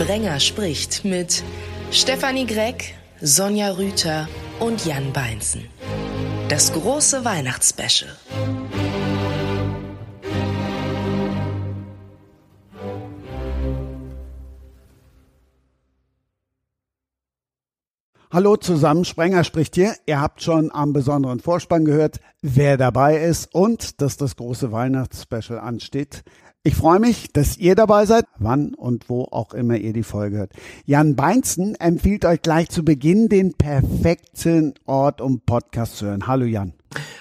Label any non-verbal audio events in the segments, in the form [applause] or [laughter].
Sprenger spricht mit Stefanie Gregg, Sonja Rüther und Jan Beinzen. Das große Weihnachtsspecial. Hallo zusammen, Sprenger spricht hier. Ihr habt schon am besonderen Vorspann gehört, wer dabei ist und dass das große Weihnachtsspecial ansteht. Ich freue mich, dass ihr dabei seid, wann und wo auch immer ihr die Folge hört. Jan Beinzen empfiehlt euch gleich zu Beginn den perfekten Ort, um Podcast zu hören. Hallo Jan.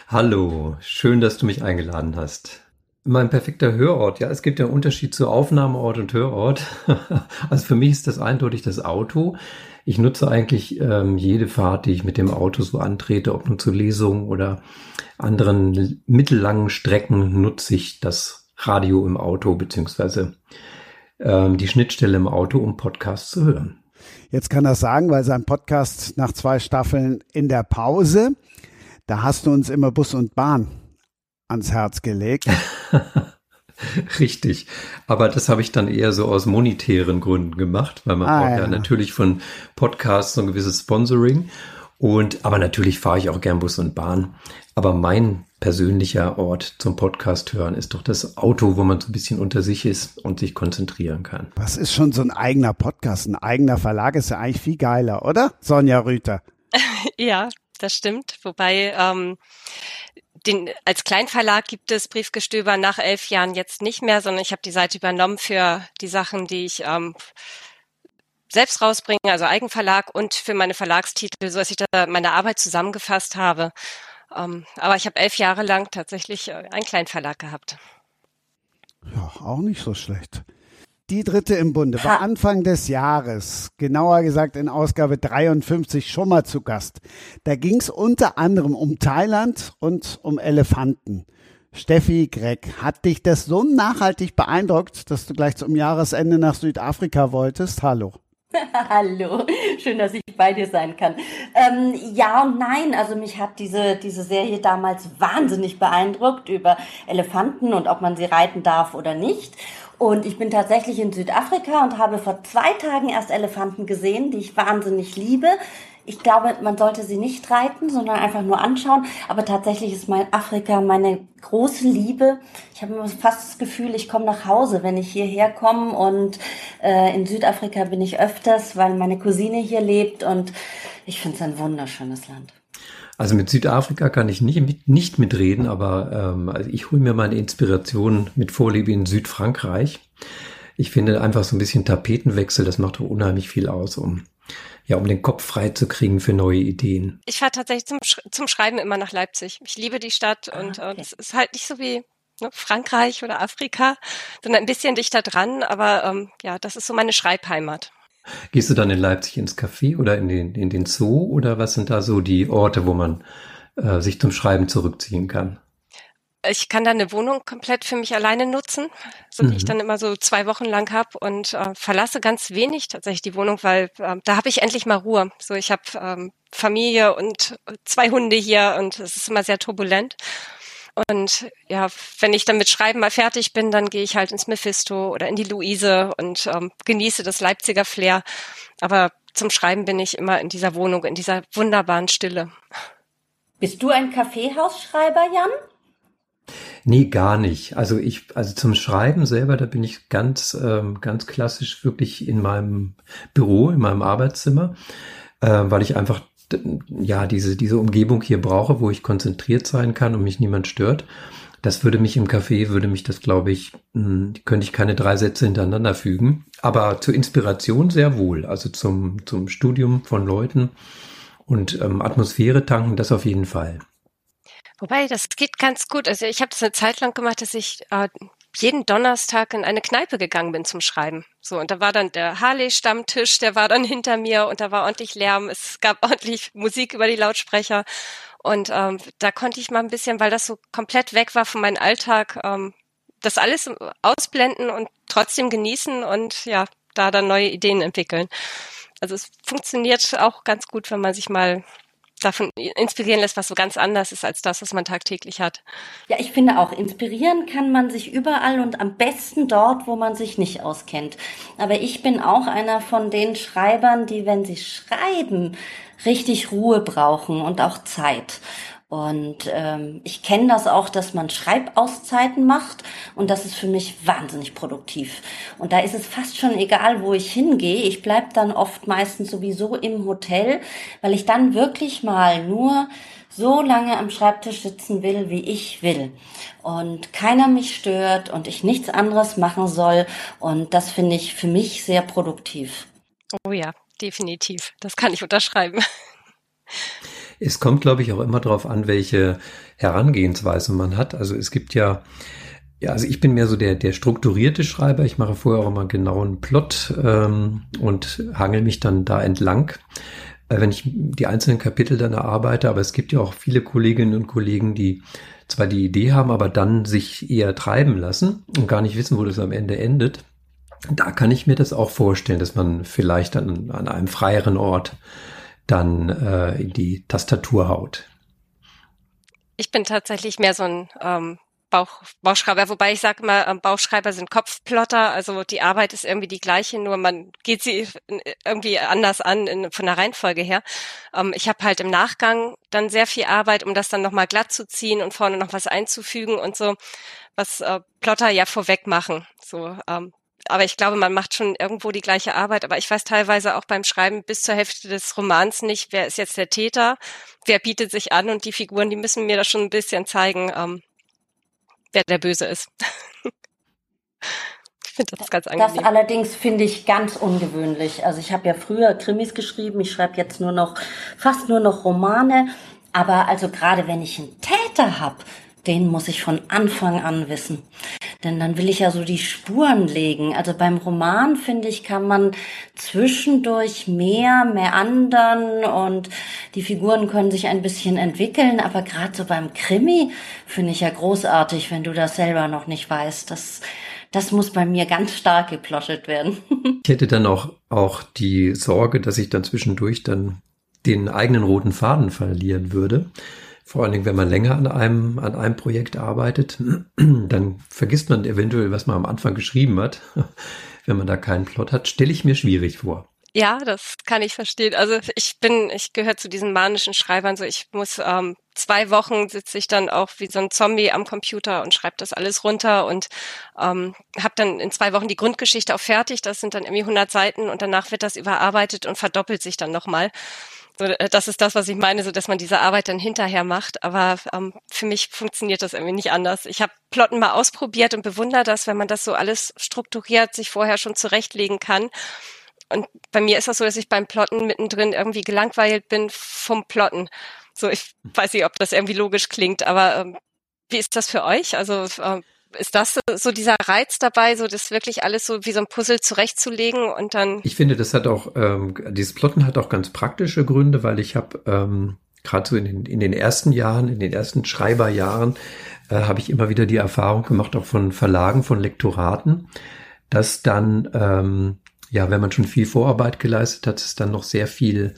Hallo, schön, dass du mich eingeladen hast. Mein perfekter Hörort, ja, es gibt ja einen Unterschied zu Aufnahmeort und Hörort. [laughs] Also für mich ist das eindeutig das Auto. Ich nutze eigentlich ähm, jede Fahrt, die ich mit dem Auto so antrete, ob nur zu Lesungen oder anderen mittellangen Strecken, nutze ich das Radio im Auto beziehungsweise ähm, die Schnittstelle im Auto, um Podcasts zu hören. Jetzt kann er sagen, weil sein Podcast nach zwei Staffeln in der Pause, da hast du uns immer Bus und Bahn ans Herz gelegt. [laughs] Richtig. Aber das habe ich dann eher so aus monetären Gründen gemacht, weil man ah, braucht ja. ja natürlich von Podcasts so ein gewisses Sponsoring. Und, aber natürlich fahre ich auch gern Bus und Bahn. Aber mein persönlicher Ort zum Podcast hören ist doch das Auto, wo man so ein bisschen unter sich ist und sich konzentrieren kann. Was ist schon so ein eigener Podcast? Ein eigener Verlag ist ja eigentlich viel geiler, oder? Sonja Rüther. [laughs] ja, das stimmt. Wobei, ähm, den, als Kleinverlag gibt es Briefgestöber nach elf Jahren jetzt nicht mehr, sondern ich habe die Seite übernommen für die Sachen, die ich ähm, selbst rausbringe, also Eigenverlag und für meine Verlagstitel, so dass ich da meine Arbeit zusammengefasst habe. Ähm, aber ich habe elf Jahre lang tatsächlich äh, einen Kleinverlag gehabt. Ja, auch nicht so schlecht. Die dritte im Bunde war Anfang des Jahres, genauer gesagt in Ausgabe 53 schon mal zu Gast. Da ging es unter anderem um Thailand und um Elefanten. Steffi Gregg, hat dich das so nachhaltig beeindruckt, dass du gleich zum Jahresende nach Südafrika wolltest? Hallo. [laughs] Hallo, schön, dass ich bei dir sein kann. Ähm, ja und nein, also mich hat diese, diese Serie damals wahnsinnig beeindruckt über Elefanten und ob man sie reiten darf oder nicht. Und ich bin tatsächlich in Südafrika und habe vor zwei Tagen erst Elefanten gesehen, die ich wahnsinnig liebe. Ich glaube, man sollte sie nicht reiten, sondern einfach nur anschauen. Aber tatsächlich ist mein Afrika meine große Liebe. Ich habe fast das Gefühl, ich komme nach Hause, wenn ich hierher komme. Und äh, in Südafrika bin ich öfters, weil meine Cousine hier lebt. Und ich finde es ein wunderschönes Land. Also mit Südafrika kann ich nicht, mit, nicht mitreden, aber ähm, also ich hole mir meine Inspiration mit Vorliebe in Südfrankreich. Ich finde einfach so ein bisschen Tapetenwechsel, das macht unheimlich viel aus, um ja, um den Kopf frei zu kriegen für neue Ideen. Ich fahre tatsächlich zum, zum Schreiben immer nach Leipzig. Ich liebe die Stadt ah, und äh, es ist halt nicht so wie ne, Frankreich oder Afrika, sondern ein bisschen dichter dran, aber ähm, ja, das ist so meine Schreibheimat. Gehst du dann in Leipzig ins Café oder in den, in den Zoo oder was sind da so die Orte, wo man äh, sich zum Schreiben zurückziehen kann? Ich kann da eine Wohnung komplett für mich alleine nutzen, so die mhm. ich dann immer so zwei Wochen lang habe und äh, verlasse ganz wenig tatsächlich die Wohnung, weil äh, da habe ich endlich mal Ruhe. So, ich habe ähm, Familie und zwei Hunde hier und es ist immer sehr turbulent. Und ja, wenn ich dann mit Schreiben mal fertig bin, dann gehe ich halt ins Mephisto oder in die Luise und ähm, genieße das Leipziger Flair. Aber zum Schreiben bin ich immer in dieser Wohnung, in dieser wunderbaren Stille. Bist du ein Kaffeehausschreiber, Jan? Nee, gar nicht. Also ich, also zum Schreiben selber, da bin ich ganz, ähm, ganz klassisch wirklich in meinem Büro, in meinem Arbeitszimmer, äh, weil ich einfach ja, diese, diese Umgebung hier brauche, wo ich konzentriert sein kann und mich niemand stört. Das würde mich im Café, würde mich das, glaube ich, hm, könnte ich keine drei Sätze hintereinander fügen. Aber zur Inspiration sehr wohl. Also zum, zum Studium von Leuten und ähm, Atmosphäre tanken, das auf jeden Fall. Wobei, das geht ganz gut. Also ich habe das eine Zeit lang gemacht, dass ich äh, jeden Donnerstag in eine Kneipe gegangen bin zum Schreiben. So, und da war dann der Harley-Stammtisch, der war dann [laughs] hinter mir und da war ordentlich Lärm, es gab [laughs] ordentlich Musik über die Lautsprecher. Und ähm, da konnte ich mal ein bisschen, weil das so komplett weg war von meinem Alltag, ähm, das alles ausblenden und trotzdem genießen und ja, da dann neue Ideen entwickeln. Also es funktioniert auch ganz gut, wenn man sich mal davon inspirieren lässt, was so ganz anders ist als das, was man tagtäglich hat. Ja, ich finde auch, inspirieren kann man sich überall und am besten dort, wo man sich nicht auskennt. Aber ich bin auch einer von den Schreibern, die, wenn sie schreiben, richtig Ruhe brauchen und auch Zeit. Und ähm, ich kenne das auch, dass man Schreibauszeiten macht und das ist für mich wahnsinnig produktiv. Und da ist es fast schon egal, wo ich hingehe. Ich bleib dann oft meistens sowieso im Hotel, weil ich dann wirklich mal nur so lange am Schreibtisch sitzen will, wie ich will. Und keiner mich stört und ich nichts anderes machen soll. Und das finde ich für mich sehr produktiv. Oh ja, definitiv. Das kann ich unterschreiben. [laughs] Es kommt, glaube ich, auch immer darauf an, welche Herangehensweise man hat. Also es gibt ja, ja, also ich bin mehr so der, der strukturierte Schreiber. Ich mache vorher auch immer genau einen Plot ähm, und hangel mich dann da entlang, äh, wenn ich die einzelnen Kapitel dann erarbeite. Aber es gibt ja auch viele Kolleginnen und Kollegen, die zwar die Idee haben, aber dann sich eher treiben lassen und gar nicht wissen, wo das am Ende endet. Da kann ich mir das auch vorstellen, dass man vielleicht an, an einem freieren Ort dann äh, in die Tastatur haut. Ich bin tatsächlich mehr so ein ähm, Bauch, Bauchschreiber, wobei ich sage immer, ähm, Bauchschreiber sind Kopfplotter, also die Arbeit ist irgendwie die gleiche, nur man geht sie irgendwie anders an in, von der Reihenfolge her. Ähm, ich habe halt im Nachgang dann sehr viel Arbeit, um das dann nochmal glatt zu ziehen und vorne noch was einzufügen und so, was äh, Plotter ja vorweg machen. So, ähm, aber ich glaube, man macht schon irgendwo die gleiche Arbeit. Aber ich weiß teilweise auch beim Schreiben bis zur Hälfte des Romans nicht, wer ist jetzt der Täter, wer bietet sich an und die Figuren, die müssen mir das schon ein bisschen zeigen, ähm, wer der Böse ist. [laughs] ich finde das ganz angenehm. Das allerdings finde ich ganz ungewöhnlich. Also ich habe ja früher Krimis geschrieben, ich schreibe jetzt nur noch, fast nur noch Romane. Aber also gerade wenn ich einen Täter habe, den muss ich von Anfang an wissen. Denn dann will ich ja so die Spuren legen. Also beim Roman, finde ich, kann man zwischendurch mehr, mehr andern und die Figuren können sich ein bisschen entwickeln. Aber gerade so beim Krimi finde ich ja großartig, wenn du das selber noch nicht weißt. Das, das muss bei mir ganz stark geplottet werden. [laughs] ich hätte dann auch, auch die Sorge, dass ich dann zwischendurch dann den eigenen roten Faden verlieren würde. Vor allen Dingen, wenn man länger an einem, an einem Projekt arbeitet, [clears throat] dann vergisst man eventuell, was man am Anfang geschrieben hat. [laughs] Wenn man da keinen Plot hat, stelle ich mir schwierig vor. Ja, das kann ich verstehen. Also ich bin, ich gehöre zu diesen manischen Schreibern. So, ich muss ähm, zwei Wochen sitze ich dann auch wie so ein Zombie am Computer und schreibe das alles runter und ähm, habe dann in zwei Wochen die Grundgeschichte auch fertig. Das sind dann irgendwie 100 Seiten und danach wird das überarbeitet und verdoppelt sich dann nochmal. So, äh, das ist das, was ich meine, so dass man diese Arbeit dann hinterher macht. Aber ähm, für mich funktioniert das irgendwie nicht anders. Ich habe Plotten mal ausprobiert und bewundere das, wenn man das so alles strukturiert sich vorher schon zurechtlegen kann. Und bei mir ist das so, dass ich beim Plotten mittendrin irgendwie gelangweilt bin vom Plotten. So, ich weiß nicht, ob das irgendwie logisch klingt, aber ähm, wie ist das für euch? Also äh, ist das so dieser Reiz dabei, so das wirklich alles so wie so ein Puzzle zurechtzulegen und dann? Ich finde, das hat auch, ähm, dieses Plotten hat auch ganz praktische Gründe, weil ich habe ähm, gerade so in den, in den ersten Jahren, in den ersten Schreiberjahren, äh, habe ich immer wieder die Erfahrung gemacht, auch von Verlagen, von Lektoraten, dass dann, ähm, ja, wenn man schon viel Vorarbeit geleistet hat, ist dann noch sehr viel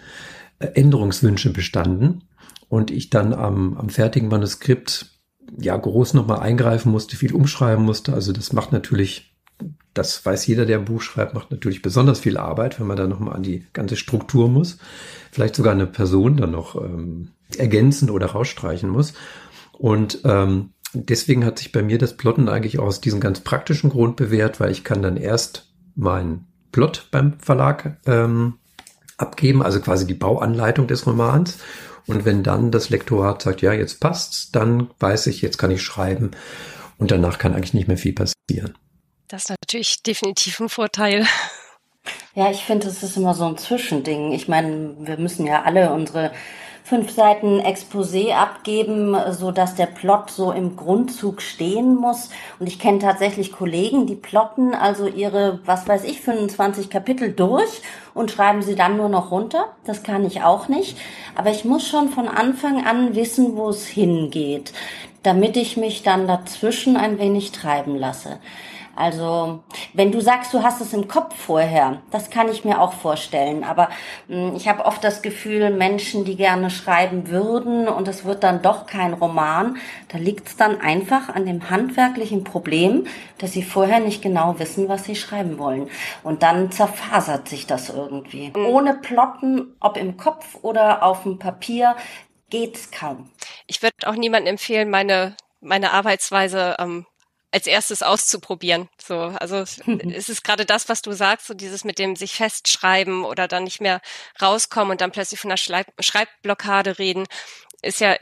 äh, Änderungswünsche bestanden und ich dann am, am fertigen Manuskript ja groß nochmal eingreifen musste, viel umschreiben musste. Also das macht natürlich, das weiß jeder, der ein Buch schreibt, macht natürlich besonders viel Arbeit, wenn man da nochmal an die ganze Struktur muss. Vielleicht sogar eine Person dann noch ähm, ergänzen oder rausstreichen muss. Und ähm, deswegen hat sich bei mir das Plotten eigentlich aus diesem ganz praktischen Grund bewährt, weil ich kann dann erst meinen Plot beim Verlag ähm, abgeben, also quasi die Bauanleitung des Romans. Und wenn dann das Lektorat sagt, ja, jetzt passt's, dann weiß ich, jetzt kann ich schreiben. Und danach kann eigentlich nicht mehr viel passieren. Das ist natürlich definitiv ein Vorteil. Ja, ich finde, es ist immer so ein Zwischending. Ich meine, wir müssen ja alle unsere fünf Seiten Exposé abgeben, so dass der Plot so im Grundzug stehen muss. Und ich kenne tatsächlich Kollegen, die plotten also ihre, was weiß ich, 25 Kapitel durch und schreiben sie dann nur noch runter. Das kann ich auch nicht. Aber ich muss schon von Anfang an wissen, wo es hingeht. damit ich mich dann dazwischen ein wenig treiben lasse. Also, wenn du sagst, du hast es im Kopf vorher, das kann ich mir auch vorstellen. Aber mh, hm, ich habe oft das Gefühl, Menschen, die gerne schreiben würden und es wird dann doch kein Roman, da liegt es dann einfach an dem handwerklichen Problem, dass sie vorher nicht genau wissen, was sie schreiben wollen. Und dann zerfasert sich das irgendwie. Mhm. Ohne Plotten, ob im Kopf oder auf dem Papier, geht's kaum. Ich würde auch niemandem empfehlen, meine meine Arbeitsweise ähm, als erstes auszuprobieren. So, also [laughs] es ist gerade das, was du sagst, so dieses mit dem sich festschreiben oder dann nicht mehr rauskommen und dann plötzlich von einer Schleib Schreibblockade reden, ist ja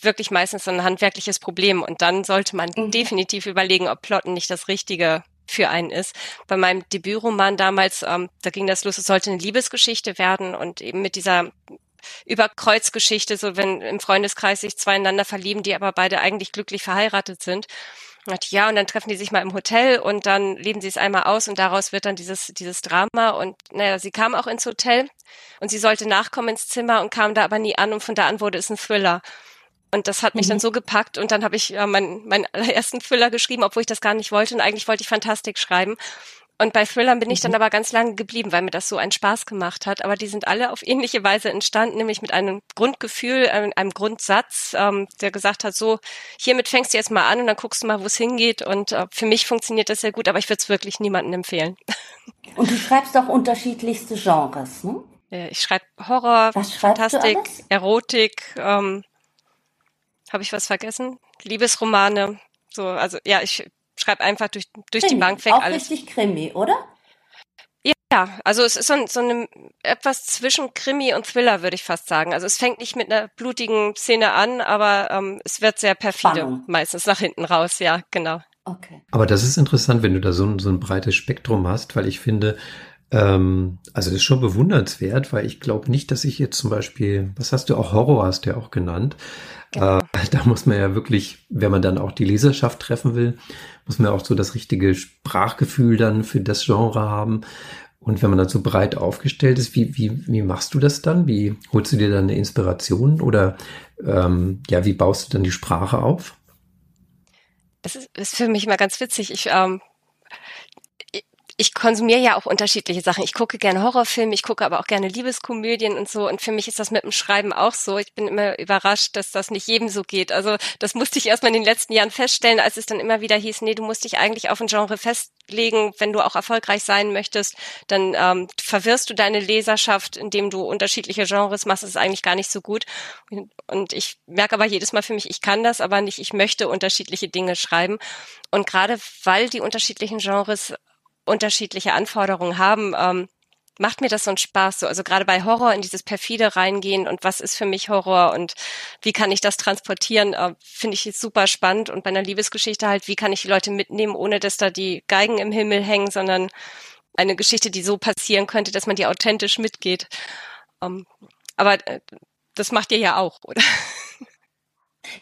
wirklich meistens ein handwerkliches Problem. Und dann sollte man mhm. definitiv überlegen, ob Plotten nicht das Richtige für einen ist. Bei meinem Debütroman damals, ähm, da ging das los, es sollte eine Liebesgeschichte werden und eben mit dieser Überkreuzgeschichte, so wenn im Freundeskreis sich zwei einander verlieben, die aber beide eigentlich glücklich verheiratet sind. Ja, und dann treffen die sich mal im Hotel und dann leben sie es einmal aus und daraus wird dann dieses, dieses Drama. Und naja, sie kam auch ins Hotel und sie sollte nachkommen ins Zimmer und kam da aber nie an und von da an wurde es ein Thriller. Und das hat mich mhm. dann so gepackt und dann habe ich äh, meinen, meinen allerersten Thriller geschrieben, obwohl ich das gar nicht wollte und eigentlich wollte ich Fantastik schreiben. Und bei Thrillern bin ich dann mhm. aber ganz lange geblieben, weil mir das so einen Spaß gemacht hat. Aber die sind alle auf ähnliche Weise entstanden, nämlich mit einem Grundgefühl, einem, einem Grundsatz, ähm, der gesagt hat, so, hiermit fängst du jetzt mal an und dann guckst du mal, wo es hingeht. Und äh, für mich funktioniert das sehr gut, aber ich würde es wirklich niemandem empfehlen. [laughs] Und du schreibst auch unterschiedlichste Genres, ne? Ich schreibe Horror, Fantastik, Erotik, ähm, habe ich was vergessen? Liebesromane. So, also ja, ich schreibe einfach durch, durch die Bank weg auch alles. richtig Krimi, oder? Ja, also es ist so, so eine, etwas zwischen Krimi und Thriller, würde ich fast sagen. Also es fängt nicht mit einer blutigen Szene an, aber ähm, es wird sehr perfide, Spannung. meistens nach hinten raus, ja, genau. Okay. Aber das ist interessant, wenn du da so ein, so ein breites Spektrum hast, weil ich finde, ähm, also das ist schon bewundernswert, weil ich glaube nicht, dass ich jetzt zum Beispiel, was hast du auch Horror hast du ja auch genannt. Genau. Äh, da muss man ja wirklich, wenn man dann auch die Leserschaft treffen will, muss man auch so das richtige Sprachgefühl dann für das Genre haben. Und wenn man dann so breit aufgestellt ist, wie, wie, wie machst du das dann? Wie holst du dir dann eine Inspiration oder ähm, ja, wie baust du dann die Sprache auf? Das ist, ist für mich immer ganz witzig. Ich ähm, ich konsumiere ja auch unterschiedliche Sachen. Ich gucke gerne Horrorfilme, ich gucke aber auch gerne Liebeskomödien und so. Und für mich ist das mit dem Schreiben auch so. Ich bin immer überrascht, dass das nicht jedem so geht. Also das musste ich erstmal in den letzten Jahren feststellen, als es dann immer wieder hieß, nee, du musst dich eigentlich auf ein Genre festlegen. Wenn du auch erfolgreich sein möchtest, dann ähm, verwirrst du deine Leserschaft, indem du unterschiedliche Genres machst. Das ist eigentlich gar nicht so gut. Und ich merke aber jedes Mal für mich, ich kann das, aber nicht, ich möchte unterschiedliche Dinge schreiben. Und gerade weil die unterschiedlichen Genres unterschiedliche Anforderungen haben, ähm, macht mir das so einen Spaß. So, also gerade bei Horror in dieses perfide reingehen und was ist für mich Horror und wie kann ich das transportieren, äh, finde ich jetzt super spannend. Und bei einer Liebesgeschichte halt, wie kann ich die Leute mitnehmen, ohne dass da die Geigen im Himmel hängen, sondern eine Geschichte, die so passieren könnte, dass man die authentisch mitgeht. Ähm, aber äh, das macht ihr ja auch, oder? [laughs]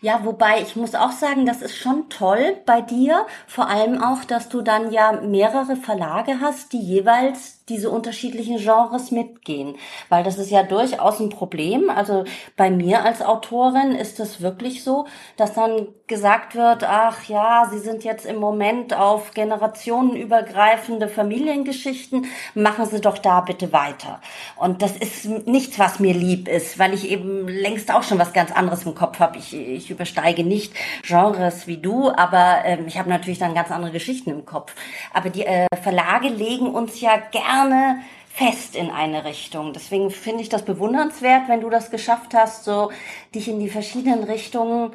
Ja, wobei ich muss auch sagen, das ist schon toll bei dir. Vor allem auch, dass du dann ja mehrere Verlage hast, die jeweils diese unterschiedlichen Genres mitgehen. Weil das ist ja durchaus ein Problem. Also bei mir als Autorin ist es wirklich so, dass dann gesagt wird, ach ja, Sie sind jetzt im Moment auf generationenübergreifende Familiengeschichten, machen Sie doch da bitte weiter. Und das ist nichts, was mir lieb ist, weil ich eben längst auch schon was ganz anderes im Kopf habe. Ich, ich übersteige nicht Genres wie du, aber ähm, ich habe natürlich dann ganz andere Geschichten im Kopf. Aber die äh, Verlage legen uns ja gerne gerne fest in eine Richtung. Deswegen finde ich das bewundernswert, wenn du das geschafft hast, so dich in die verschiedenen Richtungen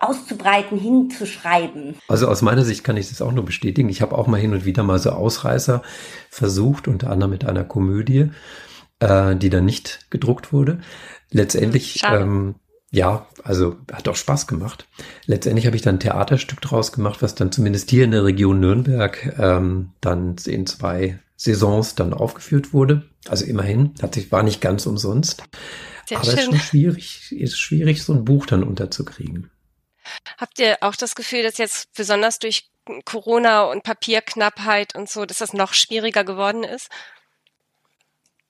auszubreiten, hinzuschreiben. Also aus meiner Sicht kann ich das auch nur bestätigen. Ich habe auch mal hin und wieder mal so Ausreißer versucht, unter anderem mit einer Komödie, äh, die dann nicht gedruckt wurde. Letztendlich, ähm, ja, also hat auch Spaß gemacht. Letztendlich habe ich dann ein Theaterstück draus gemacht, was dann zumindest hier in der Region Nürnberg ähm, dann in zwei Saisons dann aufgeführt wurde. Also immerhin, hat sich, war nicht ganz umsonst. Sehr Aber es ist schon schwierig, ist schwierig, so ein Buch dann unterzukriegen. Habt ihr auch das Gefühl, dass jetzt besonders durch Corona und Papierknappheit und so, dass das noch schwieriger geworden ist?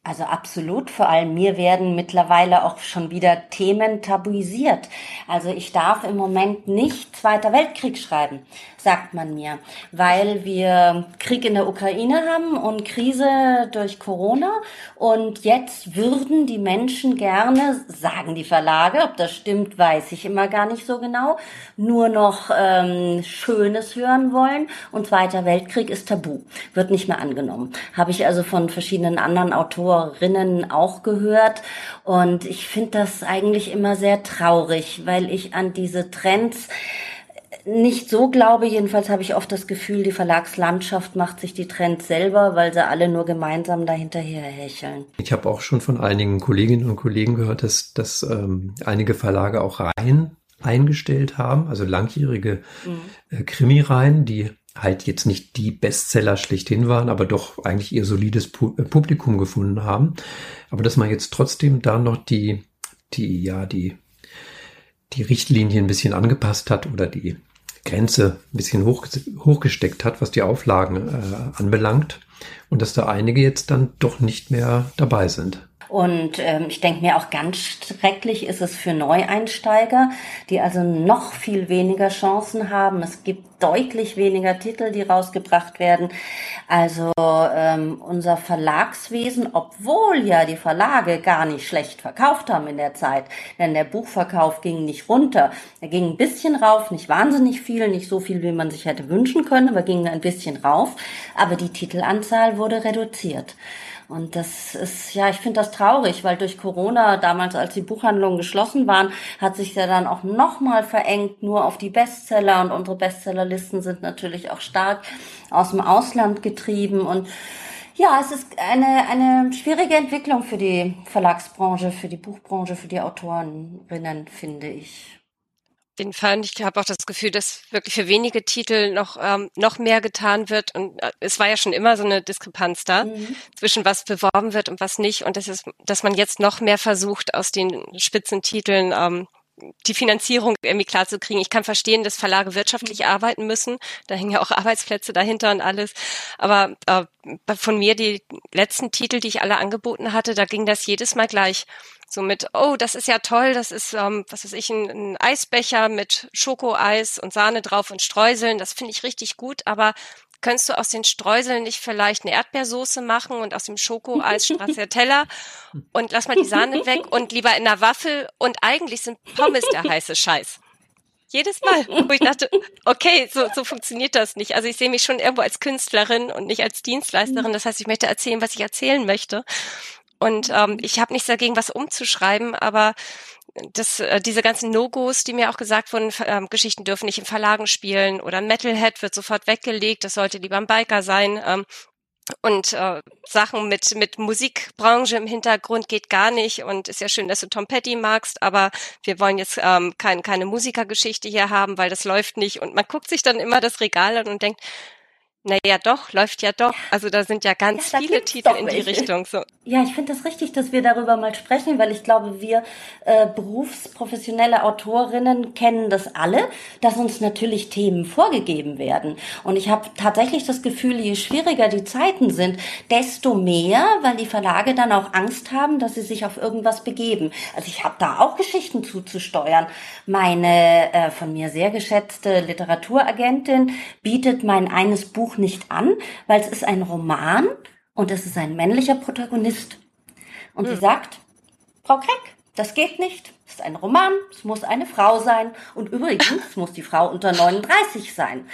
Also absolut. Vor allem mir werden mittlerweile auch schon wieder Themen tabuisiert. Also ich darf im Moment nicht Zweiter Weltkrieg schreiben, sagt man mir, weil wir Krieg in der Ukraine haben und Krise durch Corona. Und jetzt würden die Menschen gerne, sagen die Verlage, ob das stimmt, weiß ich immer gar nicht so genau, nur noch ähm, Schönes hören wollen. Und Zweiter Weltkrieg ist tabu, wird nicht mehr angenommen. Habe ich also von verschiedenen anderen Autorinnen auch gehört. Und ich finde das eigentlich immer sehr traurig, weil ich an diese Trends nicht so glaube. Jedenfalls habe ich oft das Gefühl, die Verlagslandschaft macht sich die Trends selber, weil sie alle nur gemeinsam dahinterher hecheln. Ich habe auch schon von einigen Kolleginnen und Kollegen gehört, dass, dass ähm, einige Verlage auch Reihen eingestellt haben, also langjährige mhm. äh, Krimireihen, die halt jetzt nicht die Bestseller schlechthin waren, aber doch eigentlich ihr solides äh, Publikum gefunden haben. Aber dass man jetzt trotzdem da noch die, die, ja, die, die Richtlinie ein bisschen angepasst hat oder die Grenze ein bisschen hoch, hochgesteckt hat, was die Auflagen äh, anbelangt. Und dass da einige jetzt dann doch nicht mehr dabei sind. Und ähm, ich denke mir auch ganz schrecklich ist es für Neueinsteiger, die also noch viel weniger Chancen haben. Es gibt deutlich weniger Titel, die rausgebracht werden. Also ähm, unser Verlagswesen, obwohl ja die Verlage gar nicht schlecht verkauft haben in der Zeit, denn der Buchverkauf ging nicht runter. Er ging ein bisschen rauf, nicht wahnsinnig viel, nicht so viel, wie man sich hätte wünschen können, aber ging ein bisschen rauf. Aber die Titelanzahl wurde reduziert. Und das ist, ja, ich finde das traurig, weil durch Corona, damals als die Buchhandlungen geschlossen waren, hat sich ja dann auch nochmal verengt, nur auf die Bestseller. Und unsere Bestsellerlisten sind natürlich auch stark aus dem Ausland getrieben. Und ja, es ist eine, eine schwierige Entwicklung für die Verlagsbranche, für die Buchbranche, für die Autorinnen, finde ich jeden Fall. Ich habe auch das Gefühl, dass wirklich für wenige Titel noch, ähm, noch mehr getan wird. Und äh, es war ja schon immer so eine Diskrepanz da mhm. zwischen was beworben wird und was nicht. Und das ist, dass man jetzt noch mehr versucht, aus den Spitzentiteln ähm, die Finanzierung irgendwie klar zu kriegen. Ich kann verstehen, dass Verlage wirtschaftlich arbeiten müssen. Da hängen ja auch Arbeitsplätze dahinter und alles. Aber äh, von mir die letzten Titel, die ich alle angeboten hatte, da ging das jedes Mal gleich. So mit, oh, das ist ja toll, das ist, ähm, was weiß ich, ein, ein Eisbecher mit Schokoeis und Sahne drauf und Streuseln, das finde ich richtig gut, aber könntest du aus den Streuseln nicht vielleicht eine Erdbeersoße machen und aus dem Schokoeis Stracciatella [laughs] und lass mal die Sahne weg und lieber in der Waffel und eigentlich sind Pommes der heiße Scheiß. Jedes Mal, wo ich dachte, okay, so, so funktioniert das nicht. Also ich sehe mich schon irgendwo als Künstlerin und nicht als Dienstleisterin. Das heißt, ich möchte erzählen, was ich erzählen möchte. Und ähm, ich habe nichts dagegen, was umzuschreiben, aber das, äh, diese ganzen No-Gos, die mir auch gesagt wurden, ähm, Geschichten dürfen nicht in Verlagen spielen oder Metalhead wird sofort weggelegt, das sollte lieber ein Biker sein. Ähm, und äh, Sachen mit mit Musikbranche im Hintergrund geht gar nicht und ist ja schön, dass du Tom Petty magst, aber wir wollen jetzt ähm, kein, keine Musikergeschichte hier haben, weil das läuft nicht und man guckt sich dann immer das Regal an und denkt, naja, doch, läuft ja doch. Also da sind ja ganz ja, viele Titel in die Richtung. So. Ja, ich finde das richtig, dass wir darüber mal sprechen, weil ich glaube, wir äh, berufsprofessionelle Autorinnen kennen das alle, dass uns natürlich Themen vorgegeben werden. Und ich habe tatsächlich das Gefühl, je schwieriger die Zeiten sind, desto mehr, weil die Verlage dann auch Angst haben, dass sie sich auf irgendwas begeben. Also ich habe da auch Geschichten zuzusteuern. Meine äh, von mir sehr geschätzte Literaturagentin bietet mein eines Buch Buch nicht an, weil es ist ein Roman und es ist ein männlicher Protagonist. Und hm. sie sagt, Frau Kreck, das geht nicht. Es ist ein Roman, es muss eine Frau sein. Und übrigens muss die Frau unter 39 sein.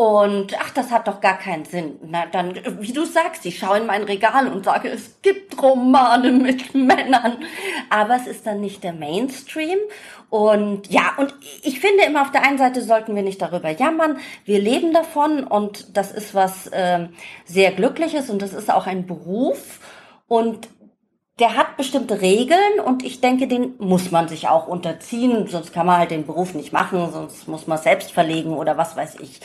Und ach, das hat doch gar keinen Sinn. Na, dann, wie du sagst, ich schaue in mein Regal und sage, es gibt Romane mit [laughs] Männern. Aber es ist dann nicht der Mainstream. Und ja, und ich finde immer auf der einen Seite sollten wir nicht darüber jammern. Wir leben davon und das ist was äh, sehr Glückliches und das ist auch ein Beruf. Und der hat bestimmte Regeln und ich denke, den muss man sich auch unterziehen, sonst kann man halt den Beruf nicht machen, sonst muss man selbst verlegen oder was weiß ich.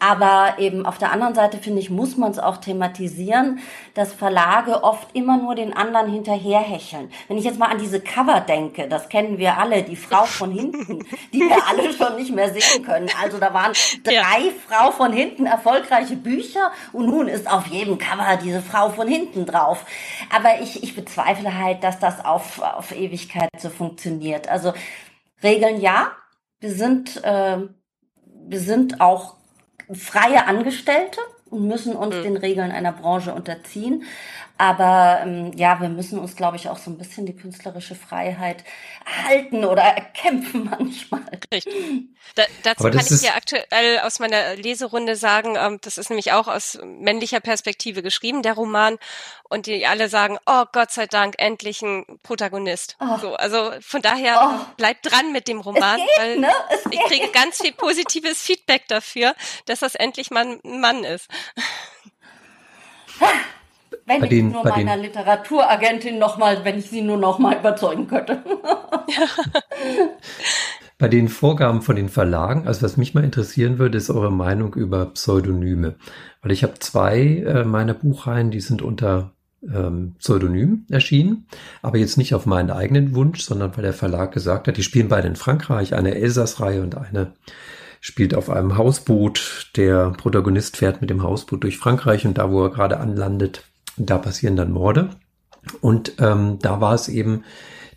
Aber eben auf der anderen Seite, finde ich, muss man es auch thematisieren, dass Verlage oft immer nur den anderen hinterherhecheln. Wenn ich jetzt mal an diese Cover denke, das kennen wir alle, die Frau von hinten, die wir alle [laughs] schon nicht mehr sehen können. Also da waren drei ja. Frau von hinten erfolgreiche Bücher und nun ist auf jedem Cover diese Frau von hinten drauf. Aber ich, ich bezweifle halt, dass das auf, auf Ewigkeit so funktioniert. Also Regeln ja, wir sind, äh, wir sind auch freie Angestellte und müssen uns mhm. den Regeln einer Branche unterziehen. Aber ähm, ja, wir müssen uns, glaube ich, auch so ein bisschen die künstlerische Freiheit halten oder erkämpfen [laughs] manchmal. Richtig. Da, dazu kann ich ja aktuell aus meiner Leserunde sagen, ähm, das ist nämlich auch aus männlicher Perspektive geschrieben, der Roman. Und die alle sagen, oh Gott sei Dank, endlich ein Protagonist. Oh. So, also von daher oh. bleibt dran mit dem Roman, geht, weil ne? ich kriege ganz viel positives Feedback dafür, dass das endlich mal ein Mann ist. [laughs] Wenn bei ich den, nur meiner den... Literaturagentin nochmal, wenn ich sie nur nochmal überzeugen könnte. [laughs] bei den Vorgaben von den Verlagen, also was mich mal interessieren würde, ist eure Meinung über Pseudonyme. Weil ich habe zwei äh, meiner Buchreihen, die sind unter ähm, Pseudonym erschienen, aber jetzt nicht auf meinen eigenen Wunsch, sondern weil der Verlag gesagt hat, die spielen beide in Frankreich, eine Elsass-Reihe und eine spielt auf einem Hausboot. Der Protagonist fährt mit dem Hausboot durch Frankreich und da, wo er gerade anlandet, da passieren dann Morde. Und ähm, da war es eben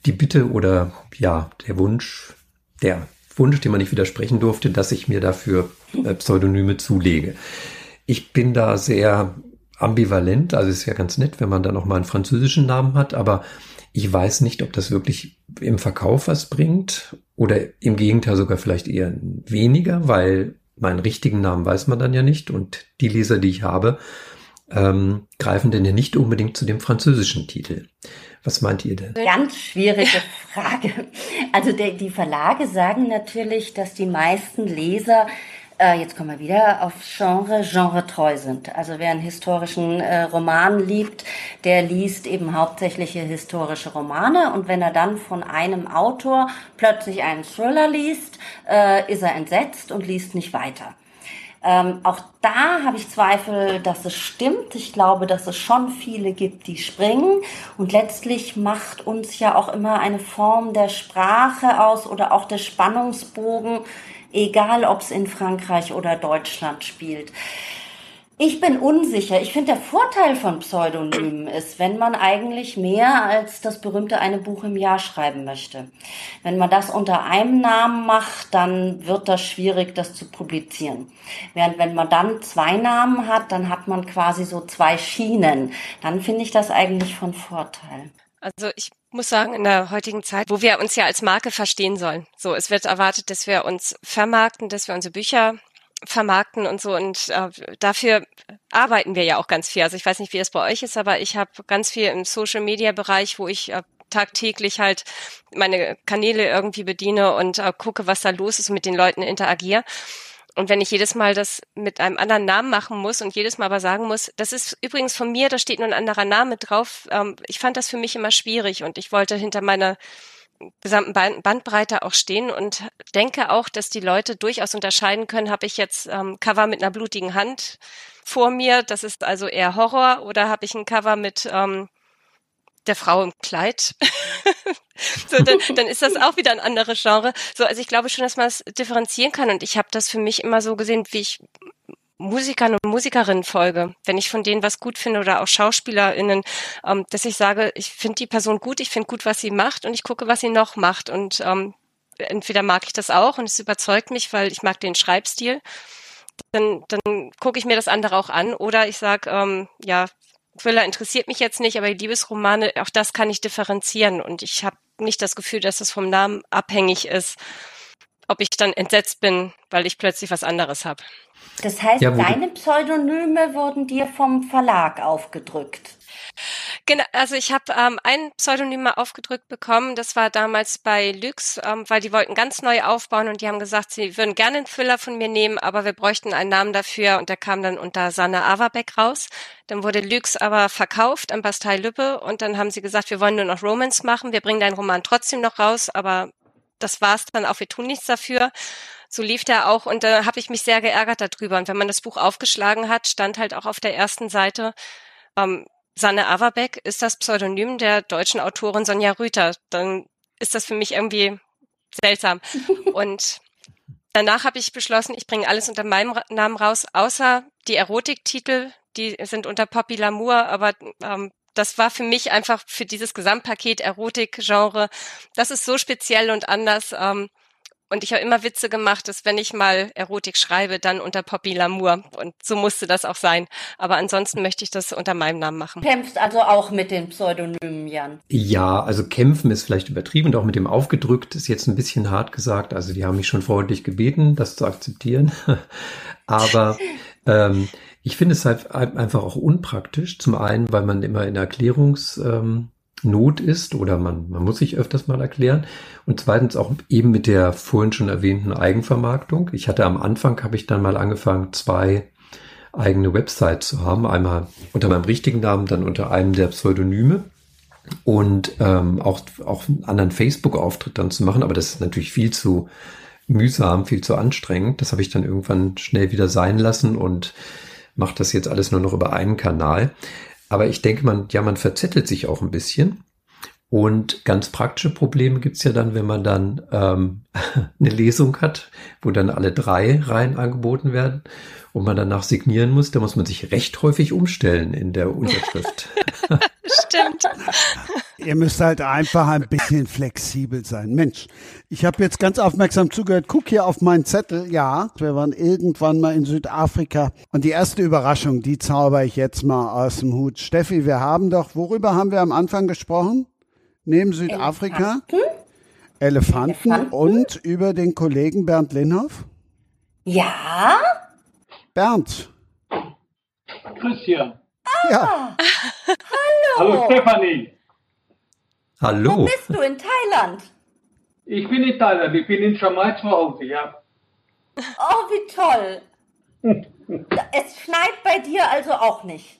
die Bitte oder ja, der Wunsch, der Wunsch, dem man nicht widersprechen durfte, dass ich mir dafür äh, Pseudonyme zulege. Ich bin da sehr ambivalent, also ist ja ganz nett, wenn man dann auch mal einen französischen Namen hat, aber ich weiß nicht, ob das wirklich im Verkauf was bringt oder im Gegenteil sogar vielleicht eher weniger, weil meinen richtigen Namen weiß man dann ja nicht und die Leser, die ich habe, ähm, greifen denn ja nicht unbedingt zu dem französischen Titel. Was meint ihr denn? Ganz schwierige Frage. Also der, die Verlage sagen natürlich, dass die meisten Leser äh, jetzt kommen wir wieder auf Genre, genretreu sind. Also wer einen historischen äh, Roman liebt, der liest eben hauptsächlich historische Romane und wenn er dann von einem Autor plötzlich einen Thriller liest, äh, ist er entsetzt und liest nicht weiter. Ähm, auch da habe ich Zweifel, dass es stimmt. Ich glaube, dass es schon viele gibt, die springen. Und letztlich macht uns ja auch immer eine Form der Sprache aus oder auch der Spannungsbogen, egal ob es in Frankreich oder Deutschland spielt. Ich bin unsicher. Ich finde, der Vorteil von Pseudonymen [clears throat] ist, wenn man eigentlich mehr als das berühmte eine Buch im Jahr schreiben möchte. Wenn man das unter einem Namen macht, dann wird das schwierig, das zu publizieren. Während wenn man dann zwei Namen hat, dann hat man quasi so zwei Schienen. Dann finde ich das eigentlich von Vorteil. Also ich muss sagen, in der heutigen Zeit, wo wir uns ja als Marke verstehen sollen. So, es wird erwartet, dass wir uns vermarkten, dass wir unsere Bücher vermarkten und so. Und äh, dafür arbeiten wir ja auch ganz viel. Also ich weiß nicht, wie es bei euch ist, aber ich habe ganz viel im Social-Media-Bereich, wo ich äh, tagtäglich halt meine Kanäle irgendwie bediene und äh, gucke, was da los ist und mit den Leuten interagiere. Und wenn ich jedes Mal das mit einem anderen Namen machen muss und jedes Mal aber sagen muss, das ist übrigens von mir, da steht nur ein anderer Name drauf, ähm, ich fand das für mich immer schwierig und ich wollte hinter meiner gesamten Bandbreite auch stehen und denke auch, dass die Leute durchaus unterscheiden können, habe ich jetzt ähm, Cover mit einer blutigen Hand vor mir, das ist also eher Horror, oder habe ich ein Cover mit ähm, der Frau im Kleid. [laughs] so, dann, dann ist das auch wieder ein anderes Genre. So, also ich glaube schon, dass man es differenzieren kann und ich habe das für mich immer so gesehen, wie ich Musikern und Musikerinnen folge, wenn ich von denen was gut finde oder auch SchauspielerInnen, ähm, dass ich sage, ich finde die Person gut, ich finde gut, was sie macht und ich gucke, was sie noch macht. Und ähm, entweder mag ich das auch und es überzeugt mich, weil ich mag den Schreibstil, dann, dann gucke ich mir das andere auch an. Oder ich sage, ähm, ja, Thriller interessiert mich jetzt nicht, aber die Liebesromane, auch das kann ich differenzieren und ich habe nicht das Gefühl, dass es vom Namen abhängig ist, ob ich dann entsetzt bin, weil ich plötzlich was anderes habe. Das heißt, ja, deine Pseudonyme wurden dir vom Verlag aufgedrückt. Genau, also ich habe ähm, ein Pseudonym mal aufgedrückt bekommen. Das war damals bei Lux, ähm, weil die wollten ganz neu aufbauen und die haben gesagt, sie würden gerne einen Thriller von mir nehmen, aber wir bräuchten einen Namen dafür und der kam dann unter Sanne Averbeck raus. Dann wurde Lux aber verkauft an Bastei Lübbe und dann haben sie gesagt, wir wollen nur noch Romance machen, wir bringen deinen Roman trotzdem noch raus, aber das war's dann auch, wir tun nichts dafür. so lief der auch und da habe ich mich sehr geärgert darüber. Und wenn man das Buch aufgeschlagen hat, stand halt auch auf der ersten Seite, ähm, Sanne Averbeck ist das Pseudonym der deutschen Autorin Sonja Rüther. Dann ist das für mich irgendwie seltsam. [laughs] und danach habe ich beschlossen, ich bringe alles unter meinem Namen raus, außer die Erotiktitel, die sind unter Poppy Lamour, aber ähm, das war für mich einfach für dieses Gesamtpaket Erotik-Genre, das ist so speziell und anders. Ähm, und ich habe immer Witze gemacht, dass wenn ich mal Erotik schreibe, dann unter Poppy Lamour. Und so musste das auch sein. Aber ansonsten möchte ich das unter meinem Namen machen. Kämpfst also auch mit den Pseudonymen, Jan? Ja, also kämpfen ist vielleicht übertrieben und auch mit dem aufgedrückt ist jetzt ein bisschen hart gesagt. Also die haben mich schon freundlich gebeten, das zu akzeptieren. [laughs] Aber ähm, ich finde es halt einfach auch unpraktisch. Zum einen, weil man immer in Erklärungs... Ähm, ist oder man, man muss sich öfters mal erklären. Und zweitens auch eben mit der vorhin schon erwähnten Eigenvermarktung. Ich hatte am Anfang, habe ich dann mal angefangen, zwei eigene Websites zu haben. Einmal unter meinem richtigen Namen, dann unter einem der Pseudonyme und ähm, auch, auch einen anderen Facebook-Auftritt dann zu machen. Aber das ist natürlich viel zu mühsam, viel zu anstrengend. Das habe ich dann irgendwann schnell wieder sein lassen und mache das jetzt alles nur noch über einen Kanal. Aber ich denke, man, ja, man verzettelt sich auch ein bisschen. Und ganz praktische Probleme gibt's ja dann, wenn man dann ähm, [laughs] eine Lesung hat, wo dann alle drei Reihen angeboten werden und man danach signieren muss, da muss man sich recht häufig umstellen in der Unterschrift. [laughs] Stimmt. Ihr müsst halt einfach ein bisschen flexibel sein. Mensch, ich habe jetzt ganz aufmerksam zugehört. Guck hier auf meinen Zettel. Ja, wir waren irgendwann mal in Südafrika. Und die erste Überraschung, die zauber ich jetzt mal aus dem Hut. Steffi, wir haben doch, worüber haben wir am Anfang gesprochen? Neben Südafrika? Elefanten, Elefanten, Elefanten. und über den Kollegen Bernd Linhoff? Ja. Bernd. Christian. Ah, ja. Hallo. Hallo Stefanie. Hallo. Wo bist du in Thailand? Ich bin in Thailand, ich bin in Chiang zu Hause, ja. Oh, wie toll. [laughs] es schneit bei dir also auch nicht.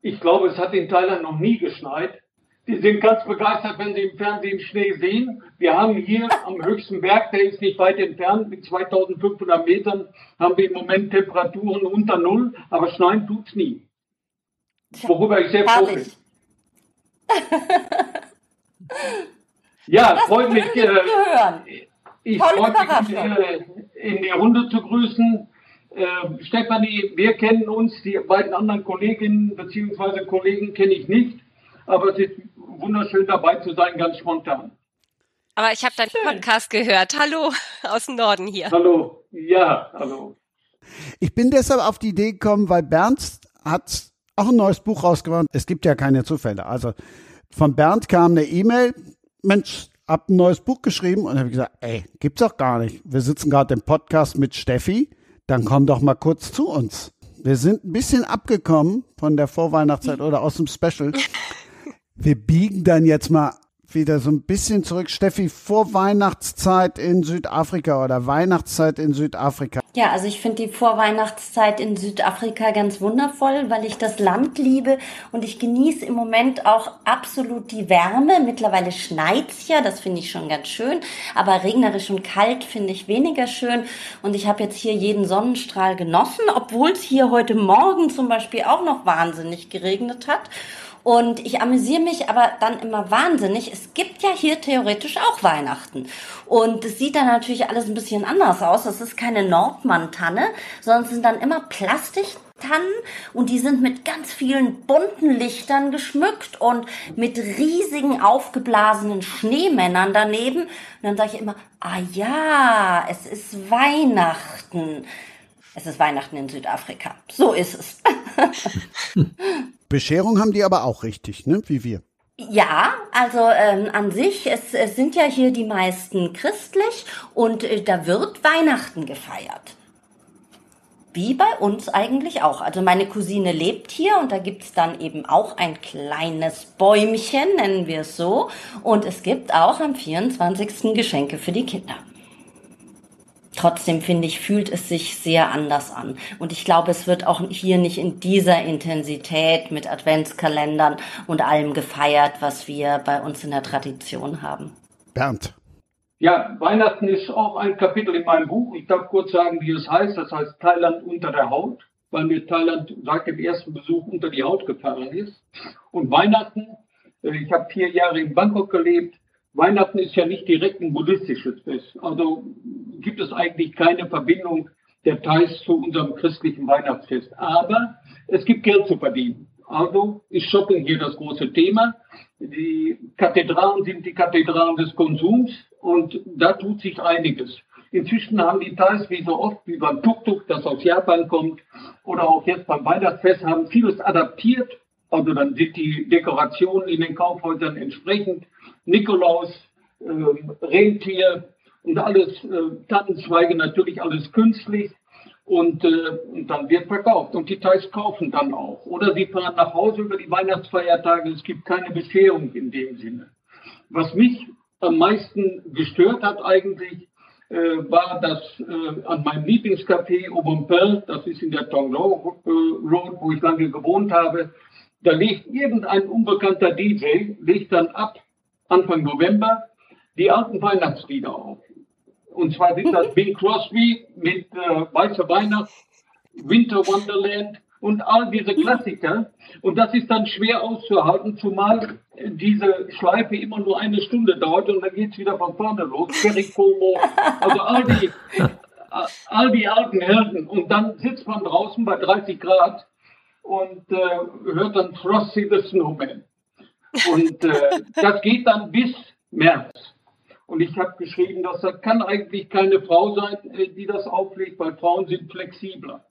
Ich glaube, es hat in Thailand noch nie geschneit. Die sind ganz begeistert, wenn sie im Fernsehen Schnee sehen. Wir haben hier [laughs] am höchsten Berg, der ist nicht weit entfernt, mit 2500 Metern, haben wir im Moment Temperaturen unter Null, aber schneien tut's nie. Worüber ich sehr froh bin. [laughs] ja, freut mich. Äh, ich freue mich, äh, in die Runde zu grüßen. Äh, Stefanie, wir kennen uns, die beiden anderen Kolleginnen bzw. Kollegen kenne ich nicht, aber es ist wunderschön dabei zu sein, ganz spontan. Aber ich habe deinen Schön. Podcast gehört. Hallo [laughs] aus dem Norden hier. Hallo, ja, hallo. Ich bin deshalb auf die Idee gekommen, weil Bernd hat auch ein neues Buch rausgebracht. Es gibt ja keine Zufälle. Also von Bernd kam eine E-Mail, Mensch, hab ein neues Buch geschrieben und habe gesagt, ey, gibt's doch gar nicht. Wir sitzen gerade im Podcast mit Steffi, dann komm doch mal kurz zu uns. Wir sind ein bisschen abgekommen von der Vorweihnachtszeit [laughs] oder aus dem Special. Wir biegen dann jetzt mal wieder so ein bisschen zurück. Steffi, vor Weihnachtszeit in Südafrika oder Weihnachtszeit in Südafrika. Ja, also ich finde die Vorweihnachtszeit in Südafrika ganz wundervoll, weil ich das Land liebe und ich genieße im Moment auch absolut die Wärme. Mittlerweile schneit's ja, das finde ich schon ganz schön, aber regnerisch und kalt finde ich weniger schön und ich habe jetzt hier jeden Sonnenstrahl genossen, obwohl es hier heute Morgen zum Beispiel auch noch wahnsinnig geregnet hat. Und ich amüsiere mich aber dann immer wahnsinnig. Es gibt ja hier theoretisch auch Weihnachten. Und es sieht dann natürlich alles ein bisschen anders aus. Das ist keine Nordmann-Tanne, sondern es sind dann immer Plastiktannen und die sind mit ganz vielen bunten Lichtern geschmückt und mit riesigen aufgeblasenen Schneemännern daneben. Und dann sage ich immer, ah ja, es ist Weihnachten. Es ist Weihnachten in Südafrika. So ist es. [laughs] Bescherung haben die aber auch richtig, ne? Wie wir. Ja, also ähm, an sich, es, es sind ja hier die meisten christlich und äh, da wird Weihnachten gefeiert. Wie bei uns eigentlich auch. Also meine Cousine lebt hier und da gibt's dann eben auch ein kleines Bäumchen, nennen wir es so. Und es gibt auch am 24. Geschenke für die Kinder. Trotzdem finde ich, fühlt es sich sehr anders an. Und ich glaube, es wird auch hier nicht in dieser Intensität mit Adventskalendern und allem gefeiert, was wir bei uns in der Tradition haben. Bernd. Ja, Weihnachten ist auch ein Kapitel in meinem Buch. Ich darf kurz sagen, wie es heißt. Das heißt Thailand unter der Haut, weil mir Thailand seit dem ersten Besuch unter die Haut gefahren ist. Und Weihnachten, äh, ich habe vier Jahre in Bangkok gelebt. Weihnachten ist ja nicht direkt ein buddhistisches Fest. Also gibt es eigentlich keine Verbindung der Thais zu unserem christlichen Weihnachtsfest. Aber es gibt Geld zu verdienen. Also ist Shopping hier das große Thema. Die Kathedralen sind die Kathedralen des Konsums und da tut sich einiges. Inzwischen haben die Thais, wie so oft, wie beim Tuk-Tuk, das aus Japan kommt, oder auch jetzt beim Weihnachtsfest, haben vieles adaptiert. Also dann sind die Dekorationen in den Kaufhäusern entsprechend. Nikolaus, äh, Rentier und alles, äh, Tannenzweige natürlich alles künstlich. Und, äh, und dann wird verkauft. Und die Thais kaufen dann auch. Oder sie fahren nach Hause über die Weihnachtsfeiertage. Es gibt keine Bescherung in dem Sinne. Was mich am meisten gestört hat eigentlich, äh, war, dass äh, an meinem Lieblingscafé Aubompel, das ist in der Tonglou äh, Road, wo ich lange gewohnt habe, da legt irgendein unbekannter DJ, legt dann ab Anfang November die alten Weihnachtslieder auf. Und zwar sind das Bing Crosby mit äh, Weiße Weihnacht, Winter Wonderland und all diese Klassiker. Und das ist dann schwer auszuhalten, zumal diese Schleife immer nur eine Stunde dauert und dann geht es wieder von vorne los. Ferry Como, also all die, all die alten Helden. Und dann sitzt man draußen bei 30 Grad und äh, hört dann Frosty the Snowman. Und äh, das geht dann bis März. Und ich habe geschrieben, dass das kann eigentlich keine Frau sein, äh, die das auflegt, weil Frauen sind flexibler.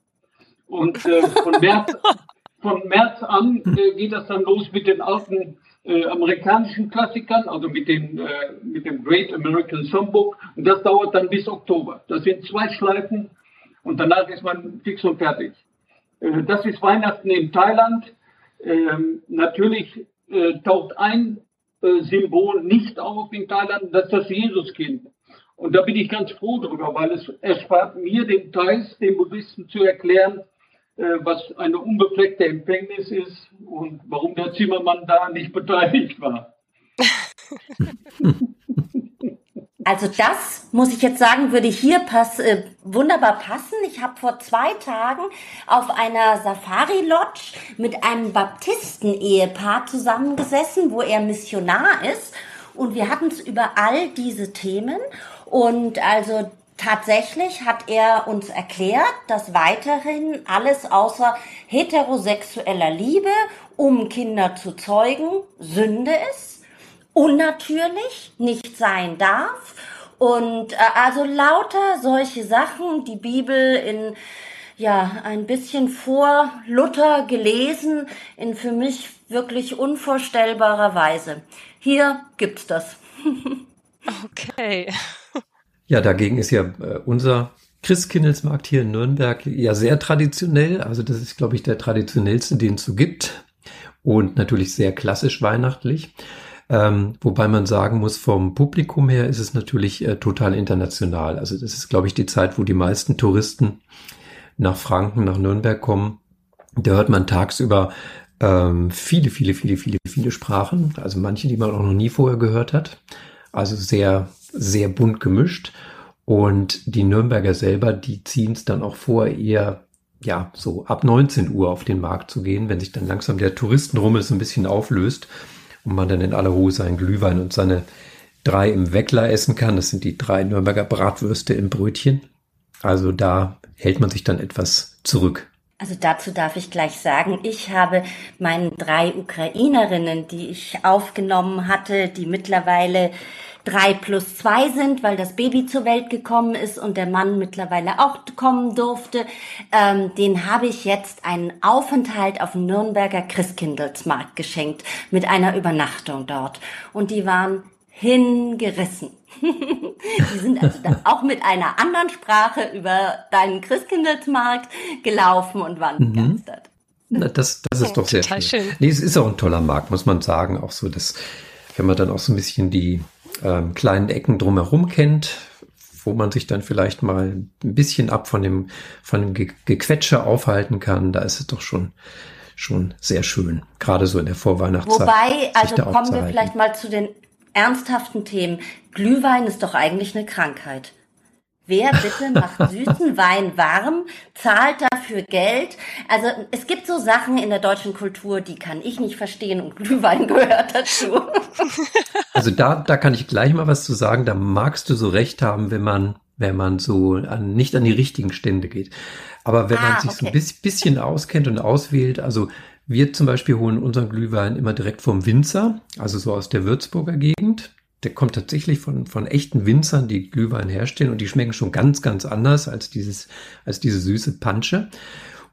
Und äh, von, März, von März an äh, geht das dann los mit den alten äh, amerikanischen Klassikern, also mit, den, äh, mit dem Great American Songbook. Und das dauert dann bis Oktober. Das sind zwei Schleifen und danach ist man fix und fertig. Äh, das ist Weihnachten in Thailand. Ähm, natürlich taucht ein äh, Symbol nicht auf in Thailand, das ist das Jesuskind. Und da bin ich ganz froh drüber, weil es erspart mir, den Thais, den Buddhisten zu erklären, äh, was eine unbefleckte Empfängnis ist und warum der Zimmermann da nicht beteiligt war. [laughs] Also das muss ich jetzt sagen, würde hier pass, äh, wunderbar passen. Ich habe vor zwei Tagen auf einer Safari-Lodge mit einem Baptisten-Ehepaar zusammengesessen, wo er Missionar ist. Und wir hatten es über all diese Themen. Und also tatsächlich hat er uns erklärt, dass weiterhin alles außer heterosexueller Liebe, um Kinder zu zeugen, Sünde ist unnatürlich, nicht sein darf. Und äh, also lauter solche Sachen, die Bibel in ja ein bisschen vor Luther gelesen, in für mich wirklich unvorstellbarer Weise. Hier gibt's das. [laughs] okay. Ja, dagegen ist ja äh, unser Christkindlesmarkt hier in Nürnberg ja sehr traditionell. Also das ist, glaube ich, der traditionellste, den es so gibt. Und natürlich sehr klassisch weihnachtlich. Ähm, wobei man sagen muss, vom Publikum her ist es natürlich äh, total international. Also das ist, glaube ich, die Zeit, wo die meisten Touristen nach Franken, nach Nürnberg kommen. Da hört man tagsüber ähm, viele, viele, viele, viele, viele Sprachen. Also manche, die man auch noch nie vorher gehört hat. Also sehr, sehr bunt gemischt. Und die Nürnberger selber, die ziehen es dann auch vor, eher ja, so ab 19 Uhr auf den Markt zu gehen, wenn sich dann langsam der Touristenrummel so ein bisschen auflöst und man dann in aller Ruhe seinen Glühwein und seine drei im Weckler essen kann. Das sind die drei Nürnberger Bratwürste im Brötchen. Also da hält man sich dann etwas zurück. Also dazu darf ich gleich sagen, ich habe meinen drei Ukrainerinnen, die ich aufgenommen hatte, die mittlerweile drei plus zwei sind, weil das Baby zur Welt gekommen ist und der Mann mittlerweile auch kommen durfte. Ähm, den habe ich jetzt einen Aufenthalt auf dem Nürnberger Christkindlesmarkt geschenkt mit einer Übernachtung dort. Und die waren hingerissen. [laughs] die sind also dann auch mit einer anderen Sprache über deinen Christkindlesmarkt gelaufen und waren mhm. begeistert. Na, das, das ist doch sehr schön. schön. Nee, es ist auch ein toller Markt, muss man sagen. Auch so, dass, wenn man dann auch so ein bisschen die, ähm, kleinen Ecken drumherum kennt, wo man sich dann vielleicht mal ein bisschen ab von dem, von dem Ge Gequetsche aufhalten kann. Da ist es doch schon, schon sehr schön. Gerade so in der Vorweihnachtszeit. Wobei, also kommen wir vielleicht mal zu den ernsthaften Themen. Glühwein ist doch eigentlich eine Krankheit. Wer bitte macht süßen Wein warm, zahlt dafür Geld? Also es gibt so Sachen in der deutschen Kultur, die kann ich nicht verstehen und Glühwein gehört dazu. [laughs] Also da, da kann ich gleich mal was zu sagen. Da magst du so recht haben, wenn man, wenn man so an, nicht an die richtigen Stände geht. Aber wenn ah, man sich okay. so ein bisschen auskennt und auswählt, also wir zum Beispiel holen unseren Glühwein immer direkt vom Winzer, also so aus der Würzburger Gegend der kommt tatsächlich von, von echten Winzern, die Glühwein herstellen und die schmecken schon ganz, ganz anders als dieses, als diese süße Pansche.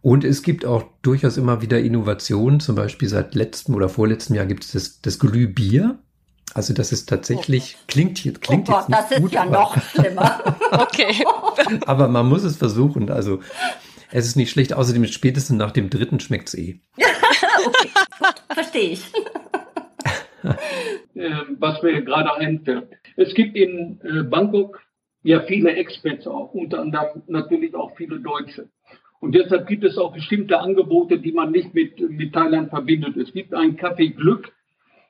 Und es gibt auch durchaus immer wieder Innovationen. Zum Beispiel seit letztem oder vorletztem Jahr gibt es das, das Glühbier. Also das ist tatsächlich, oh klingt, hier, klingt oh Gott, jetzt nicht das ist ja noch schlimmer. [laughs] okay. [laughs] aber man muss es versuchen. Also es ist nicht schlecht. Außerdem spätestens nach dem dritten schmeckt es eh. [laughs] okay, verstehe ich. Ähm, was mir gerade einfällt. Es gibt in äh, Bangkok ja viele Expats auch, unter anderem natürlich auch viele Deutsche. Und deshalb gibt es auch bestimmte Angebote, die man nicht mit, mit Thailand verbindet. Es gibt ein Café Glück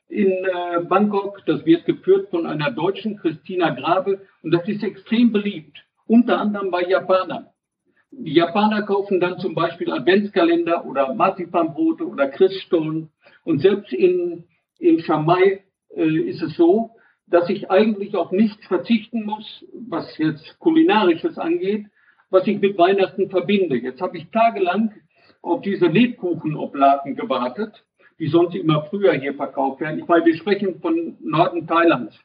in äh, Bangkok, das wird geführt von einer Deutschen, Christina Grabe, und das ist extrem beliebt, unter anderem bei Japanern. Die Japaner kaufen dann zum Beispiel Adventskalender oder Marzipanbrote oder Christstollen. Und selbst in in Schamai äh, ist es so, dass ich eigentlich auf nichts verzichten muss, was jetzt kulinarisches angeht, was ich mit Weihnachten verbinde. Jetzt habe ich tagelang auf diese Lebkuchenoblaten gewartet, die sonst immer früher hier verkauft werden. Ich meine, wir sprechen von Norden Thailands.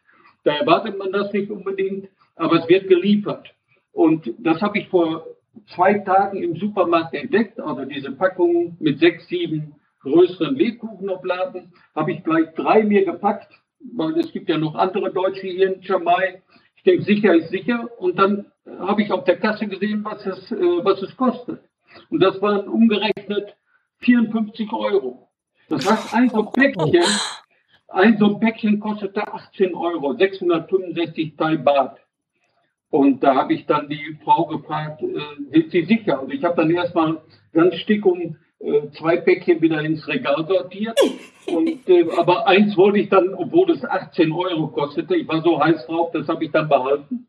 Da erwartet man das nicht unbedingt, aber es wird geliefert. Und das habe ich vor zwei Tagen im Supermarkt entdeckt, also diese Packungen mit sechs, sieben größeren Lebkuchenobladen, habe ich gleich drei mir gepackt, weil es gibt ja noch andere Deutsche hier in Jamai. Ich denke, sicher ist sicher. Und dann habe ich auf der Kasse gesehen, was es, äh, was es kostet. Und das waren umgerechnet 54 Euro. Das heißt, ein so Päckchen, ein so Päckchen kostete 18 Euro, 665 Thai Baht. Und da habe ich dann die Frau gefragt, äh, sind Sie sicher? Also ich habe dann erstmal ganz stick um äh, zwei Päckchen wieder ins Regal sortiert. Und, äh, aber eins wollte ich dann, obwohl es 18 Euro kostete, ich war so heiß drauf, das habe ich dann behalten.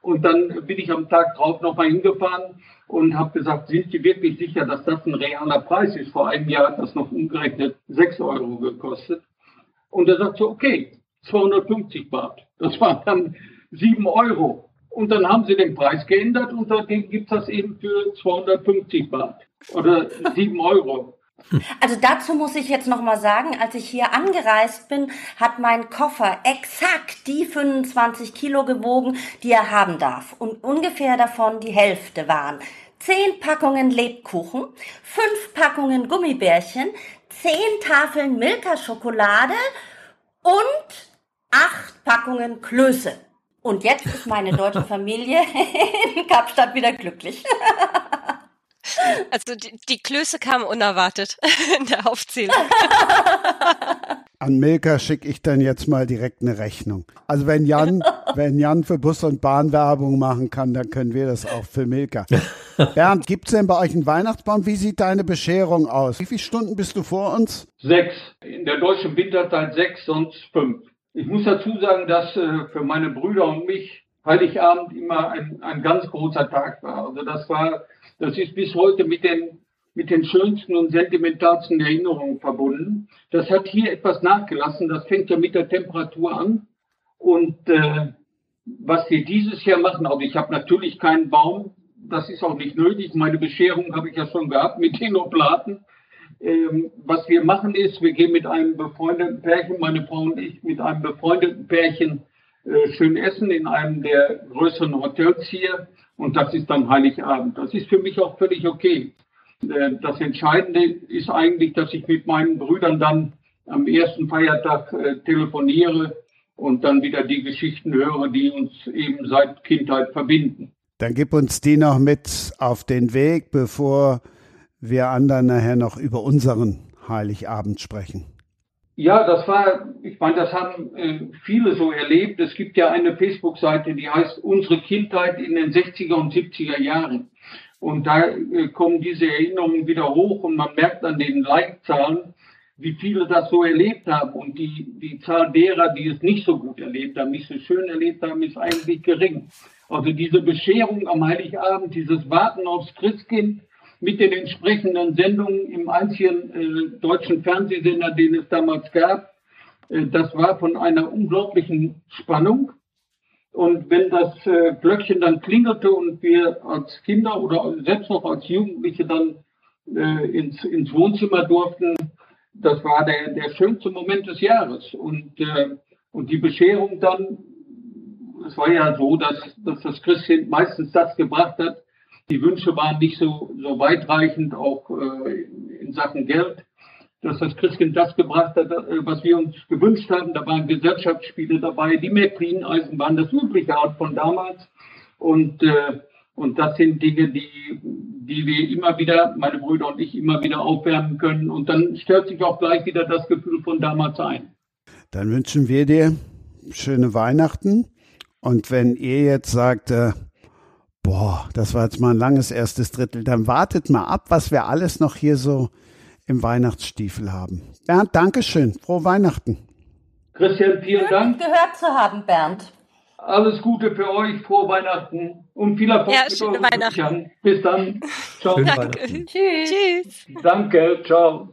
Und dann bin ich am Tag drauf nochmal hingefahren und habe gesagt, sind Sie wirklich sicher, dass das ein realer Preis ist? Vor einem Jahr hat das noch umgerechnet 6 Euro gekostet. Und er sagt so, okay, 250 Baht. Das waren dann 7 Euro. Und dann haben sie den Preis geändert und seitdem gibt es das eben für 250 Baht oder sieben Euro. Also dazu muss ich jetzt noch mal sagen, als ich hier angereist bin, hat mein Koffer exakt die 25 Kilo gewogen, die er haben darf. Und ungefähr davon die Hälfte waren zehn Packungen Lebkuchen, fünf Packungen Gummibärchen, zehn Tafeln Milka-Schokolade und acht Packungen Klöße. Und jetzt ist meine deutsche Familie [laughs] in Kapstadt wieder glücklich. [laughs] [laughs] Also die, die Klöße kamen unerwartet [laughs] in der Aufzählung. [laughs] An Milka schicke ich dann jetzt mal direkt eine Rechnung. Also wenn Jan, wenn Jan für Bus- und Bahnwerbung machen kann, dann können wir das auch für Milka. Bernd, gibt es denn bei euch einen Weihnachtsbaum? Wie sieht deine Bescherung aus? Wie viele Stunden bist du vor uns? Sechs. In der deutschen Winterzeit sechs, sonst fünf. Ich muss dazu sagen, dass äh, für meine Brüder und mich Heiligabend immer ein, ein ganz großer Tag war. Also das war das ist bis heute mit den, mit den schönsten und sentimentalsten Erinnerungen verbunden. Das hat hier etwas nachgelassen. Das fängt ja mit der Temperatur an. Und äh, was wir dieses Jahr machen, also ich habe natürlich keinen Baum. Das ist auch nicht nötig. Meine Bescherung habe ich ja schon gehabt mit den Oblaten. Ähm, was wir machen ist, wir gehen mit einem befreundeten Pärchen, meine Frau und ich, mit einem befreundeten Pärchen schön essen in einem der größeren Hotels hier und das ist dann Heiligabend. Das ist für mich auch völlig okay. Äh, das Entscheidende ist eigentlich, dass ich mit meinen Brüdern dann am ersten Feiertag äh, telefoniere und dann wieder die Geschichten höre, die uns eben seit Kindheit verbinden. Dann gib uns die noch mit auf den Weg, bevor wir anderen nachher noch über unseren Heiligabend sprechen. Ja, das war, ich meine, das haben äh, viele so erlebt. Es gibt ja eine Facebook-Seite, die heißt Unsere Kindheit in den 60er und 70er Jahren. Und da äh, kommen diese Erinnerungen wieder hoch und man merkt an den Like-Zahlen, wie viele das so erlebt haben. Und die, die Zahl derer, die es nicht so gut erlebt haben, nicht so schön erlebt haben, ist eigentlich gering. Also diese Bescherung am Heiligabend, dieses Warten aufs Christkind mit den entsprechenden Sendungen im einzigen äh, deutschen Fernsehsender, den es damals gab, äh, das war von einer unglaublichen Spannung. Und wenn das äh, Glöckchen dann klingelte und wir als Kinder oder selbst noch als Jugendliche dann äh, ins, ins Wohnzimmer durften, das war der, der schönste Moment des Jahres. Und, äh, und die Bescherung dann, es war ja so, dass, dass das Christkind meistens das gebracht hat. Die Wünsche waren nicht so, so weitreichend, auch äh, in Sachen Geld dass das Christkind das gebracht hat, äh, was wir uns gewünscht haben. Da waren Gesellschaftsspiele dabei, die McLean-Eisenbahn, das übliche Art von damals. Und, äh, und das sind Dinge, die, die wir immer wieder, meine Brüder und ich, immer wieder aufwärmen können. Und dann stellt sich auch gleich wieder das Gefühl von damals ein. Dann wünschen wir dir schöne Weihnachten. Und wenn ihr jetzt sagt, äh, boah, das war jetzt mal ein langes erstes Drittel, dann wartet mal ab, was wir alles noch hier so im Weihnachtsstiefel haben. Bernd, Dankeschön. Frohe Weihnachten. Christian, vielen Schön, Dank. gehört zu haben, Bernd. Alles Gute für euch, frohe Weihnachten und viel Erfolg Ja, mit schöne euren Weihnachten. Büchern. Bis dann. Ciao. Danke. Tschüss. Tschüss. Danke, ciao.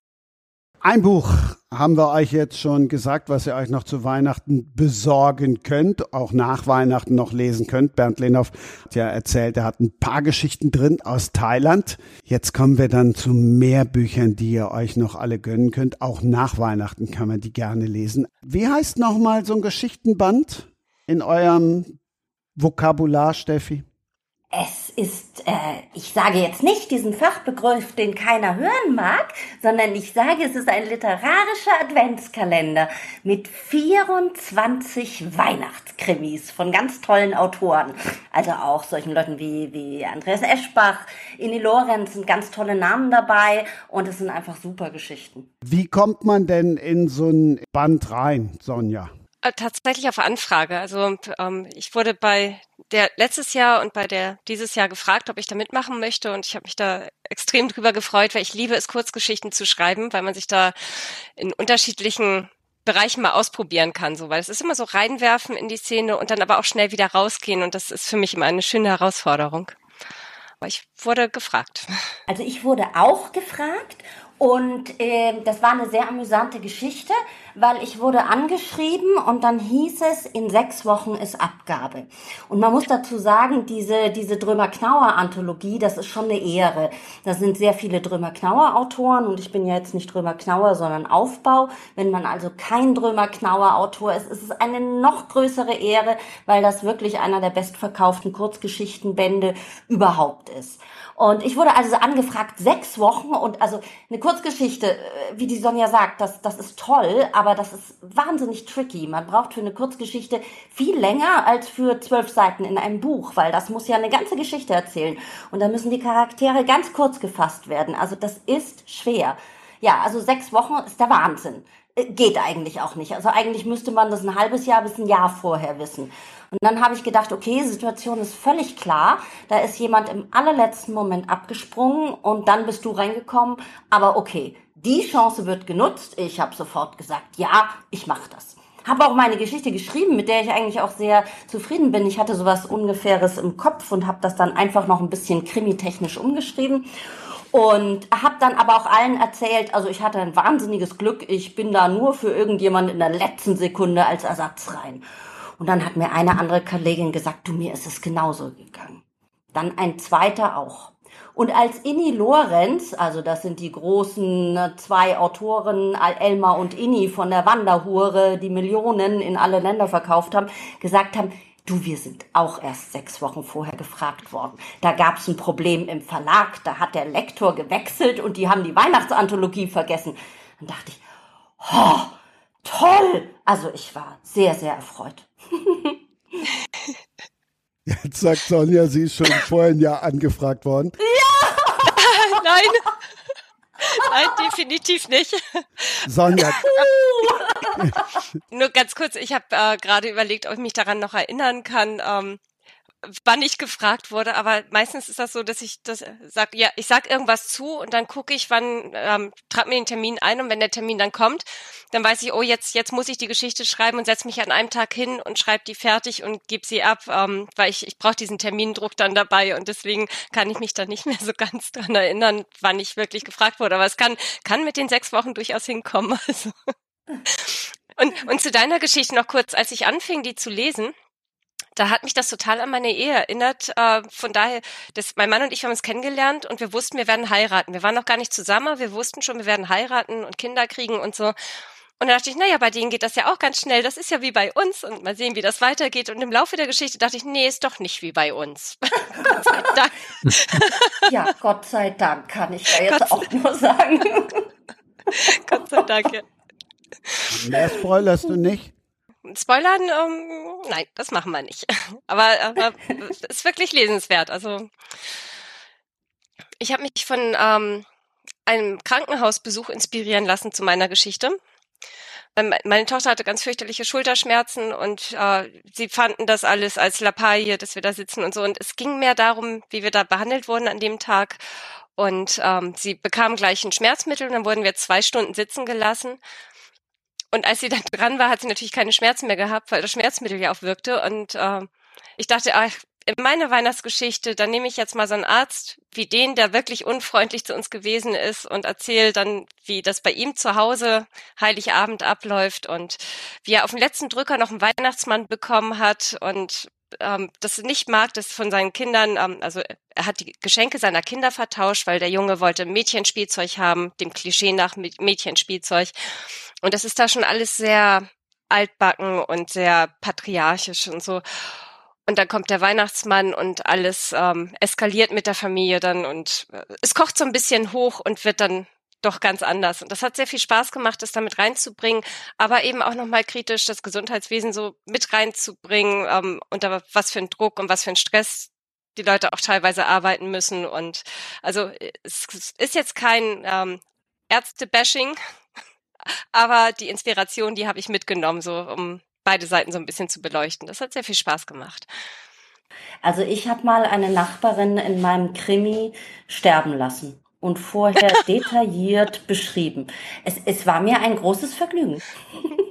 Ein Buch haben wir euch jetzt schon gesagt, was ihr euch noch zu Weihnachten besorgen könnt, auch nach Weihnachten noch lesen könnt. Bernd Lehnhoff hat ja erzählt, er hat ein paar Geschichten drin aus Thailand. Jetzt kommen wir dann zu mehr Büchern, die ihr euch noch alle gönnen könnt. Auch nach Weihnachten kann man die gerne lesen. Wie heißt nochmal so ein Geschichtenband in eurem Vokabular, Steffi? Es ist, äh, ich sage jetzt nicht diesen Fachbegriff, den keiner hören mag, sondern ich sage, es ist ein literarischer Adventskalender mit 24 Weihnachtskrimis von ganz tollen Autoren. Also auch solchen Leuten wie, wie Andreas Eschbach, Inni Lorenz sind ganz tolle Namen dabei und es sind einfach super Geschichten. Wie kommt man denn in so ein Band rein, Sonja? Äh, Tatsächlich auf Anfrage. Also ähm, ich wurde bei der letztes Jahr und bei der dieses Jahr gefragt, ob ich da mitmachen möchte und ich habe mich da extrem drüber gefreut, weil ich liebe es, Kurzgeschichten zu schreiben, weil man sich da in unterschiedlichen Bereichen mal ausprobieren kann, so, weil es ist immer so reinwerfen in die Szene und dann aber auch schnell wieder rausgehen und das ist für mich immer eine schöne Herausforderung. Aber ich wurde gefragt. Also ich wurde auch gefragt und äh, das war eine sehr amüsante Geschichte, weil ich wurde angeschrieben und dann hieß es, in sechs Wochen ist Abgabe. Und man muss dazu sagen, diese, diese Drömer-Knauer-Anthologie, das ist schon eine Ehre. Da sind sehr viele Drömer-Knauer-Autoren und ich bin ja jetzt nicht Drömer-Knauer, sondern Aufbau. Wenn man also kein Drömer-Knauer-Autor ist, ist es eine noch größere Ehre, weil das wirklich einer der bestverkauften Kurzgeschichtenbände überhaupt ist. Und ich wurde also angefragt, sechs Wochen und also eine Kurzgeschichte, äh, wie die Sonja sagt, das, das ist toll, aber das ist wahnsinnig tricky. Man braucht für eine Kurzgeschichte viel länger als für zwölf Seiten in einem Buch, weil das muss ja eine ganze Geschichte erzählen. Und da müssen die Charaktere ganz kurz gefasst werden. Also das ist schwer. Ja, also sechs Wochen ist der Wahnsinn. Äh, Geht eigentlich auch nicht. Also eigentlich müsste man das ein halbes Jahr bis ein Jahr vorher wissen. Und dann habe ich gedacht, okay, Situation ist völlig klar. Da ist jemand im allerletzten Moment abgesprungen und dann bist du reingekommen. Aber okay, die Chance wird genutzt. Ich habe sofort gesagt, ja, ich mache das. Habe auch meine Geschichte geschrieben, mit der ich eigentlich auch sehr zufrieden bin. Ich hatte sowas ungefähres im Kopf und habe das dann einfach noch ein bisschen krimitechnisch umgeschrieben. Und habe dann aber auch allen erzählt, also ich hatte ein wahnsinniges Glück, ich bin da nur für irgendjemand in der letzten Sekunde als Ersatz rein. Und dann hat mir eine andere Kollegin gesagt, du, mir ist es genauso gegangen. Dann ein zweiter auch. Und als Inni Lorenz, also das sind die großen äh, zwei Autoren, Elmar und Inni von der Wanderhure, die Millionen in alle Länder verkauft haben, gesagt haben, Du, wir sind auch erst sechs Wochen vorher gefragt worden. Da gab es ein Problem im Verlag, da hat der Lektor gewechselt und die haben die Weihnachtsanthologie vergessen. Dann dachte ich, oh, toll! Also ich war sehr, sehr erfreut. Jetzt sagt Sonja, sie ist schon vorhin ja angefragt worden. Ja! [laughs] Nein! Nein, definitiv nicht. Sonja. Nur ganz kurz, ich habe äh, gerade überlegt, ob ich mich daran noch erinnern kann. Ähm, wann ich gefragt wurde, aber meistens ist das so, dass ich das sag, ja, ich sag irgendwas zu und dann gucke ich, wann ähm, trage mir den Termin ein und wenn der Termin dann kommt, dann weiß ich, oh jetzt jetzt muss ich die Geschichte schreiben und setze mich an einem Tag hin und schreibe die fertig und gebe sie ab, ähm, weil ich ich brauche diesen Termindruck dann dabei und deswegen kann ich mich dann nicht mehr so [laughs] ganz dran erinnern, wann ich wirklich gefragt wurde, aber es kann kann mit den sechs Wochen durchaus hinkommen. [laughs] Also. Und, und zu deiner Geschichte noch kurz, als ich anfing, die zu lesen, da hat mich das total an meine Ehe erinnert. Äh, von daher, das, mein Mann und ich haben uns kennengelernt und wir wussten, wir werden heiraten. Wir waren noch gar nicht zusammen, aber wir wussten schon, wir werden heiraten und Kinder kriegen und so. Und da dachte ich, naja, bei denen geht das ja auch ganz schnell. Das ist ja wie bei uns und mal sehen, wie das weitergeht. Und im Laufe der Geschichte dachte ich, nee, ist doch nicht wie bei uns. [laughs] Gott sei Dank. [laughs] ja, Gott sei Dank kann ich ja jetzt auch nur sagen. [laughs] Gott sei Dank. Ja. Mehr spoilerst du nicht? Spoilern, ähm, nein, das machen wir nicht. [laughs] Aber, aber es ist wirklich lesenswert. Also ich habe mich von ähm, einem Krankenhausbesuch inspirieren lassen zu meiner Geschichte. Ähm, meine Tochter hatte ganz fürchterliche Schulterschmerzen und äh, sie fanden das alles als Lappalie, dass wir da sitzen und so. Und es ging mehr darum, wie wir da behandelt wurden an dem Tag. Und ähm, sie bekam gleich ein Schmerzmittel und dann wurden wir zwei Stunden sitzen gelassen. Und als sie dann dran war, hat sie natürlich keine Schmerzen mehr gehabt, weil das Schmerzmittel ja auch wirkte. Und äh, ich dachte, ach, in meiner Weihnachtsgeschichte, dann nehme ich jetzt mal so einen Arzt wie den, der wirklich unfreundlich zu uns gewesen ist und erzähle dann, wie das bei ihm zu Hause Heiligabend abläuft und wie er auf dem letzten Drücker noch einen Weihnachtsmann bekommen hat und ähm, das nicht mag, das von seinen Kindern, ähm, also er hat die Geschenke seiner Kinder vertauscht, weil der Junge wollte Mädchenspielzeug haben, dem Klischee nach Mädchenspielzeug. Und das ist da schon alles sehr altbacken und sehr patriarchisch und so. Und dann kommt der Weihnachtsmann und alles ähm, eskaliert mit der Familie dann und äh, es kocht so ein bisschen hoch und wird dann doch ganz anders. Und das hat sehr viel Spaß gemacht, das damit reinzubringen, aber eben auch nochmal kritisch das Gesundheitswesen so mit reinzubringen, ähm, unter was für ein Druck und was für ein Stress die Leute auch teilweise arbeiten müssen. Und also es ist jetzt kein ähm, Ärzte-Bashing, aber die Inspiration, die habe ich mitgenommen, so um beide Seiten so ein bisschen zu beleuchten. Das hat sehr viel Spaß gemacht. Also ich habe mal eine Nachbarin in meinem Krimi sterben lassen und vorher [laughs] detailliert beschrieben. Es, es war mir ein großes Vergnügen. [laughs]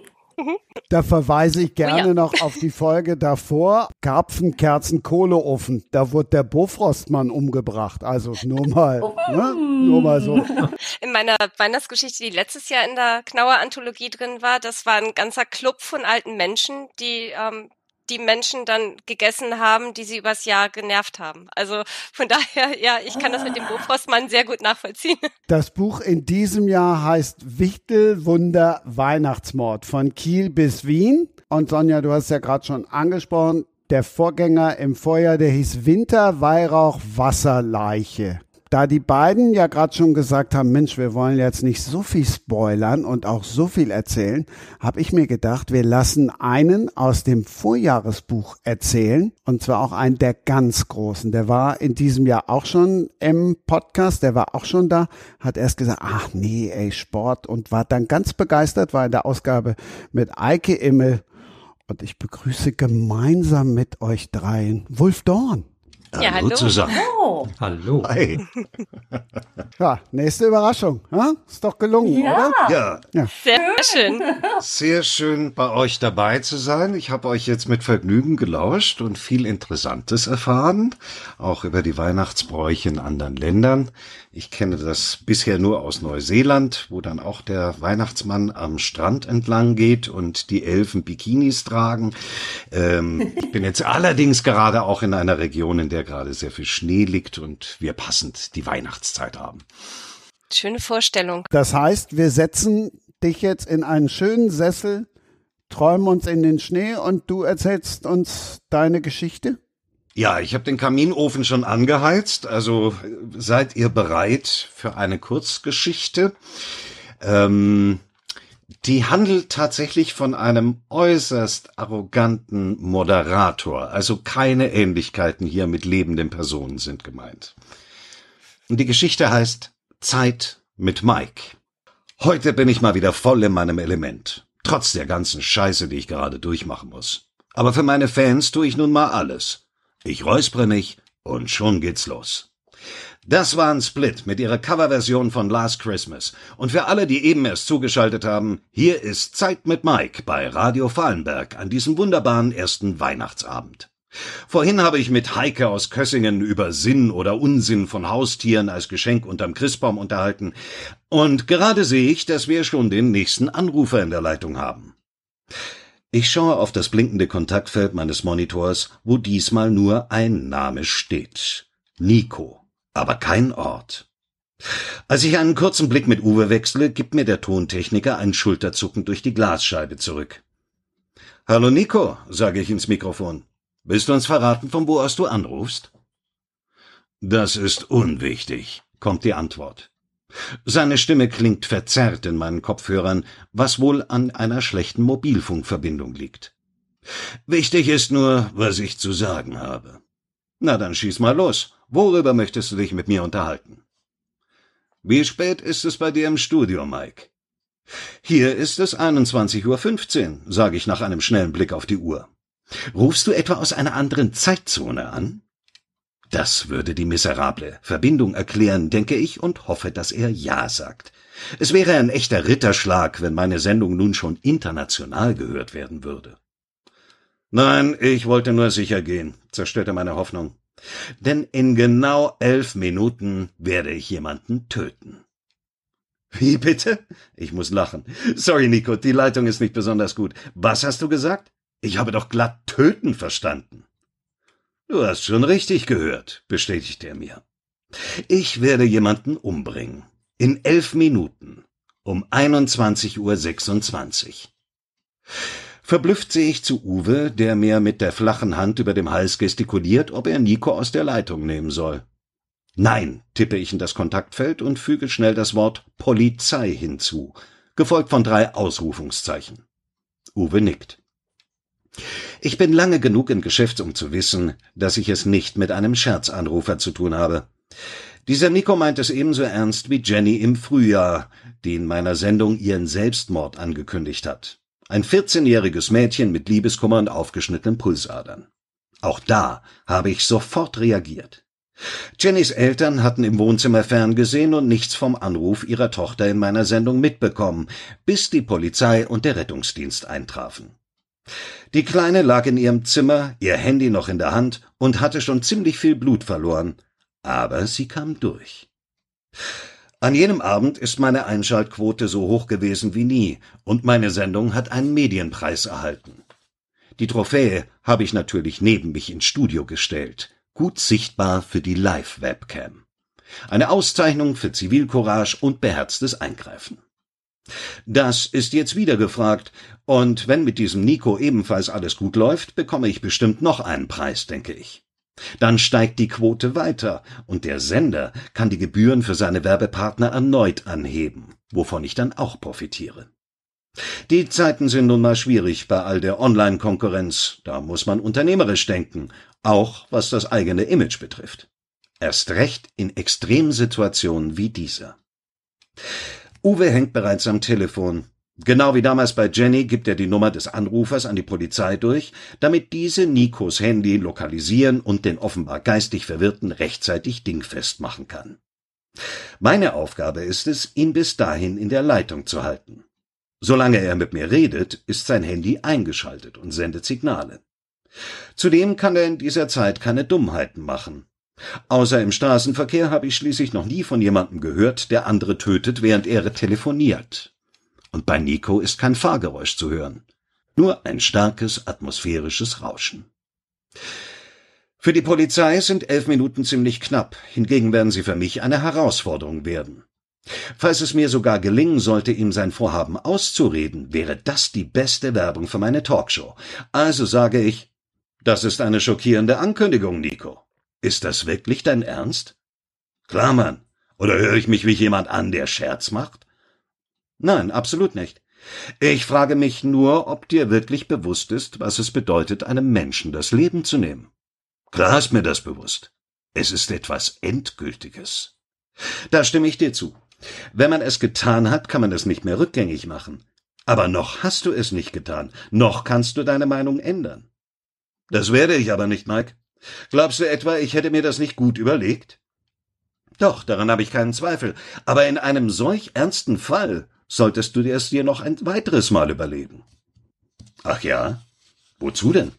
Da verweise ich gerne oh ja. noch auf die Folge davor. Karpfen, Kerzen, Kohleofen. Da wurde der Bofrostmann umgebracht. Also nur mal, oh. ne? nur mal so. [laughs] In meiner Weihnachtsgeschichte, die letztes Jahr in der Knauer Anthologie drin war, das war ein ganzer Club von alten Menschen, die ähm, die Menschen dann gegessen haben, die sie übers Jahr genervt haben. Also von [laughs] daher, ja, ich kann das mit dem Bofrostmann sehr gut nachvollziehen. [laughs] Das Buch in diesem Jahr heißt Wichtel Wunder Weihnachtsmord von Kiel bis Wien. Und Sonja, du hast ja gerade schon angesprochen, der Vorgänger im Vorjahr, der hieß Winter Weihrauch Wasserleiche. Da die beiden ja gerade schon gesagt haben, Mensch, wir wollen jetzt nicht so viel spoilern und auch so viel erzählen, habe ich mir gedacht, wir lassen einen aus dem Vorjahresbuch erzählen und zwar auch einen der ganz großen. Der war in diesem Jahr auch schon im Podcast, der war auch schon da, hat erst gesagt, ach nee, ey, Sport und war dann ganz begeistert, war in der Ausgabe mit Eike Immel und ich begrüße gemeinsam mit euch dreien Wolf Dorn. Ja, hallo, hallo. zusammen. Oh. Hallo. Hi. ja, nächste Überraschung. Ja? Ist doch gelungen, ja. oder? Ja. ja. Sehr schön. Sehr schön, bei euch dabei zu sein. Ich habe euch jetzt mit Vergnügen gelauscht und viel Interessantes erfahren, auch über die Weihnachtsbräuche in anderen Ländern. Ich kenne das bisher nur aus Neuseeland, wo dann auch der Weihnachtsmann am Strand entlang geht und die Elfen Bikinis tragen. Ähm, ich bin jetzt allerdings gerade auch in einer Region, in der gerade sehr viel Schnee liegt und wir passend die Weihnachtszeit haben. Schöne Vorstellung. Das heißt, wir setzen dich jetzt in einen schönen Sessel träumen uns in den Schnee und du erzählst uns deine Geschichte? Ja, ich habe den Kaminofen schon angeheizt, also seid ihr bereit für eine Kurzgeschichte? Ähm, die handelt tatsächlich von einem äußerst arroganten Moderator, also keine Ähnlichkeiten hier mit lebenden Personen sind gemeint. Die Geschichte heißt Zeit mit Mike. Heute bin ich mal wieder voll in meinem Element, trotz der ganzen Scheiße, die ich gerade durchmachen muss. Aber für meine Fans tue ich nun mal alles. Ich räuspere mich und schon geht's los. Das war ein Split mit ihrer Coverversion von Last Christmas. Und für alle, die eben erst zugeschaltet haben, hier ist Zeit mit Mike bei Radio Fallenberg an diesem wunderbaren ersten Weihnachtsabend. Vorhin habe ich mit Heike aus Kössingen über Sinn oder Unsinn von Haustieren als Geschenk unterm Christbaum unterhalten. Und gerade sehe ich, dass wir schon den nächsten Anrufer in der Leitung haben. Ich schaue auf das blinkende Kontaktfeld meines Monitors, wo diesmal nur ein Name steht. Nico, aber kein Ort. Als ich einen kurzen Blick mit Uwe wechsle, gibt mir der Tontechniker ein Schulterzucken durch die Glasscheibe zurück. Hallo Nico, sage ich ins Mikrofon. Willst du uns verraten, von wo aus du anrufst? Das ist unwichtig, kommt die Antwort. Seine Stimme klingt verzerrt in meinen Kopfhörern, was wohl an einer schlechten Mobilfunkverbindung liegt. Wichtig ist nur, was ich zu sagen habe. Na dann schieß mal los. Worüber möchtest du dich mit mir unterhalten? Wie spät ist es bei dir im Studio, Mike? Hier ist es 21.15 Uhr, sage ich nach einem schnellen Blick auf die Uhr. Rufst du etwa aus einer anderen Zeitzone an? Das würde die miserable Verbindung erklären, denke ich, und hoffe, dass er Ja sagt. Es wäre ein echter Ritterschlag, wenn meine Sendung nun schon international gehört werden würde. Nein, ich wollte nur sicher gehen, zerstörte meine Hoffnung. Denn in genau elf Minuten werde ich jemanden töten. Wie bitte? Ich muss lachen. Sorry, Nico, die Leitung ist nicht besonders gut. Was hast du gesagt? Ich habe doch glatt töten verstanden. Du hast schon richtig gehört, bestätigte er mir. Ich werde jemanden umbringen. In elf Minuten. Um 21.26 Uhr. Verblüfft sehe ich zu Uwe, der mir mit der flachen Hand über dem Hals gestikuliert, ob er Nico aus der Leitung nehmen soll. Nein, tippe ich in das Kontaktfeld und füge schnell das Wort Polizei hinzu, gefolgt von drei Ausrufungszeichen. Uwe nickt. Ich bin lange genug im Geschäft, um zu wissen, dass ich es nicht mit einem Scherzanrufer zu tun habe. Dieser Nico meint es ebenso ernst wie Jenny im Frühjahr, die in meiner Sendung ihren Selbstmord angekündigt hat. Ein 14-jähriges Mädchen mit Liebeskummer und aufgeschnittenen Pulsadern. Auch da habe ich sofort reagiert. Jennys Eltern hatten im Wohnzimmer ferngesehen und nichts vom Anruf ihrer Tochter in meiner Sendung mitbekommen, bis die Polizei und der Rettungsdienst eintrafen. Die Kleine lag in ihrem Zimmer, ihr Handy noch in der Hand und hatte schon ziemlich viel Blut verloren, aber sie kam durch. An jenem Abend ist meine Einschaltquote so hoch gewesen wie nie, und meine Sendung hat einen Medienpreis erhalten. Die Trophäe habe ich natürlich neben mich ins Studio gestellt, gut sichtbar für die Live-Webcam. Eine Auszeichnung für Zivilcourage und beherztes Eingreifen. Das ist jetzt wieder gefragt, und wenn mit diesem Nico ebenfalls alles gut läuft, bekomme ich bestimmt noch einen Preis, denke ich. Dann steigt die Quote weiter, und der Sender kann die Gebühren für seine Werbepartner erneut anheben, wovon ich dann auch profitiere. Die Zeiten sind nun mal schwierig bei all der Online-Konkurrenz, da muss man unternehmerisch denken, auch was das eigene Image betrifft. Erst recht in Extremsituationen wie dieser. Uwe hängt bereits am Telefon. Genau wie damals bei Jenny gibt er die Nummer des Anrufers an die Polizei durch, damit diese Nikos Handy lokalisieren und den offenbar geistig Verwirrten rechtzeitig dingfest machen kann. Meine Aufgabe ist es, ihn bis dahin in der Leitung zu halten. Solange er mit mir redet, ist sein Handy eingeschaltet und sendet Signale. Zudem kann er in dieser Zeit keine Dummheiten machen. Außer im Straßenverkehr habe ich schließlich noch nie von jemandem gehört, der andere tötet, während er telefoniert. Und bei Nico ist kein Fahrgeräusch zu hören. Nur ein starkes atmosphärisches Rauschen. Für die Polizei sind elf Minuten ziemlich knapp, hingegen werden sie für mich eine Herausforderung werden. Falls es mir sogar gelingen sollte, ihm sein Vorhaben auszureden, wäre das die beste Werbung für meine Talkshow. Also sage ich, das ist eine schockierende Ankündigung, Nico. Ist das wirklich dein Ernst? Klar, Mann. Oder höre ich mich wie jemand an, der Scherz macht? Nein, absolut nicht. Ich frage mich nur, ob dir wirklich bewusst ist, was es bedeutet, einem Menschen das Leben zu nehmen. Klar ist mir das bewusst. Es ist etwas Endgültiges. Da stimme ich dir zu. Wenn man es getan hat, kann man es nicht mehr rückgängig machen. Aber noch hast du es nicht getan, noch kannst du deine Meinung ändern. Das werde ich aber nicht, Mike. Glaubst du etwa, ich hätte mir das nicht gut überlegt? Doch, daran habe ich keinen Zweifel. Aber in einem solch ernsten Fall solltest du dir es dir noch ein weiteres Mal überlegen. Ach ja? Wozu denn?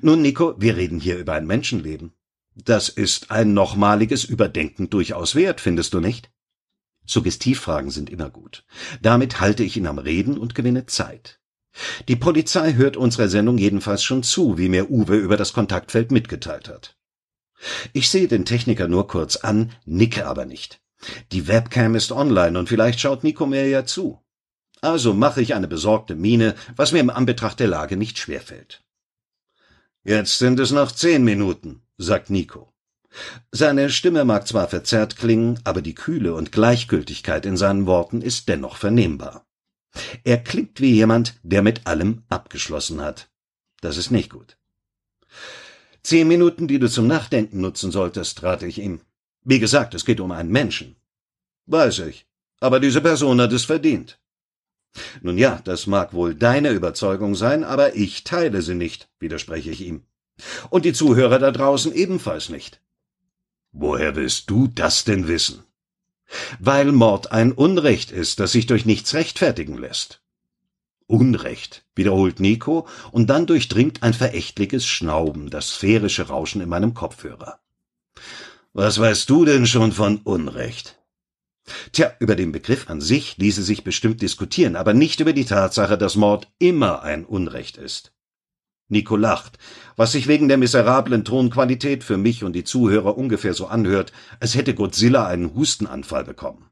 Nun, Nico, wir reden hier über ein Menschenleben. Das ist ein nochmaliges Überdenken durchaus wert, findest du nicht? Suggestivfragen sind immer gut. Damit halte ich ihn am Reden und gewinne Zeit. Die Polizei hört unserer Sendung jedenfalls schon zu, wie mir Uwe über das Kontaktfeld mitgeteilt hat. Ich sehe den Techniker nur kurz an, nicke aber nicht. Die Webcam ist online und vielleicht schaut Nico mir ja zu. Also mache ich eine besorgte Miene, was mir im Anbetracht der Lage nicht schwerfällt. Jetzt sind es noch zehn Minuten, sagt Nico. Seine Stimme mag zwar verzerrt klingen, aber die Kühle und Gleichgültigkeit in seinen Worten ist dennoch vernehmbar. Er klingt wie jemand, der mit allem abgeschlossen hat. Das ist nicht gut. Zehn Minuten, die du zum Nachdenken nutzen solltest, rate ich ihm. Wie gesagt, es geht um einen Menschen. Weiß ich. Aber diese Person hat es verdient. Nun ja, das mag wohl deine Überzeugung sein, aber ich teile sie nicht, widerspreche ich ihm. Und die Zuhörer da draußen ebenfalls nicht. Woher willst du das denn wissen? Weil Mord ein Unrecht ist, das sich durch nichts rechtfertigen lässt. Unrecht, wiederholt Nico, und dann durchdringt ein verächtliches Schnauben das sphärische Rauschen in meinem Kopfhörer. Was weißt du denn schon von Unrecht? Tja, über den Begriff an sich ließe sich bestimmt diskutieren, aber nicht über die Tatsache, dass Mord immer ein Unrecht ist. Nico lacht, was sich wegen der miserablen Tonqualität für mich und die Zuhörer ungefähr so anhört, als hätte Godzilla einen Hustenanfall bekommen.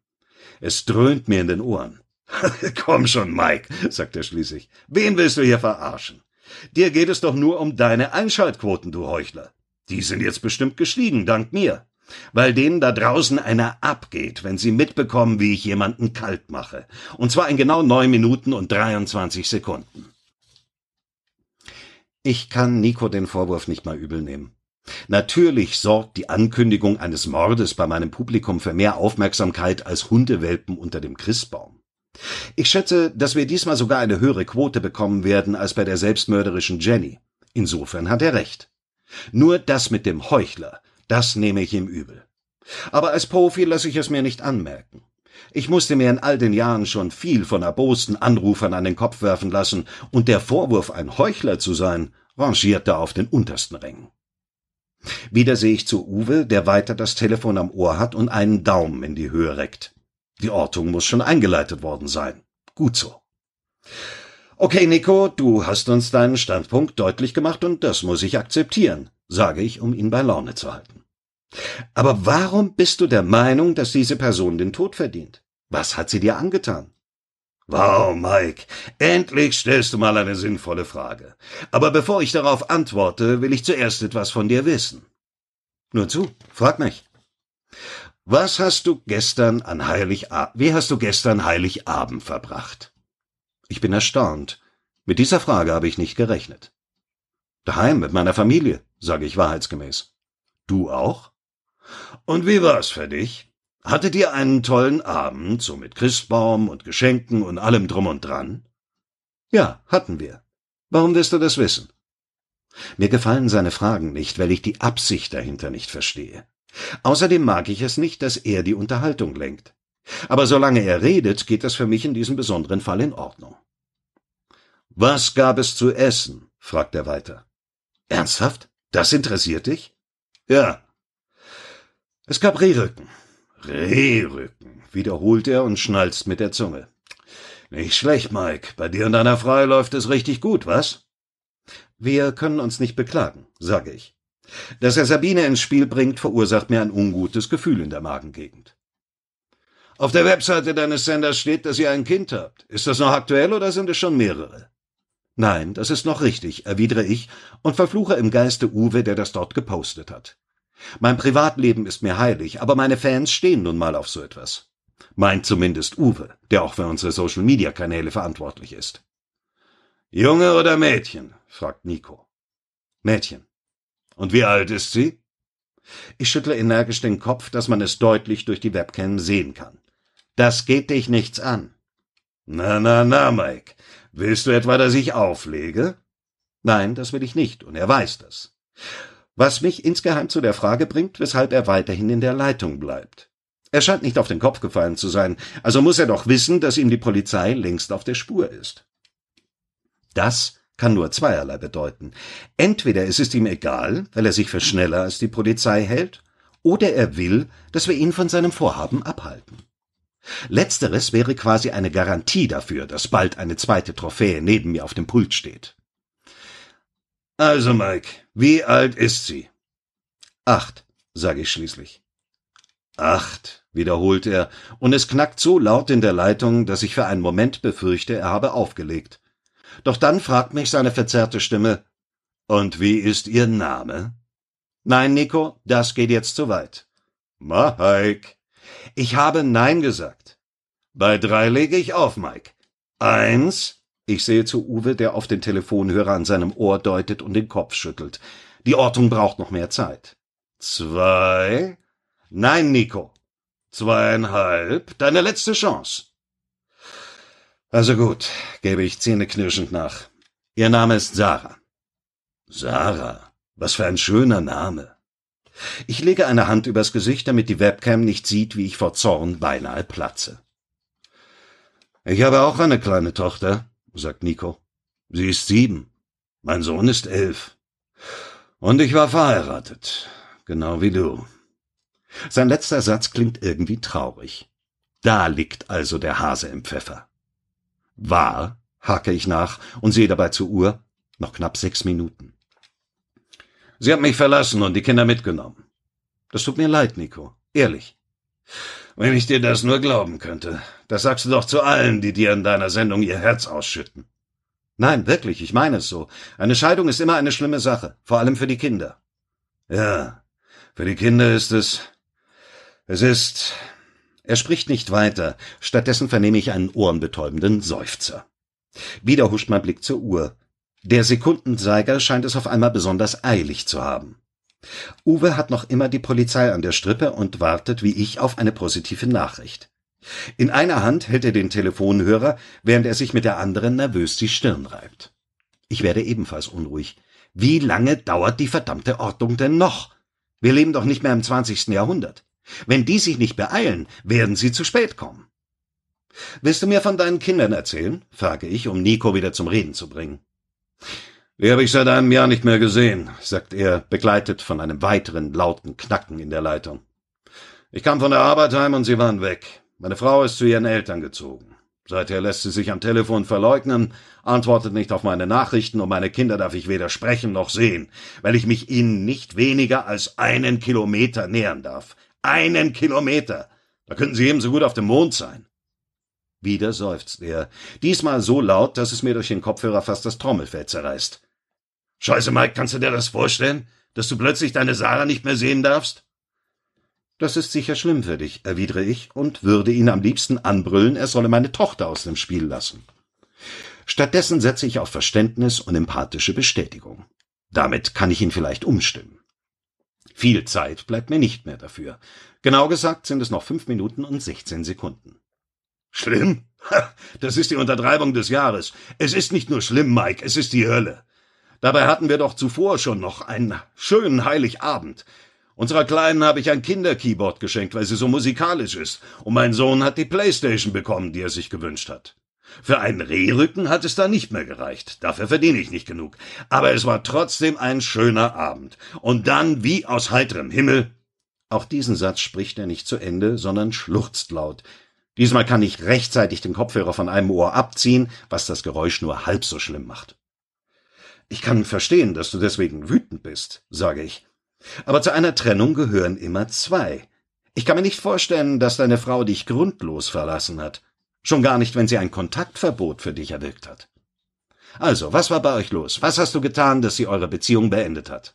Es dröhnt mir in den Ohren. [laughs] Komm schon, Mike, sagt er schließlich. Wen willst du hier verarschen? Dir geht es doch nur um deine Einschaltquoten, du Heuchler. Die sind jetzt bestimmt gestiegen, dank mir weil denen da draußen einer abgeht, wenn sie mitbekommen, wie ich jemanden kalt mache. Und zwar in genau neun Minuten und 23 Sekunden. Ich kann Nico den Vorwurf nicht mal übel nehmen. Natürlich sorgt die Ankündigung eines Mordes bei meinem Publikum für mehr Aufmerksamkeit als Hundewelpen unter dem Christbaum. Ich schätze, dass wir diesmal sogar eine höhere Quote bekommen werden als bei der selbstmörderischen Jenny. Insofern hat er recht. Nur das mit dem Heuchler, das nehme ich ihm übel. Aber als Profi lasse ich es mir nicht anmerken. Ich musste mir in all den Jahren schon viel von erbosten Anrufern an den Kopf werfen lassen, und der Vorwurf, ein Heuchler zu sein, rangierte auf den untersten Rängen. Wieder sehe ich zu Uwe, der weiter das Telefon am Ohr hat und einen Daumen in die Höhe reckt. Die Ortung muss schon eingeleitet worden sein. Gut so. Okay, Nico, du hast uns deinen Standpunkt deutlich gemacht und das muss ich akzeptieren, sage ich, um ihn bei Laune zu halten. Aber warum bist du der Meinung, dass diese Person den Tod verdient? Was hat sie dir angetan? Wow, Mike, endlich stellst du mal eine sinnvolle Frage. Aber bevor ich darauf antworte, will ich zuerst etwas von dir wissen. Nur zu, frag mich. Was hast du gestern an Heiligabend, wie hast du gestern Heiligabend verbracht? Ich bin erstaunt. Mit dieser Frage habe ich nicht gerechnet. Daheim mit meiner Familie, sage ich wahrheitsgemäß. Du auch? Und wie war's für dich? Hattet ihr einen tollen Abend, so mit Christbaum und Geschenken und allem drum und dran? Ja, hatten wir. Warum wirst du das wissen? Mir gefallen seine Fragen nicht, weil ich die Absicht dahinter nicht verstehe. Außerdem mag ich es nicht, dass er die Unterhaltung lenkt. Aber solange er redet, geht das für mich in diesem besonderen Fall in Ordnung. Was gab es zu essen? fragt er weiter. Ernsthaft? Das interessiert dich? Ja, es gab Rehrücken. Rehrücken, wiederholt er und schnalzt mit der Zunge. Nicht schlecht, Mike. Bei dir und deiner Frau läuft es richtig gut, was? Wir können uns nicht beklagen, sage ich. Dass er Sabine ins Spiel bringt, verursacht mir ein ungutes Gefühl in der Magengegend. Auf der Webseite deines Senders steht, dass ihr ein Kind habt. Ist das noch aktuell oder sind es schon mehrere? Nein, das ist noch richtig, erwidere ich und verfluche im Geiste Uwe, der das dort gepostet hat. Mein Privatleben ist mir heilig, aber meine Fans stehen nun mal auf so etwas. Meint zumindest Uwe, der auch für unsere Social-Media-Kanäle verantwortlich ist. Junge oder Mädchen? fragt Nico. Mädchen. Und wie alt ist sie? Ich schüttle energisch den Kopf, dass man es deutlich durch die Webcam sehen kann. Das geht dich nichts an. Na, na, na, Mike. Willst du etwa, dass ich auflege? Nein, das will ich nicht, und er weiß das. Was mich insgeheim zu der Frage bringt, weshalb er weiterhin in der Leitung bleibt. Er scheint nicht auf den Kopf gefallen zu sein, also muss er doch wissen, dass ihm die Polizei längst auf der Spur ist. Das kann nur zweierlei bedeuten. Entweder es ist ihm egal, weil er sich für schneller als die Polizei hält, oder er will, dass wir ihn von seinem Vorhaben abhalten. Letzteres wäre quasi eine Garantie dafür, dass bald eine zweite Trophäe neben mir auf dem Pult steht. Also, Mike, wie alt ist sie? Acht, sage ich schließlich. Acht, wiederholt er, und es knackt so laut in der Leitung, dass ich für einen Moment befürchte, er habe aufgelegt. Doch dann fragt mich seine verzerrte Stimme, und wie ist Ihr Name? Nein, Nico, das geht jetzt zu weit. Mike, ich habe Nein gesagt. Bei drei lege ich auf, Mike. Eins. Ich sehe zu Uwe, der auf den Telefonhörer an seinem Ohr deutet und den Kopf schüttelt. Die Ortung braucht noch mehr Zeit. Zwei. Nein, Nico. Zweieinhalb. Deine letzte Chance. Also gut, gebe ich zähneknirschend nach. Ihr Name ist Sarah. Sarah. Was für ein schöner Name. Ich lege eine Hand übers Gesicht, damit die Webcam nicht sieht, wie ich vor Zorn beinahe platze. Ich habe auch eine kleine Tochter, sagt Nico. Sie ist sieben. Mein Sohn ist elf. Und ich war verheiratet. Genau wie du. Sein letzter Satz klingt irgendwie traurig. Da liegt also der Hase im Pfeffer. War, hake ich nach und sehe dabei zur Uhr, noch knapp sechs Minuten. Sie hat mich verlassen und die Kinder mitgenommen. Das tut mir leid, Nico. Ehrlich. Wenn ich dir das nur glauben könnte. Das sagst du doch zu allen, die dir in deiner Sendung ihr Herz ausschütten. Nein, wirklich, ich meine es so. Eine Scheidung ist immer eine schlimme Sache, vor allem für die Kinder. Ja, für die Kinder ist es. Es ist. Er spricht nicht weiter, stattdessen vernehme ich einen ohrenbetäubenden Seufzer. Wieder huscht mein Blick zur Uhr. Der Sekundenzeiger scheint es auf einmal besonders eilig zu haben. Uwe hat noch immer die Polizei an der Strippe und wartet wie ich auf eine positive Nachricht. In einer Hand hält er den Telefonhörer, während er sich mit der anderen nervös die Stirn reibt. Ich werde ebenfalls unruhig. Wie lange dauert die verdammte Ordnung denn noch? Wir leben doch nicht mehr im 20. Jahrhundert. Wenn die sich nicht beeilen, werden sie zu spät kommen. Willst du mir von deinen Kindern erzählen? frage ich, um Nico wieder zum Reden zu bringen. Die habe ich seit einem Jahr nicht mehr gesehen, sagt er, begleitet von einem weiteren lauten Knacken in der Leitung. Ich kam von der Arbeit heim und sie waren weg. Meine Frau ist zu ihren Eltern gezogen. Seither lässt sie sich am Telefon verleugnen, antwortet nicht auf meine Nachrichten und meine Kinder darf ich weder sprechen noch sehen, weil ich mich ihnen nicht weniger als einen Kilometer nähern darf. Einen Kilometer! Da könnten sie ebenso gut auf dem Mond sein. Wieder seufzt er, diesmal so laut, dass es mir durch den Kopfhörer fast das Trommelfell zerreißt. Scheiße, Mike, kannst du dir das vorstellen, dass du plötzlich deine Sarah nicht mehr sehen darfst? Das ist sicher schlimm für dich, erwidere ich und würde ihn am liebsten anbrüllen, er solle meine Tochter aus dem Spiel lassen. Stattdessen setze ich auf Verständnis und empathische Bestätigung. Damit kann ich ihn vielleicht umstimmen. Viel Zeit bleibt mir nicht mehr dafür. Genau gesagt sind es noch fünf Minuten und sechzehn Sekunden. Schlimm? [laughs] Das ist die Untertreibung des Jahres. Es ist nicht nur schlimm, Mike, es ist die Hölle. Dabei hatten wir doch zuvor schon noch einen schönen Heiligabend. Unserer Kleinen habe ich ein Kinderkeyboard geschenkt, weil sie so musikalisch ist, und mein Sohn hat die Playstation bekommen, die er sich gewünscht hat. Für einen Rehrücken hat es da nicht mehr gereicht. Dafür verdiene ich nicht genug. Aber es war trotzdem ein schöner Abend. Und dann, wie aus heiterem Himmel. Auch diesen Satz spricht er nicht zu Ende, sondern schluchzt laut. Diesmal kann ich rechtzeitig den Kopfhörer von einem Ohr abziehen, was das Geräusch nur halb so schlimm macht. Ich kann verstehen, dass du deswegen wütend bist, sage ich. Aber zu einer Trennung gehören immer zwei. Ich kann mir nicht vorstellen, dass deine Frau dich grundlos verlassen hat. Schon gar nicht, wenn sie ein Kontaktverbot für dich erwirkt hat. Also, was war bei euch los? Was hast du getan, dass sie eure Beziehung beendet hat?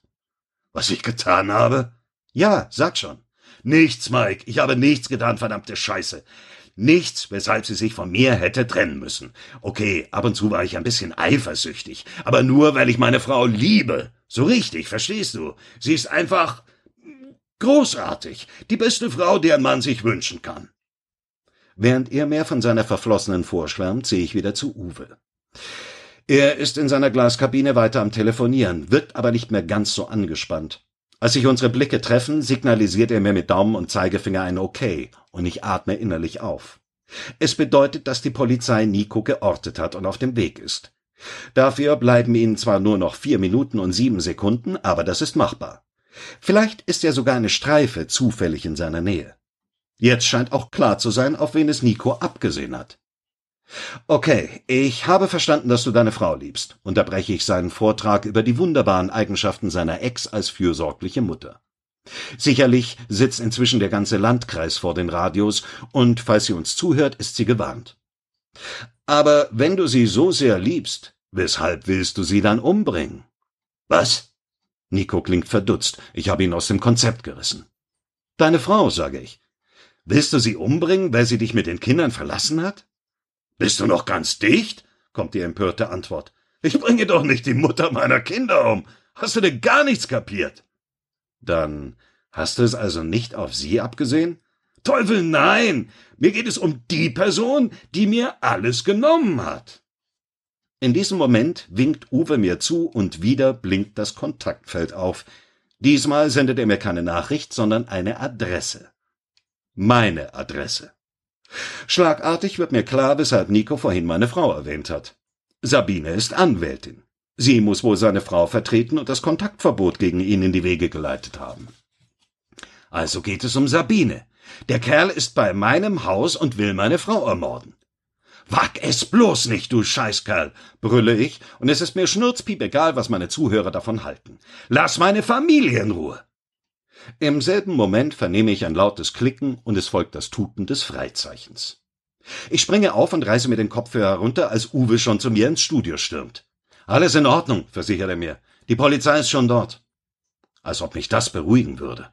Was ich getan habe? Ja, sag schon. Nichts, Mike. Ich habe nichts getan, verdammte Scheiße. Nichts, weshalb sie sich von mir hätte trennen müssen. Okay, ab und zu war ich ein bisschen eifersüchtig, aber nur, weil ich meine Frau liebe. So richtig, verstehst du? Sie ist einfach großartig, die beste Frau, deren man sich wünschen kann. Während er mehr von seiner Verflossenen vorschwärmt, sehe ich wieder zu Uwe. Er ist in seiner Glaskabine weiter am Telefonieren, wirkt aber nicht mehr ganz so angespannt. Als sich unsere Blicke treffen, signalisiert er mir mit Daumen und Zeigefinger ein Okay, und ich atme innerlich auf. Es bedeutet, dass die Polizei Nico geortet hat und auf dem Weg ist. Dafür bleiben ihnen zwar nur noch vier Minuten und sieben Sekunden, aber das ist machbar. Vielleicht ist ja sogar eine Streife zufällig in seiner Nähe. Jetzt scheint auch klar zu sein, auf wen es Nico abgesehen hat. Okay, ich habe verstanden, dass du deine Frau liebst, unterbreche ich seinen Vortrag über die wunderbaren Eigenschaften seiner Ex als fürsorgliche Mutter. Sicherlich sitzt inzwischen der ganze Landkreis vor den Radios, und falls sie uns zuhört, ist sie gewarnt. Aber wenn du sie so sehr liebst, weshalb willst du sie dann umbringen? Was? Nico klingt verdutzt. Ich habe ihn aus dem Konzept gerissen. Deine Frau, sage ich. Willst du sie umbringen, weil sie dich mit den Kindern verlassen hat? Bist du noch ganz dicht? kommt die empörte Antwort. Ich bringe doch nicht die Mutter meiner Kinder um. Hast du denn gar nichts kapiert? Dann hast du es also nicht auf sie abgesehen? Teufel, nein! Mir geht es um die Person, die mir alles genommen hat. In diesem Moment winkt Uwe mir zu und wieder blinkt das Kontaktfeld auf. Diesmal sendet er mir keine Nachricht, sondern eine Adresse. Meine Adresse. Schlagartig wird mir klar, weshalb Nico vorhin meine Frau erwähnt hat. Sabine ist Anwältin. Sie muss wohl seine Frau vertreten und das Kontaktverbot gegen ihn in die Wege geleitet haben. Also geht es um Sabine. Der Kerl ist bei meinem Haus und will meine Frau ermorden. Wag es bloß nicht, du Scheißkerl, brülle ich, und es ist mir schnurzpiep egal, was meine Zuhörer davon halten. Lass meine Familie in Ruhe. Im selben Moment vernehme ich ein lautes Klicken und es folgt das Tuten des Freizeichens. Ich springe auf und reiße mir den Kopfhörer herunter, als Uwe schon zu mir ins Studio stürmt. Alles in Ordnung, versichert er mir. Die Polizei ist schon dort. Als ob mich das beruhigen würde.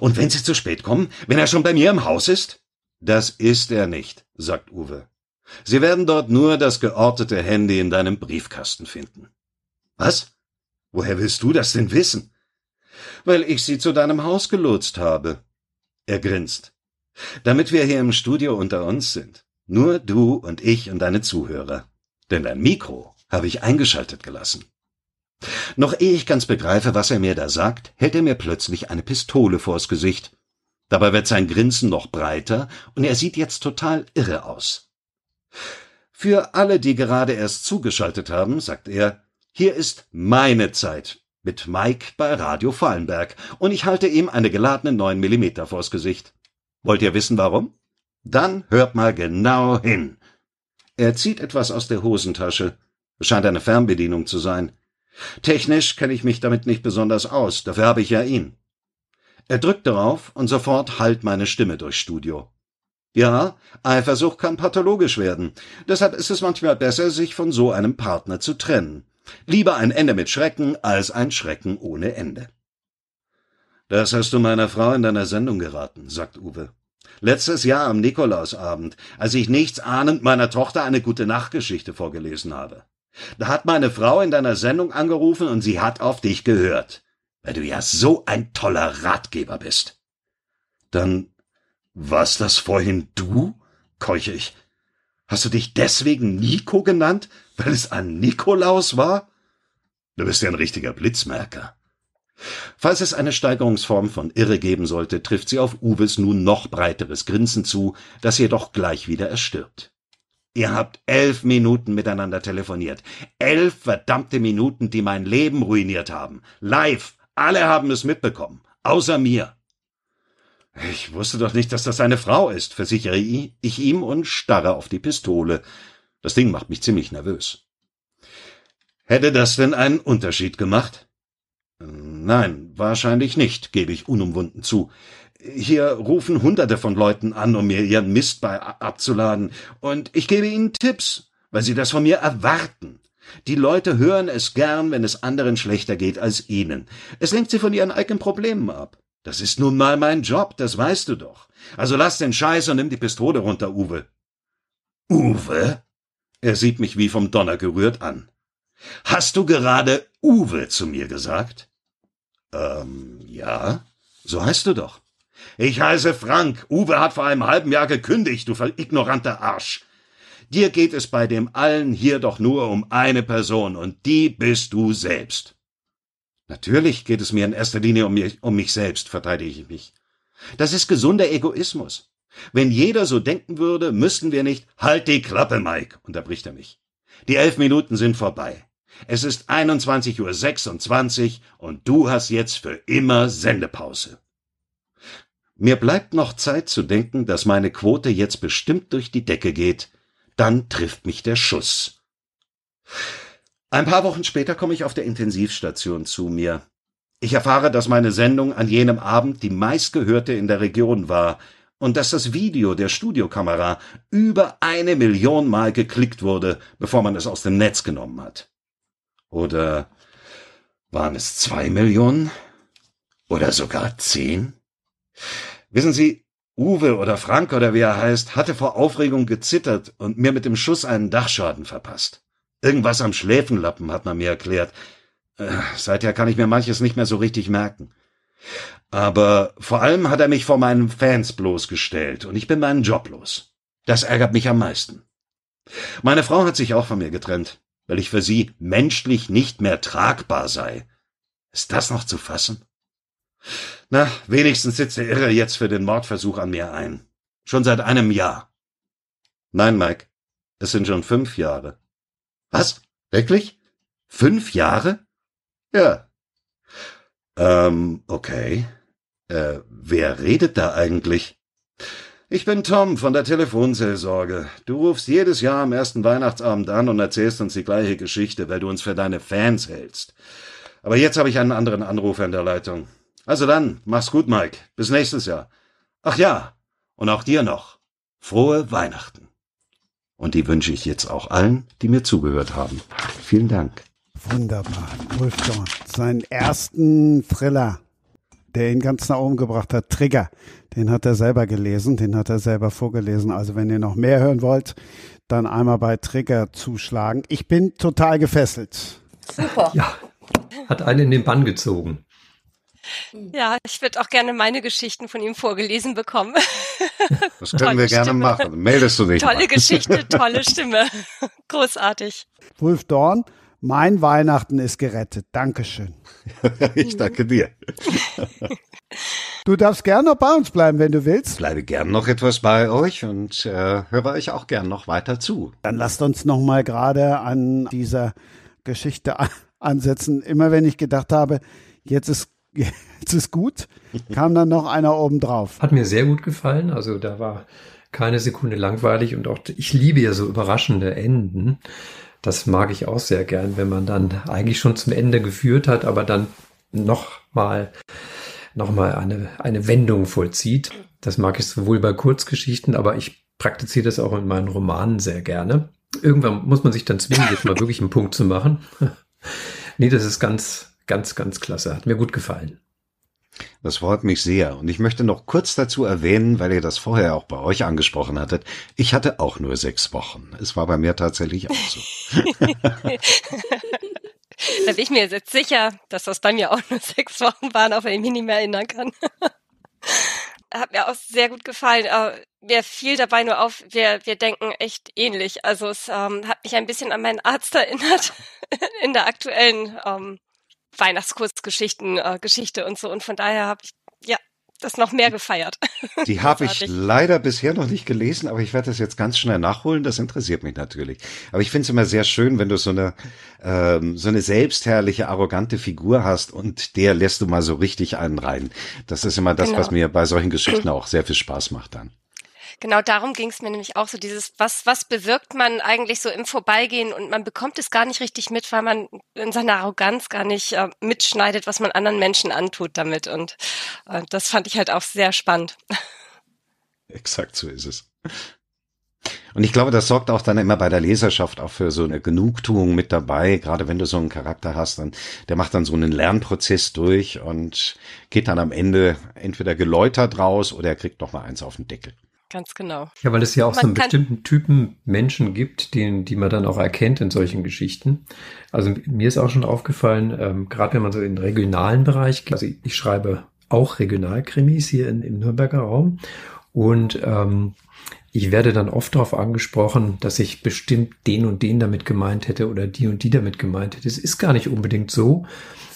Und wenn Sie zu spät kommen, wenn er schon bei mir im Haus ist? Das ist er nicht, sagt Uwe. Sie werden dort nur das geortete Handy in deinem Briefkasten finden. Was? Woher willst du das denn wissen? Weil ich sie zu deinem Haus gelotst habe. Er grinst. Damit wir hier im Studio unter uns sind. Nur du und ich und deine Zuhörer. Denn dein Mikro habe ich eingeschaltet gelassen. Noch ehe ich ganz begreife, was er mir da sagt, hält er mir plötzlich eine Pistole vors Gesicht. Dabei wird sein Grinsen noch breiter und er sieht jetzt total irre aus. Für alle, die gerade erst zugeschaltet haben, sagt er, hier ist meine Zeit mit Mike bei Radio Fallenberg und ich halte ihm eine geladene 9 mm vors Gesicht. Wollt ihr wissen warum? Dann hört mal genau hin. Er zieht etwas aus der Hosentasche. Scheint eine Fernbedienung zu sein. Technisch kenne ich mich damit nicht besonders aus, dafür habe ich ja ihn. Er drückt darauf und sofort hallt meine Stimme durchs Studio. Ja, Eifersucht kann pathologisch werden. Deshalb ist es manchmal besser, sich von so einem Partner zu trennen. Lieber ein Ende mit Schrecken als ein Schrecken ohne Ende. Das hast du meiner Frau in deiner Sendung geraten, sagt Uwe. Letztes Jahr am Nikolausabend, als ich nichts ahnend meiner Tochter eine gute Nachtgeschichte vorgelesen habe. Da hat meine Frau in deiner Sendung angerufen und sie hat auf dich gehört, weil du ja so ein toller Ratgeber bist. Dann war's das vorhin du? keuche ich. Hast du dich deswegen Nico genannt, weil es an Nikolaus war? Du bist ja ein richtiger Blitzmerker. Falls es eine Steigerungsform von Irre geben sollte, trifft sie auf Uwes nun noch breiteres Grinsen zu, das jedoch gleich wieder erstirbt. Ihr habt elf Minuten miteinander telefoniert. Elf verdammte Minuten, die mein Leben ruiniert haben. Live. Alle haben es mitbekommen. Außer mir. Ich wusste doch nicht, dass das seine Frau ist, versichere ich ihm und starre auf die Pistole. Das Ding macht mich ziemlich nervös. Hätte das denn einen Unterschied gemacht? Nein, wahrscheinlich nicht, gebe ich unumwunden zu. hier rufen hunderte von Leuten an, um mir ihren Mist bei abzuladen. Und ich gebe ihnen Tipps, weil sie das von mir erwarten. Die Leute hören es gern, wenn es anderen schlechter geht als ihnen. Es lenkt sie von ihren eigenen Problemen ab. Das ist nun mal mein Job, das weißt du doch. Also lass den Scheiß und nimm die Pistole runter, Uwe. Uwe? Er sieht mich wie vom Donner gerührt an. Hast du gerade Uwe zu mir gesagt? Ähm, ja. So heißt du doch. Ich heiße Frank. Uwe hat vor einem halben Jahr gekündigt, du ignoranter Arsch. Dir geht es bei dem allen hier doch nur um eine Person, und die bist du selbst. Natürlich geht es mir in erster Linie um mich, um mich selbst, verteidige ich mich. Das ist gesunder Egoismus. Wenn jeder so denken würde, müssten wir nicht. Halt die Klappe, Mike, unterbricht er mich. Die elf Minuten sind vorbei. Es ist 21.26 Uhr und du hast jetzt für immer Sendepause. Mir bleibt noch Zeit zu denken, dass meine Quote jetzt bestimmt durch die Decke geht. Dann trifft mich der Schuss. Ein paar Wochen später komme ich auf der Intensivstation zu mir. Ich erfahre, dass meine Sendung an jenem Abend die meistgehörte in der Region war und dass das Video der Studiokamera über eine Million Mal geklickt wurde, bevor man es aus dem Netz genommen hat. Oder waren es zwei Millionen? Oder sogar zehn? Wissen Sie, Uwe oder Frank oder wie er heißt, hatte vor Aufregung gezittert und mir mit dem Schuss einen Dachschaden verpasst. Irgendwas am Schläfenlappen, hat man mir erklärt. Äh, seither kann ich mir manches nicht mehr so richtig merken. Aber vor allem hat er mich vor meinen Fans bloßgestellt und ich bin meinen Job los. Das ärgert mich am meisten. Meine Frau hat sich auch von mir getrennt weil ich für sie menschlich nicht mehr tragbar sei. Ist das noch zu fassen? Na, wenigstens sitzt der Irre jetzt für den Mordversuch an mir ein. Schon seit einem Jahr. Nein, Mike, es sind schon fünf Jahre. Was? Wirklich? Fünf Jahre? Ja. Ähm, okay. Äh, wer redet da eigentlich? Ich bin Tom von der Telefonseelsorge. Du rufst jedes Jahr am ersten Weihnachtsabend an und erzählst uns die gleiche Geschichte, weil du uns für deine Fans hältst. Aber jetzt habe ich einen anderen Anrufer in der Leitung. Also dann, mach's gut, Mike. Bis nächstes Jahr. Ach ja, und auch dir noch. Frohe Weihnachten. Und die wünsche ich jetzt auch allen, die mir zugehört haben. Vielen Dank. Wunderbar. Wolf Dawn. Seinen ersten Thriller, der ihn ganz nach oben gebracht hat, Trigger. Den hat er selber gelesen, den hat er selber vorgelesen. Also wenn ihr noch mehr hören wollt, dann einmal bei Trigger zuschlagen. Ich bin total gefesselt. Super. Ja, hat einen in den Bann gezogen. Ja, ich würde auch gerne meine Geschichten von ihm vorgelesen bekommen. [laughs] Das können wir gerne Stimme. machen. Meldest du dich? Tolle mal. Geschichte, tolle [laughs] Stimme. [laughs] Großartig. Wolf Dorn, mein Weihnachten ist gerettet. Dankeschön. ich danke dir. Du darfst gern noch bei uns bleiben, wenn du willst. Bleibe gern noch etwas bei euch und äh, höre euch auch gern noch weiter zu. Dann lasst uns noch mal gerade an dieser Geschichte ansetzen. Immer wenn ich gedacht habe, jetzt ist [laughs] jetzt ist gut, kam dann noch einer oben drauf. Hat mir sehr gut gefallen. Also da war keine Sekunde langweilig und auch ich liebe ja so überraschende Enden. Das mag ich auch sehr gern, wenn man dann eigentlich schon zum Ende geführt hat, aber dann noch mal nochmal eine, eine Wendung vollzieht. Das mag ich sowohl bei Kurzgeschichten, aber ich praktiziere das auch in meinen Romanen sehr gerne. Irgendwann muss man sich dann zwingen, jetzt mal wirklich einen Punkt zu machen. [laughs] nee, das ist ganz, ganz, ganz klasse. Hat mir gut gefallen. Das freut mich sehr. Und ich möchte noch kurz dazu erwähnen, weil ihr das vorher auch bei euch angesprochen hattet. Ich hatte auch nur sechs Wochen. Es war bei mir tatsächlich auch so. [laughs] Da bin ich mir jetzt sicher, dass das bei mir auch nur sechs Wochen waren, auch wenn ich mich nicht mehr erinnern kann. [laughs] Hat mir auch sehr gut gefallen. Aber mir fiel dabei nur auf, wir, wir denken echt ähnlich. Also es ähm, hat mich ein bisschen an meinen Arzt erinnert [laughs] in der aktuellen ähm, Weihnachtskurzgeschichten, äh, Geschichte und so. Und von daher habe ich das noch mehr gefeiert. [laughs] Die habe ich leider bisher noch nicht gelesen, aber ich werde das jetzt ganz schnell nachholen. Das interessiert mich natürlich. Aber ich finde es immer sehr schön, wenn du so eine ähm, so eine selbstherrliche, arrogante Figur hast und der lässt du mal so richtig einen rein. Das ist immer das, genau. was mir bei solchen Geschichten [clears throat] auch sehr viel Spaß macht dann. Genau darum ging es mir nämlich auch so, dieses, was, was bewirkt man eigentlich so im Vorbeigehen und man bekommt es gar nicht richtig mit, weil man in seiner Arroganz gar nicht äh, mitschneidet, was man anderen Menschen antut damit. Und äh, das fand ich halt auch sehr spannend. Exakt so ist es. Und ich glaube, das sorgt auch dann immer bei der Leserschaft auch für so eine Genugtuung mit dabei. Gerade wenn du so einen Charakter hast, dann, der macht dann so einen Lernprozess durch und geht dann am Ende entweder geläutert raus oder er kriegt noch mal eins auf den Deckel. Ganz genau. Ja, weil es ja auch Man so einen bestimmten Typen Menschen gibt, den, die man dann auch erkennt in solchen Geschichten. Also mir ist auch schon aufgefallen, ähm, gerade wenn man so in den regionalen Bereich geht, also ich, ich schreibe auch Regionalkrimis hier in, im Nürnberger Raum und ähm, ich werde dann oft darauf angesprochen, dass ich bestimmt den und den damit gemeint hätte oder die und die damit gemeint hätte. Es ist gar nicht unbedingt so.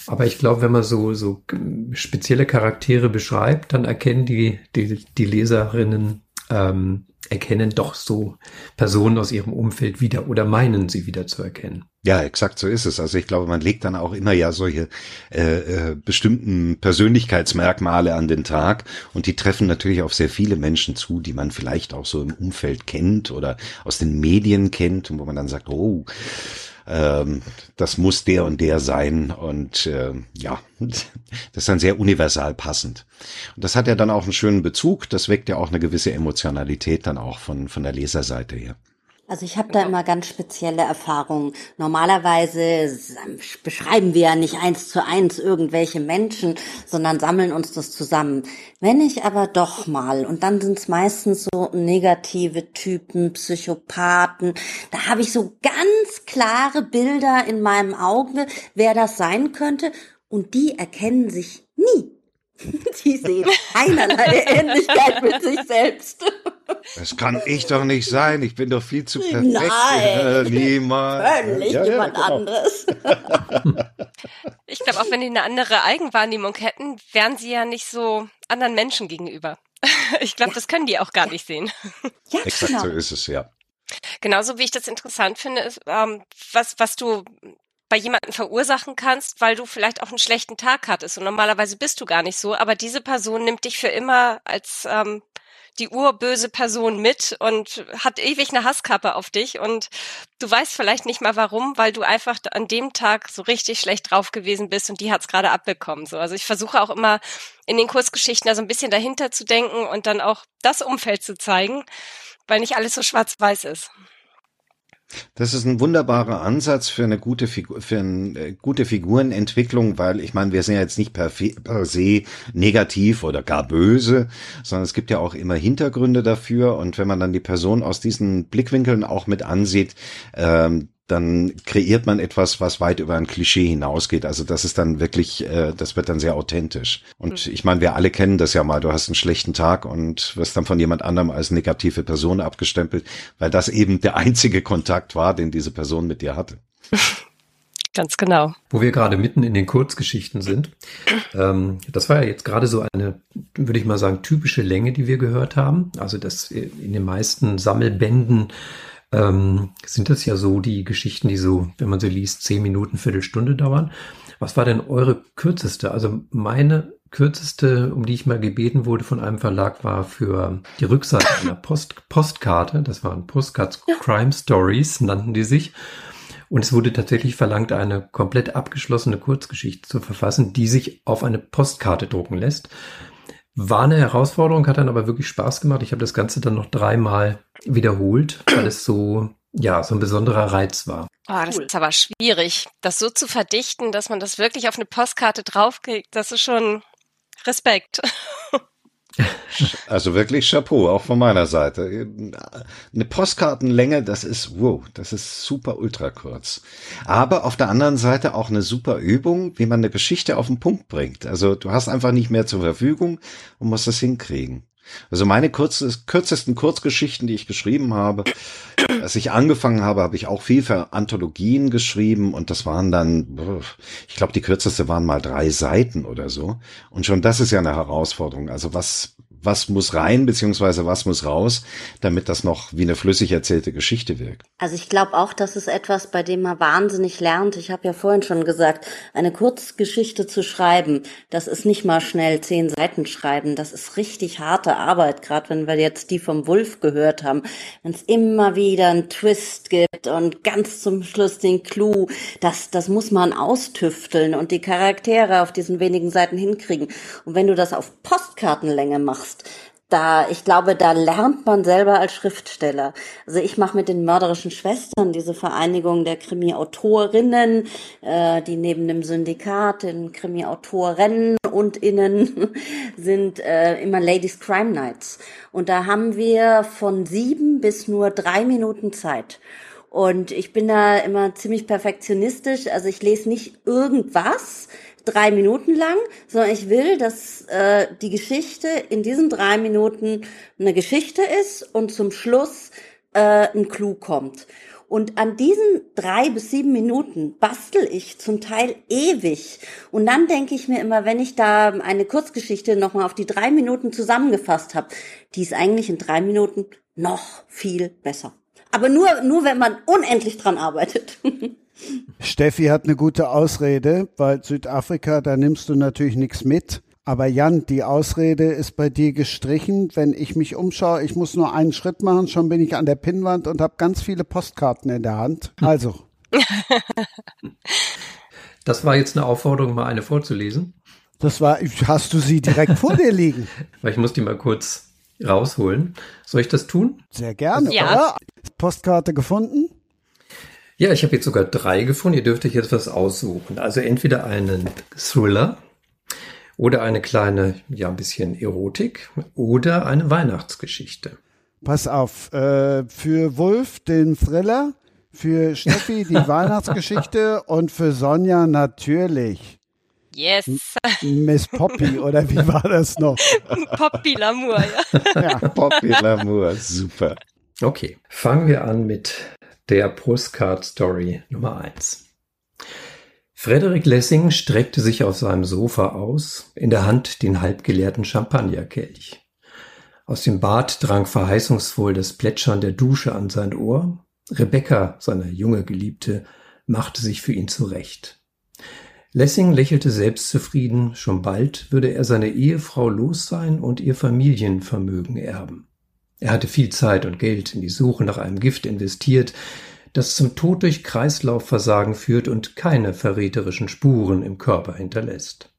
Aber ich glaube, wenn man so, so ähm, spezielle Charaktere beschreibt, dann erkennen die, die, die Leserinnen, ähm, erkennen doch so Personen aus ihrem Umfeld wieder oder meinen sie wieder zu erkennen. Ja, exakt so ist es. Also ich glaube, man legt dann auch immer ja solche äh, äh, bestimmten Persönlichkeitsmerkmale an den Tag und die treffen natürlich auf sehr viele Menschen zu, die man vielleicht auch so im Umfeld kennt oder aus den Medien kennt und wo man dann sagt, oh, ähm, das muss der und der sein und äh, ja, [laughs] das ist dann sehr universal passend. Und das hat ja dann auch einen schönen Bezug, das weckt ja auch eine gewisse Emotionalität dann auch von, von der Leserseite her. Also ich habe da immer ganz spezielle Erfahrungen. Normalerweise beschreiben wir ja nicht eins zu eins irgendwelche Menschen, sondern sammeln uns das zusammen. Wenn ich aber doch mal, und dann sind es meistens so negative Typen, Psychopathen, da habe ich so ganz klare Bilder in meinem Auge, wer das sein könnte, und die erkennen sich nie. [laughs] Die sehen keinerlei Ähnlichkeit mit sich selbst. Das kann ich doch nicht sein. Ich bin doch viel zu perfekt. Nein. Äh, Niemals. Völlig Ja, ja, jemand genau. anderes. Ich glaube, auch wenn die eine andere Eigenwahrnehmung hätten, wären sie ja nicht so anderen Menschen gegenüber. [laughs] Ich glaube, das können die auch gar nicht sehen. Ja, Exakt genau. so ist es, ja. Genauso wie ich das interessant finde, ist, ähm, was, was du bei jemandem verursachen kannst, weil du vielleicht auch einen schlechten Tag hattest. Und normalerweise bist du gar nicht so, aber diese Person nimmt dich für immer als ähm, die urböse Person mit und hat ewig eine Hasskappe auf dich und du weißt vielleicht nicht mal warum, weil du einfach an dem Tag so richtig schlecht drauf gewesen bist und die hat's gerade abbekommen. So, also ich versuche auch immer in den Kurzgeschichten da so ein bisschen dahinter zu denken und dann auch das Umfeld zu zeigen, weil nicht alles so schwarz-weiß ist. Das ist ein wunderbarer Ansatz für eine gute Figur, für eine äh, gute Figurenentwicklung, weil ich meine, wir sind ja jetzt nicht per, per se negativ oder gar böse, sondern es gibt ja auch immer Hintergründe dafür. Und wenn man dann die Person aus diesen Blickwinkeln auch mit ansieht, ähm, dann kreiert man etwas, was weit über ein Klischee hinausgeht. Also das ist dann wirklich, äh, das wird dann sehr authentisch. Und ich meine, wir alle kennen das ja mal. Du hast einen schlechten Tag und wirst dann von jemand anderem als negative Person abgestempelt, weil das eben der einzige Kontakt war, den diese Person mit dir hatte. [laughs] Ganz genau. Wo wir gerade mitten in den Kurzgeschichten sind. Ähm, das war ja jetzt gerade so eine, würde ich mal sagen, typische Länge, die wir gehört haben. Also das in den meisten Sammelbänden ähm, sind das ja so die Geschichten, die so, wenn man sie liest, zehn Minuten, Viertelstunde dauern. Was war denn eure kürzeste? Also meine kürzeste, um die ich mal gebeten wurde von einem Verlag, war für die Rückseite einer Post Postkarte. Das waren Postcards Crime Stories, nannten die sich. Und es wurde tatsächlich verlangt, eine komplett abgeschlossene Kurzgeschichte zu verfassen, die sich auf eine Postkarte drucken lässt. War eine Herausforderung, hat dann aber wirklich Spaß gemacht. Ich habe das Ganze dann noch dreimal wiederholt, weil es so, ja, so ein besonderer Reiz war. Ah, das Cool. ist aber schwierig, das so zu verdichten, dass man das wirklich auf eine Postkarte draufkriegt. Das ist schon Respekt. [laughs] [laughs] Also wirklich Chapeau, auch von meiner Seite. Eine Postkartenlänge, das ist, wow, das ist super ultra kurz. Aber auf der anderen Seite auch eine super Übung, wie man eine Geschichte auf den Punkt bringt. Also du hast einfach nicht mehr zur Verfügung und musst das hinkriegen. Also meine kurzes, kürzesten Kurzgeschichten, die ich geschrieben habe, als ich angefangen habe, habe ich auch viel für Anthologien geschrieben und das waren dann, ich glaube, die kürzeste waren mal drei Seiten oder so. Und schon das ist ja eine Herausforderung. Also was, was muss rein, beziehungsweise was muss raus, damit das noch wie eine flüssig erzählte Geschichte wirkt. Also ich glaube auch, das ist etwas, bei dem man wahnsinnig lernt. Ich habe ja vorhin schon gesagt, eine Kurzgeschichte zu schreiben, das ist nicht mal schnell zehn Seiten schreiben. Das ist richtig harte Arbeit, gerade wenn wir jetzt die vom Wolf gehört haben. Wenn es immer wieder einen Twist gibt und ganz zum Schluss den Clou, das, das muss man austüfteln und die Charaktere auf diesen wenigen Seiten hinkriegen. Und wenn du das auf Postkartenlänge machst, machst, da, ich glaube, da lernt man selber als Schriftsteller. Also ich mache mit den mörderischen Schwestern diese Vereinigung der Krimi-Autorinnen, äh, die neben dem Syndikat, den Krimi-Autorinnen und Innen [laughs] sind äh, immer Ladies Crime Nights. Und da haben wir von sieben bis nur drei Minuten Zeit. Und ich bin da immer ziemlich perfektionistisch. Also ich lese nicht irgendwas, drei Minuten lang, sondern ich will, dass äh, die Geschichte in diesen drei Minuten eine Geschichte ist und zum Schluss äh, ein Clou kommt. Und an diesen drei bis sieben Minuten bastel ich zum Teil ewig. Und dann denke ich mir immer, wenn ich da eine Kurzgeschichte nochmal auf die drei Minuten zusammengefasst habe, die ist eigentlich in drei Minuten noch viel besser. Aber nur, nur wenn man unendlich dran arbeitet. [laughs] Steffi hat eine gute Ausrede, weil Südafrika, da nimmst du natürlich nichts mit. Aber Jan, die Ausrede ist bei dir gestrichen. Wenn ich mich umschaue, ich muss nur einen Schritt machen, schon bin ich an der Pinnwand und habe ganz viele Postkarten in der Hand. Also. [laughs] Das war jetzt eine Aufforderung, mal eine vorzulesen. Das war, hast du sie direkt vor dir liegen? [laughs] Weil ich muss die mal kurz rausholen. Soll ich das tun? Sehr gerne. Ja. Postkarte gefunden? Ja, ich habe jetzt sogar drei gefunden. Ihr dürft euch jetzt was aussuchen. Also entweder einen Thriller oder eine kleine, ja, ein bisschen Erotik oder eine Weihnachtsgeschichte. Pass auf, äh, für Wolf den Thriller, für Steffi die [laughs] Weihnachtsgeschichte und für Sonja natürlich. Yes. Miss Poppy, oder wie war das noch? [laughs] Poppy Lamour, ja. Ja. Poppy Lamour, super. Okay, fangen wir an mit der Postcard Story Nummer 1. Frederik Lessing streckte sich auf seinem Sofa aus, in der Hand den halbgeleerten Champagnerkelch. Aus dem Bad drang verheißungsvoll das Plätschern der Dusche an sein Ohr. Rebecca, seine junge Geliebte, machte sich für ihn zurecht. Lessing lächelte selbstzufrieden, schon bald würde er seine Ehefrau los sein und ihr Familienvermögen erben. Er hatte viel Zeit und Geld in die Suche nach einem Gift investiert, das zum Tod durch Kreislaufversagen führt und keine verräterischen Spuren im Körper hinterlässt.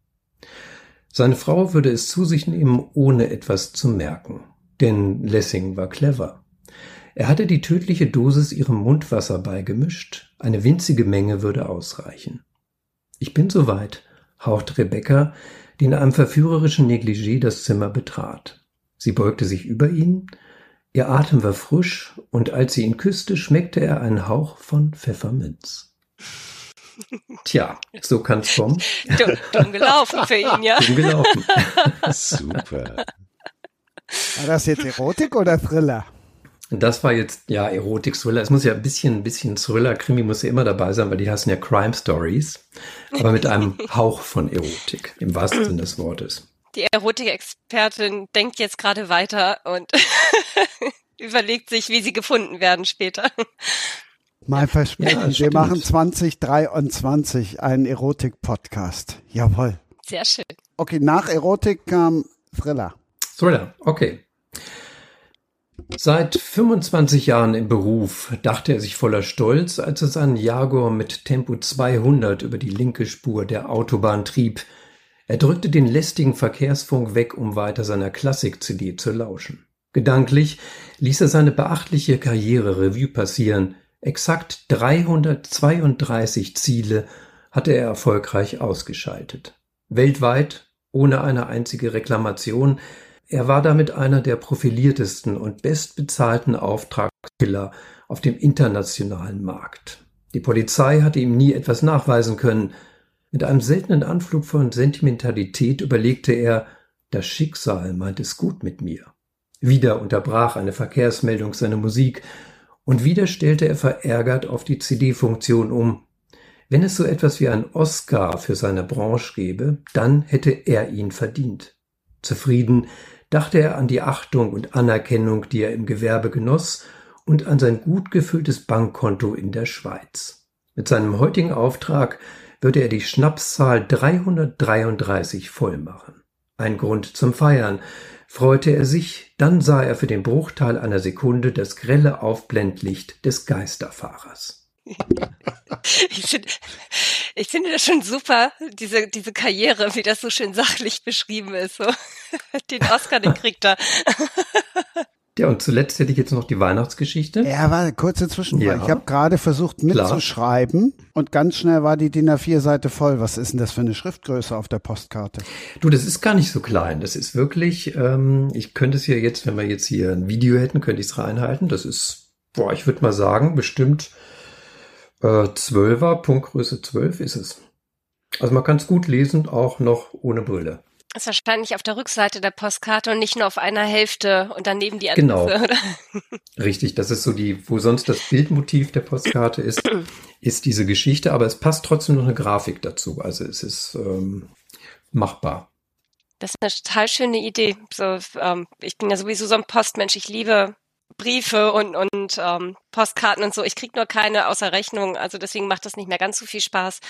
Seine Frau würde es zu sich nehmen, ohne etwas zu merken. Denn Lessing war clever. Er hatte die tödliche Dosis ihrem Mundwasser beigemischt. Eine winzige Menge würde ausreichen. Ich bin soweit, haucht Rebecca, die in einem verführerischen Negligé das Zimmer betrat. Sie beugte sich über ihn, Ihr Atem war frisch, und als sie ihn küsste, schmeckte er einen Hauch von Pfefferminz. Tja, so kann's kommen. [laughs] Dumm, dumm gelaufen für ihn, ja. Dumm gelaufen. [laughs] Super. War das jetzt Erotik oder Thriller? Das war jetzt, ja, Erotik-Thriller. Es muss ja ein bisschen, ein bisschen Thriller, Krimi muss ja immer dabei sein, weil die heißen ja Crime Stories. Aber mit einem [laughs] Hauch von Erotik, im wahrsten Sinne des Wortes. Die Erotikexpertin denkt jetzt gerade weiter und [laughs] überlegt sich, wie sie gefunden werden später. Mein Versprechen, Ja, wir machen 2023 einen Erotik-Podcast. Jawohl. Sehr schön. Okay, nach Erotik kam Thriller. Thriller, okay. Seit 25 Jahren im Beruf dachte er sich voller Stolz, als er seinen Jaguar mit Tempo 200 über die linke Spur der Autobahn trieb. Er drückte den lästigen Verkehrsfunk weg, um weiter seiner Klassik-CD zu lauschen. Gedanklich ließ er seine beachtliche Karriere Revue passieren. Exakt 332 Ziele hatte er erfolgreich ausgeschaltet. Weltweit, ohne eine einzige Reklamation, er war damit einer der profiliertesten und bestbezahlten Auftragskiller auf dem internationalen Markt. Die Polizei hatte ihm nie etwas nachweisen können. Mit einem seltenen Anflug von Sentimentalität überlegte er, das Schicksal meint es gut mit mir. Wieder unterbrach eine Verkehrsmeldung seine Musik, und wieder stellte er verärgert auf die CD-Funktion um. Wenn es so etwas wie ein Oscar für seine Branche gäbe, dann hätte er ihn verdient. Zufrieden dachte er an die Achtung und Anerkennung, die er im Gewerbe genoss, und an sein gut gefülltes Bankkonto in der Schweiz. Mit seinem heutigen Auftrag würde er die Schnapszahl 333 voll machen. Ein Grund zum Feiern. Freute er sich, dann sah er für den Bruchteil einer Sekunde das grelle Aufblendlicht des Geisterfahrers. [laughs] ich, finde, ich finde das schon super, diese, diese Karriere, wie das so schön sachlich beschrieben ist. So. [laughs] Den Oscar, den kriegt er. [laughs] Ja, und zuletzt hätte ich jetzt noch die Weihnachtsgeschichte. Ja, war kurze Zwischenfrage. Ja. Ich habe gerade versucht mitzuschreiben Klar. und ganz schnell war die DIN A4-Seite voll. Was ist denn das für eine Schriftgröße auf der Postkarte? Du, das ist gar nicht so klein. Das ist wirklich, ähm, ich könnte es hier jetzt, wenn wir jetzt hier ein Video hätten, könnte ich es reinhalten. Das ist, boah, ich würde mal sagen, bestimmt äh, 12er, Punktgröße 12 ist es. Also man kann es gut lesen, auch noch ohne Brille ist wahrscheinlich auf der Rückseite der Postkarte und nicht nur auf einer Hälfte und daneben die Adresse, genau. [laughs] oder? Richtig, das ist so die, wo sonst das Bildmotiv der Postkarte ist, ist diese Geschichte, aber es passt trotzdem noch eine Grafik dazu. Also es ist ähm, machbar. Das ist eine total schöne Idee. So, ähm, ich bin ja sowieso so ein Postmensch. Ich liebe Briefe und, und ähm, Postkarten und so. Ich krieg nur keine außer Rechnung, also deswegen macht das nicht mehr ganz so viel Spaß.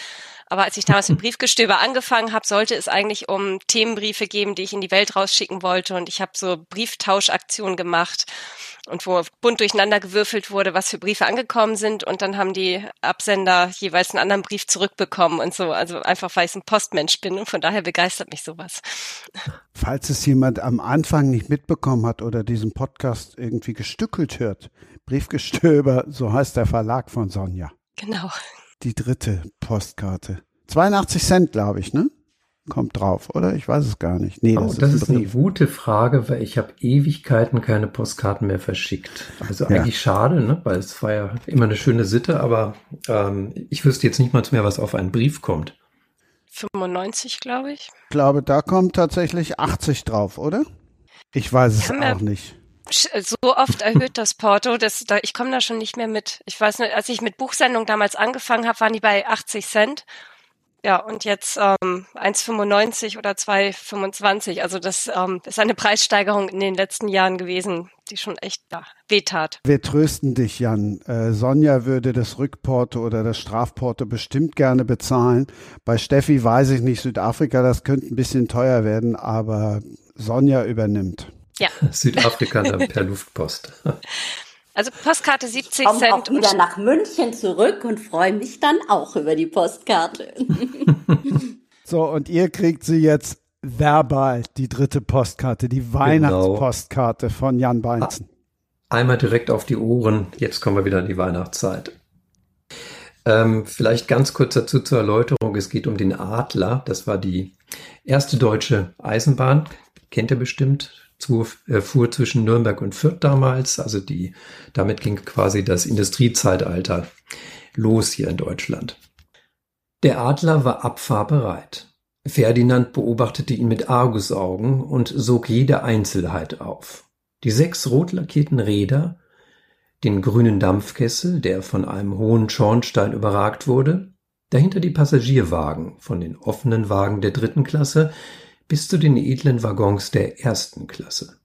Aber als ich damals mit [laughs] Briefgestöber angefangen habe, sollte es eigentlich um Themenbriefe geben, die ich in die Welt rausschicken wollte. Und ich habe so Brieftauschaktionen gemacht und wo bunt durcheinander gewürfelt wurde, was für Briefe angekommen sind. Und dann haben die Absender jeweils einen anderen Brief zurückbekommen und so. Also einfach, weil ich ein Postmensch bin und von daher begeistert mich sowas. Falls es jemand am Anfang nicht mitbekommen hat oder diesen Podcast irgendwie gestückelt hört, Briefgestöber, so heißt der Verlag von Sonja. Genau die dritte Postkarte. 82 Cent, glaube ich, ne? Kommt drauf, oder? Ich weiß es gar nicht. Nee, das, oh, ist, das ist eine gute Frage, weil ich habe Ewigkeiten keine Postkarten mehr verschickt. Also ja. eigentlich schade, ne? weil es war ja immer eine schöne Sitte, aber ähm, ich wüsste jetzt nicht mal mehr, was auf einen Brief kommt. 95, glaube ich. Ich glaube, da kommt tatsächlich 80 drauf, oder? Ich weiß es auch nicht so oft erhöht das Porto, dass da, ich komme da schon nicht mehr mit. Ich weiß nicht, als ich mit Buchsendung damals angefangen habe, waren die bei 80 Cent. Ja, und jetzt ähm, 1,95 oder 2,25. Also das ähm, ist eine Preissteigerung in den letzten Jahren gewesen, die schon echt ja, wehtat. Wir trösten dich, Jan. Äh, Sonja würde das Rückporto oder das Strafporto bestimmt gerne bezahlen. Bei Steffi weiß ich nicht, Südafrika, das könnte ein bisschen teuer werden, aber Sonja übernimmt. Ja. [laughs] Südafrika dann per Luftpost. [laughs] Also Postkarte 70 Komm Cent. auch wieder nach München zurück und freue mich dann auch über die Postkarte. [laughs] so, und ihr kriegt sie jetzt verbal, die dritte Postkarte, die genau. Weihnachtspostkarte genau. von Jan Beinzen. Einmal direkt auf die Ohren, jetzt kommen wir wieder in die Weihnachtszeit. Ähm, vielleicht ganz kurz dazu zur Erläuterung. Es geht um den Adler. Das war die erste deutsche Eisenbahn. Kennt ihr bestimmt fuhr zwischen Nürnberg und Fürth damals. Also die, damit ging quasi das Industriezeitalter los hier in Deutschland. Der Adler war abfahrbereit. Ferdinand beobachtete ihn mit Argusaugen und sog jede Einzelheit auf. Die sechs rot lackierten Räder, den grünen Dampfkessel, der von einem hohen Schornstein überragt wurde, dahinter die Passagierwagen, von den offenen Wagen der dritten Klasse bis zu den edlen Waggons der ersten Klasse.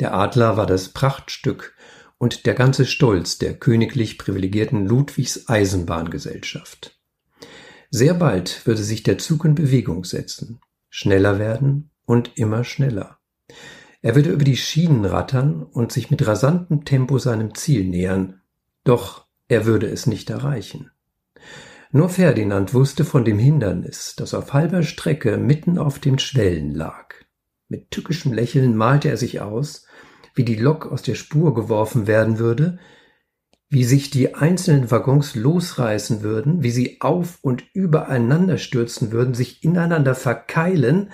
Der Adler war das Prachtstück und der ganze Stolz der königlich privilegierten Ludwigs Eisenbahngesellschaft. Sehr bald würde sich der Zug in Bewegung setzen, schneller werden und immer schneller. Er würde über die Schienen rattern und sich mit rasantem Tempo seinem Ziel nähern, doch er würde es nicht erreichen. Nur Ferdinand wusste von dem Hindernis, das auf halber Strecke mitten auf den Schwellen lag. Mit tückischem Lächeln malte er sich aus, wie die Lok aus der Spur geworfen werden würde, wie sich die einzelnen Waggons losreißen würden, wie sie auf und übereinander stürzen würden, sich ineinander verkeilen.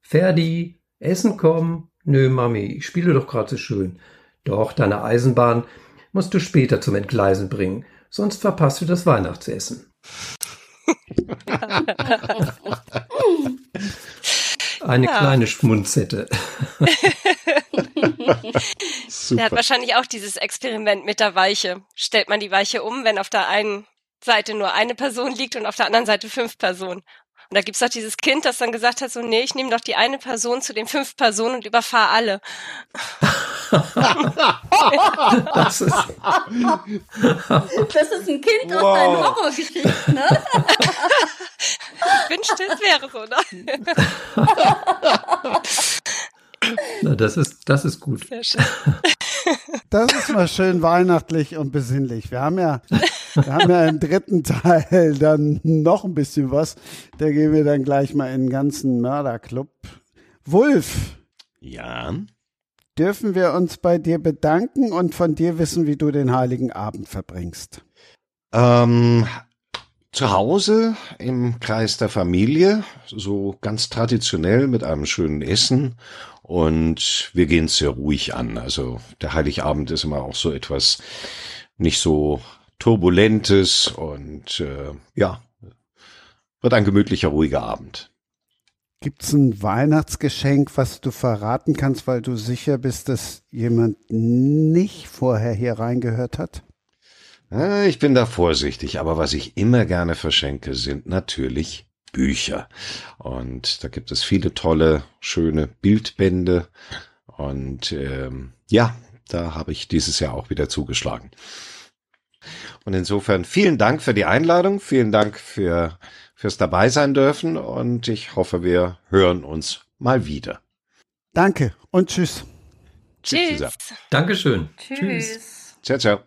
Ferdi, Essen kommen? Nö, Mami, ich spiele doch gerade so schön. Doch, deine Eisenbahn musst du später zum Entgleisen bringen, sonst verpasst du das Weihnachtsessen. Eine ja. kleine Schmunzette. [laughs] der hat wahrscheinlich auch dieses Experiment mit der Weiche. Stellt man die Weiche um, wenn auf der einen Seite nur eine Person liegt und auf der anderen Seite fünf Personen. Und da gibt's doch dieses Kind, das dann gesagt hat, so, nee, ich nehme doch die eine Person zu den fünf Personen und überfahre alle. [laughs] das, ist das ist ein Kind wow. aus deinen Horrorgeschichten, ne? ich wünschte, es wäre so, ne? Na, das ist, das ist gut. Sehr schön. Das ist mal schön weihnachtlich und besinnlich. Wir haben ja, wir haben ja im dritten Teil dann noch ein bisschen was. Da gehen wir dann gleich mal in den ganzen Mörderclub. Wulf. Ja. Dürfen wir uns bei dir bedanken und von dir wissen, wie du den Heiligen Abend verbringst? Ähm, zu Hause im Kreis der Familie, so ganz traditionell mit einem schönen Essen und wir gehen es sehr ruhig an. Also der Heiligabend ist immer auch so etwas nicht so turbulentes und äh, ja, wird ein gemütlicher, ruhiger Abend. Gibt's ein Weihnachtsgeschenk, was du verraten kannst, weil du sicher bist, dass jemand nicht vorher hier reingehört hat? Ich bin da vorsichtig, aber was ich immer gerne verschenke, sind natürlich Bücher. Und da gibt es viele tolle, schöne Bildbände. Und ähm, ja, da habe ich dieses Jahr auch wieder zugeschlagen. Und insofern vielen Dank für die Einladung, vielen Dank für fürs dabei sein dürfen und ich hoffe, wir hören uns mal wieder. Danke und tschüss. Tschüss. tschüss. Dankeschön. Tschüss. tschüss. Ciao, ciao.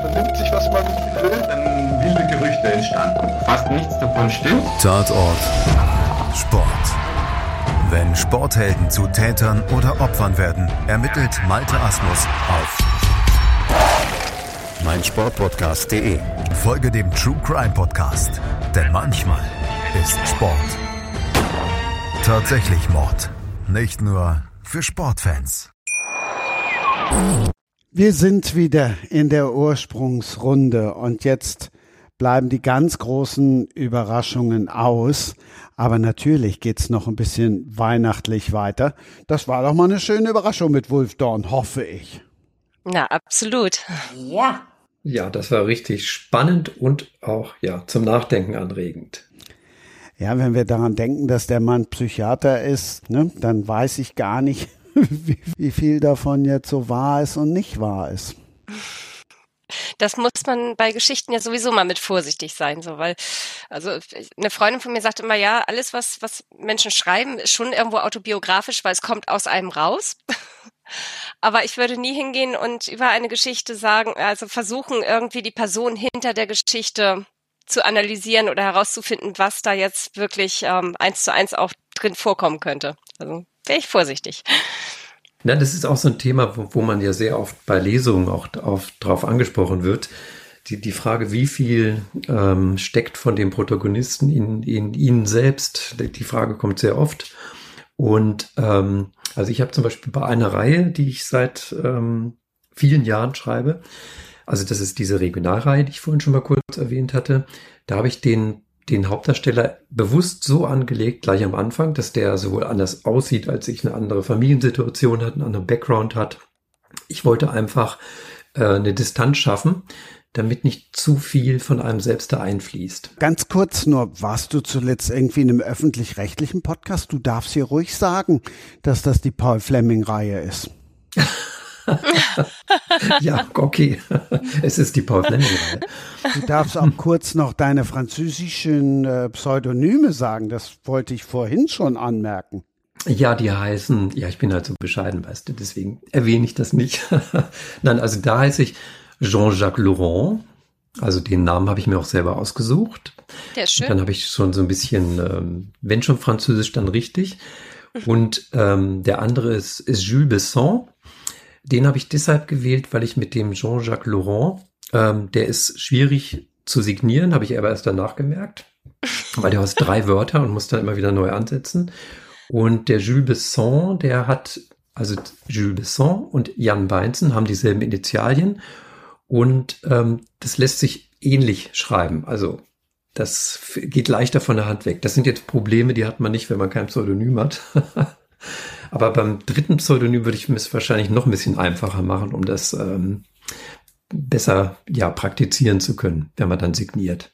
Vernimmt sich, was man will, dann wilde Gerüchte entstanden. Fast nichts davon stimmt. Tatort. Sport. Wenn Sporthelden zu Tätern oder Opfern werden, ermittelt Malte Asmus auf meinsportpodcast.de. Folge dem True Crime Podcast, denn manchmal ist Sport tatsächlich Mord. Nicht nur für Sportfans. Wir sind wieder in der Ursprungsrunde und jetzt bleiben die ganz großen Überraschungen aus. Aber natürlich geht's noch ein bisschen weihnachtlich weiter. Das war doch mal eine schöne Überraschung mit Wolf Dorn, hoffe ich. Na, absolut. Ja. Ja, das war richtig spannend und auch ja zum Nachdenken anregend. Ja, wenn wir daran denken, dass der Mann Psychiater ist, ne, dann weiß ich gar nicht, [laughs] wie, wie viel davon jetzt so wahr ist und nicht wahr ist. Das muss man bei Geschichten ja sowieso mal mit vorsichtig sein, so weil also eine Freundin von mir sagt immer ja, alles was was Menschen schreiben ist schon irgendwo autobiografisch, weil es kommt aus einem raus. [laughs] Aber ich würde nie hingehen und über eine Geschichte sagen, also versuchen irgendwie die Person hinter der Geschichte zu analysieren oder herauszufinden, was da jetzt wirklich ähm, eins zu eins auch drin vorkommen könnte. Also wäre ich vorsichtig. Na, das ist auch so ein Thema, wo, wo man ja sehr oft bei Lesungen auch auf, drauf angesprochen wird. Die, die Frage, wie viel ähm, steckt von dem Protagonisten in, in ihnen selbst, die Frage kommt sehr oft. Und ähm, also ich habe zum Beispiel bei einer Reihe, die ich seit ähm, vielen Jahren schreibe, also das ist diese Regionalreihe, die ich vorhin schon mal kurz erwähnt hatte, da habe ich den den Hauptdarsteller bewusst so angelegt, gleich am Anfang, dass der sowohl anders aussieht, als ich eine andere Familiensituation hat, einen anderen Background hat. Ich wollte einfach äh, eine Distanz schaffen, damit nicht zu viel von einem selbst da einfließt. Ganz kurz nur, warst du zuletzt irgendwie in einem öffentlich-rechtlichen Podcast? Du darfst hier ruhig sagen, dass das die Paul Fleming-Reihe ist. [laughs] [laughs] ja, okay. [laughs] es ist die Paul Fleming. Du darfst auch kurz noch deine französischen äh, Pseudonyme sagen. Das wollte ich vorhin schon anmerken. Ja, die heißen, ja, ich bin halt so bescheiden, weißt du, deswegen erwähne ich das nicht. [laughs] Nein, also da heiße ich Jean-Jacques Laurent. Also den Namen habe ich mir auch selber ausgesucht. Der ist schön. Und dann habe ich schon so ein bisschen, ähm, wenn schon Französisch, dann richtig. Und ähm, der andere ist, ist Jules Besson. Den habe ich deshalb gewählt, weil ich mit dem Jean-Jacques Laurent, ähm, der ist schwierig zu signieren, habe ich aber erst danach gemerkt, [laughs] weil der hat drei Wörter und muss dann immer wieder neu ansetzen. Und der Jules Besson, der hat, also Jules Besson und Jan Beinzen haben dieselben Initialien und ähm, das lässt sich ähnlich schreiben. Also das geht leichter von der Hand weg. Das sind jetzt Probleme, die hat man nicht, wenn man kein Pseudonym hat. [laughs] Aber beim dritten Pseudonym würde ich es wahrscheinlich noch ein bisschen einfacher machen, um das, ähm, besser ja praktizieren zu können, wenn man dann signiert.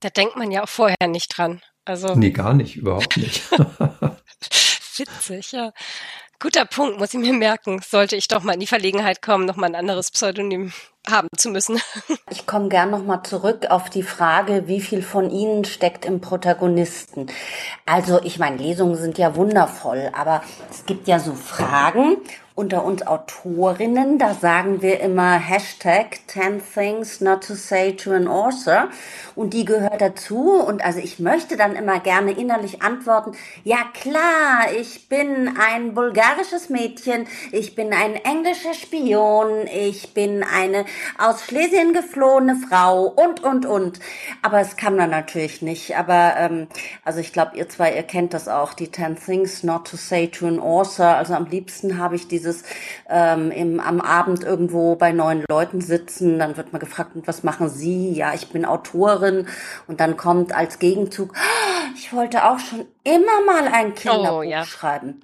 Da denkt man ja auch vorher nicht dran. Also nee, gar nicht, überhaupt nicht. [laughs] [laughs] Witzig, ja. Guter Punkt, muss ich mir merken. Sollte ich doch mal in die Verlegenheit kommen, noch mal ein anderes Pseudonym haben zu müssen. [laughs] Ich komme gern noch mal zurück auf die Frage, wie viel von Ihnen steckt im Protagonisten. Also ich meine, Lesungen sind ja wundervoll, aber es gibt ja so Fragen unter uns Autorinnen, da sagen wir immer Hashtag 10 things not to say to an author. Und die gehört dazu. Und also ich möchte dann immer gerne innerlich antworten, ja klar, ich bin ein bulgarisches Mädchen, ich bin ein englischer Spion, ich bin eine aus Schlesien geflohene Frau. Und, und, und. Aber es kam dann natürlich nicht. Aber ähm, also ich glaube, ihr zwei, ihr kennt das auch, die 10 things not to say to an author. Also am liebsten habe ich diese dieses ähm, im, am Abend irgendwo bei neuen Leuten sitzen, dann wird man gefragt, was machen Sie? Ja, ich bin Autorin und dann kommt als Gegenzug, ah, ich wollte auch schon immer mal ein Kinderbuch oh, ja. schreiben.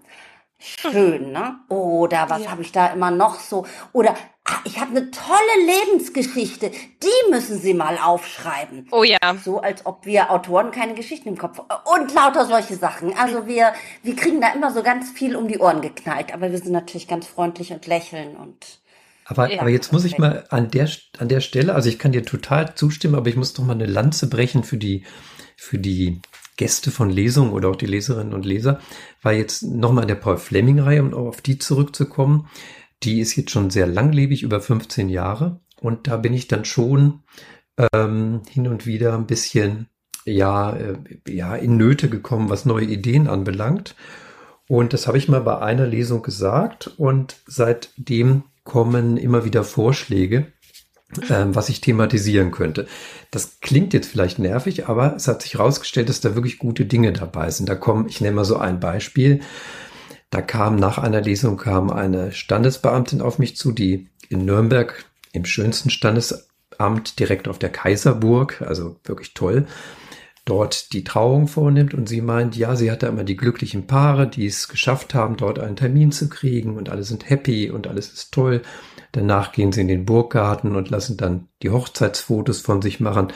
Schön, ne? Oder was ja. habe ich da immer noch so? Oder ich habe eine tolle Lebensgeschichte. Die müssen Sie mal aufschreiben. Oh ja. So als ob wir Autoren keine Geschichten im Kopf und lauter solche Sachen. Also wir wir kriegen da immer so ganz viel um die Ohren geknallt, aber wir sind natürlich ganz freundlich und lächeln und aber, ja, aber jetzt muss ich mal an der, an der Stelle, also ich kann dir total zustimmen, aber ich muss doch mal eine Lanze brechen für die, für die Gäste von Lesungen oder auch die Leserinnen und Leser, weil jetzt nochmal in der Paul Fleming-Reihe, um auf die zurückzukommen, die ist jetzt schon sehr langlebig, über 15 Jahre. Und da bin ich dann schon ähm, hin und wieder ein bisschen ja, äh, ja, in Nöte gekommen, was neue Ideen anbelangt. Und das habe ich mal bei einer Lesung gesagt. Und seitdem kommen immer wieder Vorschläge, ähm, was ich thematisieren könnte. Das klingt jetzt vielleicht nervig, aber es hat sich herausgestellt, dass da wirklich gute Dinge dabei sind. Da kommen, ich nenne mal so ein Beispiel. Da kam nach einer Lesung kam eine Standesbeamtin auf mich zu, die in Nürnberg im schönsten Standesamt direkt auf der Kaiserburg, also wirklich toll, dort die Trauung vornimmt und sie meint, ja, sie hat da immer die glücklichen Paare, die es geschafft haben, dort einen Termin zu kriegen und alle sind happy und alles ist toll. Danach gehen sie in den Burggarten und lassen dann die Hochzeitsfotos von sich machen.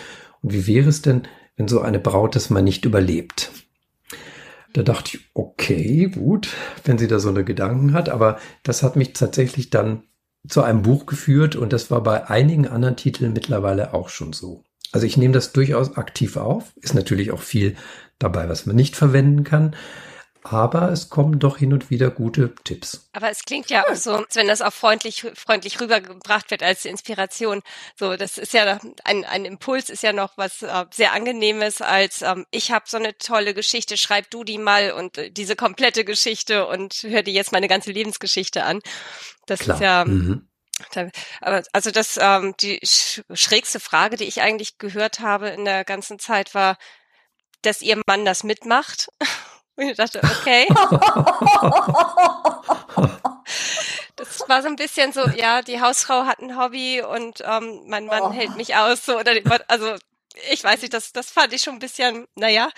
Und wie wäre es denn, wenn so eine Braut das mal nicht überlebt? Da dachte ich, okay, gut, wenn sie da so eine Gedanken hat, aber das hat mich tatsächlich dann zu einem Buch geführt und das war bei einigen anderen Titeln mittlerweile auch schon so. Also ich nehme das durchaus aktiv auf, ist natürlich auch viel dabei, was man nicht verwenden kann aber es kommen doch hin und wieder gute Tipps. Aber es klingt ja auch so, als wenn das auch freundlich, freundlich rübergebracht wird als Inspiration. So, das ist ja ein, ein Impuls, ist ja noch was äh, sehr angenehmes als ähm, ich habe so eine tolle Geschichte, schreib du die mal und äh, diese komplette Geschichte und hör dir jetzt meine ganze Lebensgeschichte an. Das Klar. ist ja mhm. Aber also das ähm, die schrägste Frage, die ich eigentlich gehört habe in der ganzen Zeit war, dass ihr Mann das mitmacht. [laughs] Und ich dachte, okay. das war so ein bisschen so, ja, die Hausfrau hat ein Hobby und ähm, mein Mann oh. hält mich aus, so oder also ich weiß nicht, das, das fand ich schon ein bisschen, naja.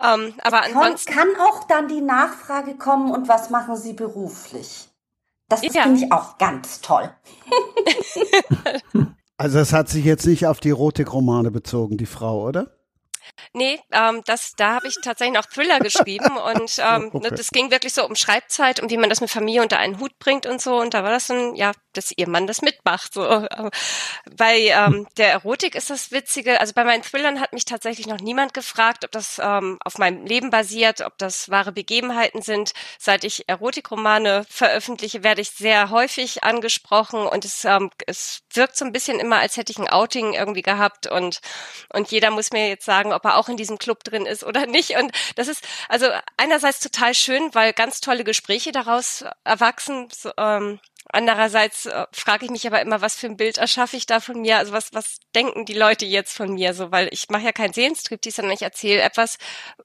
Ähm, aber ansonsten. Kann auch dann die Nachfrage kommen und was machen Sie beruflich? Das ja. finde ich auch ganz toll. [laughs] [laughs] also es hat sich jetzt nicht auf die Erotikromane bezogen, die Frau, oder? Nee, ähm, das, da habe ich tatsächlich noch Thriller geschrieben und [laughs] ähm, okay. das ging wirklich so um Schreibzeit, um wie man das mit Familie unter einen Hut bringt und so. Und da war das dann, ja, dass ihr Mann das mitmacht. So. Bei ähm, der Erotik ist das Witzige, also bei meinen Thrillern hat mich tatsächlich noch niemand gefragt, ob das ähm, auf meinem Leben basiert, ob das wahre Begebenheiten sind. Seit ich Erotikromane veröffentliche, werde ich sehr häufig angesprochen und es, ähm, es wirkt so ein bisschen immer, als hätte ich ein Outing irgendwie gehabt und, und jeder muss mir jetzt sagen, ob er auch in diesem Club drin ist oder nicht. Und das ist also einerseits total schön, weil ganz tolle Gespräche daraus erwachsen. So, ähm, Andererseits äh, frage ich mich aber immer, was für ein Bild erschaffe ich da von mir? Also was, was denken die Leute jetzt von mir so? Weil ich mache ja kein Seelenstriptease, sondern ich erzähle etwas,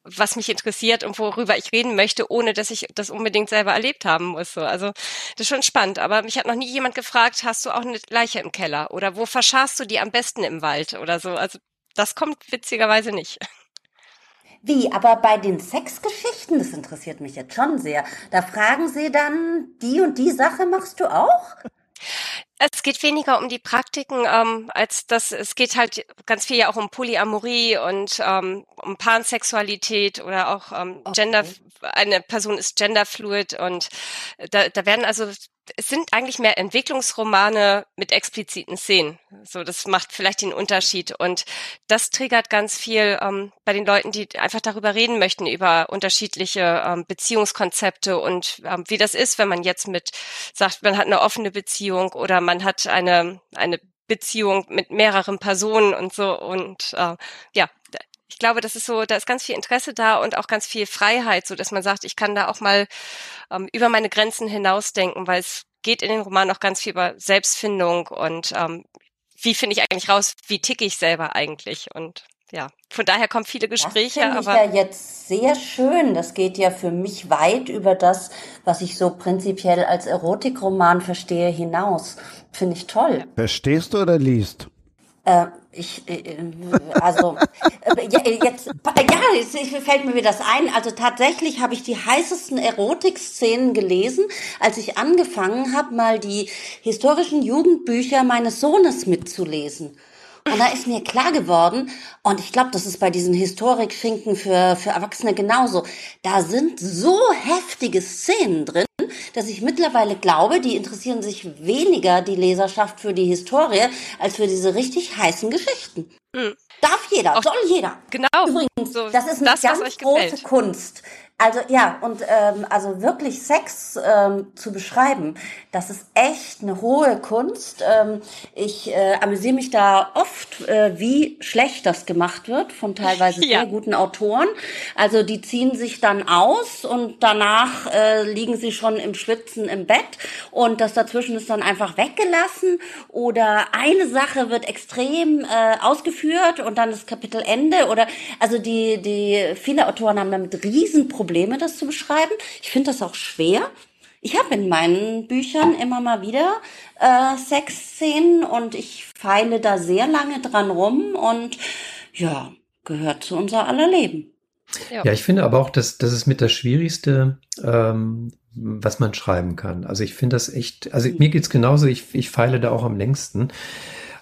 was mich interessiert und worüber ich reden möchte, ohne dass ich das unbedingt selber erlebt haben muss. So. Also das ist schon spannend. Aber mich hat noch nie jemand gefragt, hast du auch eine Leiche im Keller? Oder wo verscharst du die am besten im Wald oder so? Also das kommt witzigerweise nicht. Wie, aber bei den Sexgeschichten, das interessiert mich jetzt schon sehr, da fragen sie dann, die und die Sache machst du auch? Es geht weniger um die Praktiken, ähm, als das, es geht halt ganz viel ja auch um Polyamorie und ähm, um Pansexualität oder auch ähm, okay. Gender, eine Person ist genderfluid und da, da werden also es sind eigentlich mehr Entwicklungsromane mit expliziten Szenen. So, das macht vielleicht den Unterschied. Und das triggert ganz viel ähm, bei den Leuten, die einfach darüber reden möchten, über unterschiedliche ähm, Beziehungskonzepte und ähm, wie das ist, wenn man jetzt mit sagt, man hat eine offene Beziehung oder man hat eine, eine Beziehung mit mehreren Personen und so. Und äh, ja, ich glaube, das ist so, da ist ganz viel Interesse da und auch ganz viel Freiheit, so dass man sagt, ich kann da auch mal ähm, über meine Grenzen hinausdenken, weil es geht in den Roman auch ganz viel über Selbstfindung und ähm, wie finde ich eigentlich raus, wie ticke ich selber eigentlich und ja, von daher kommen viele Gespräche. Das finde ich ja jetzt sehr schön. Das geht ja für mich weit über das, was ich so prinzipiell als Erotikroman verstehe, hinaus. Finde ich toll. Verstehst du oder liest? Äh, ich, äh, also, äh, jetzt, ja, jetzt fällt mir wieder das ein. Also tatsächlich habe ich die heißesten Erotikszenen gelesen, als ich angefangen habe, mal die historischen Jugendbücher meines Sohnes mitzulesen. Und da ist mir klar geworden, und ich glaube, das ist bei diesen Historikfinken für, für Erwachsene genauso, da sind so heftige Szenen drin, dass ich mittlerweile glaube, die interessieren sich weniger die Leserschaft für die Historie als für diese richtig heißen Geschichten. Mhm. Darf jeder, Auch, soll jeder. Genau. Übrigens, so, das ist eine das, ganz große Kunst. Also ja, und ähm, also wirklich Sex ähm, zu beschreiben, das ist echt eine hohe Kunst. Ähm, ich äh, amüsiere mich da oft, äh, wie schlecht das gemacht wird von teilweise ja. sehr guten Autoren. Also die ziehen sich dann aus und danach äh, liegen sie schon im Schwitzen im Bett und das dazwischen ist dann einfach weggelassen oder eine Sache wird extrem äh, ausgeführt und dann ist Kapitel Ende oder also die die viele Autoren haben damit Riesenprobleme Probleme, das zu beschreiben. Ich finde das auch schwer. Ich habe in meinen Büchern immer mal wieder äh, Sexszenen und ich feile da sehr lange dran rum und ja, gehört zu unser aller Leben. Ja. ja, ich finde aber auch, dass das ist mit das Schwierigste, ähm, was man schreiben kann. Also ich finde das echt, also mir geht's genauso, ich, ich feile da auch am längsten.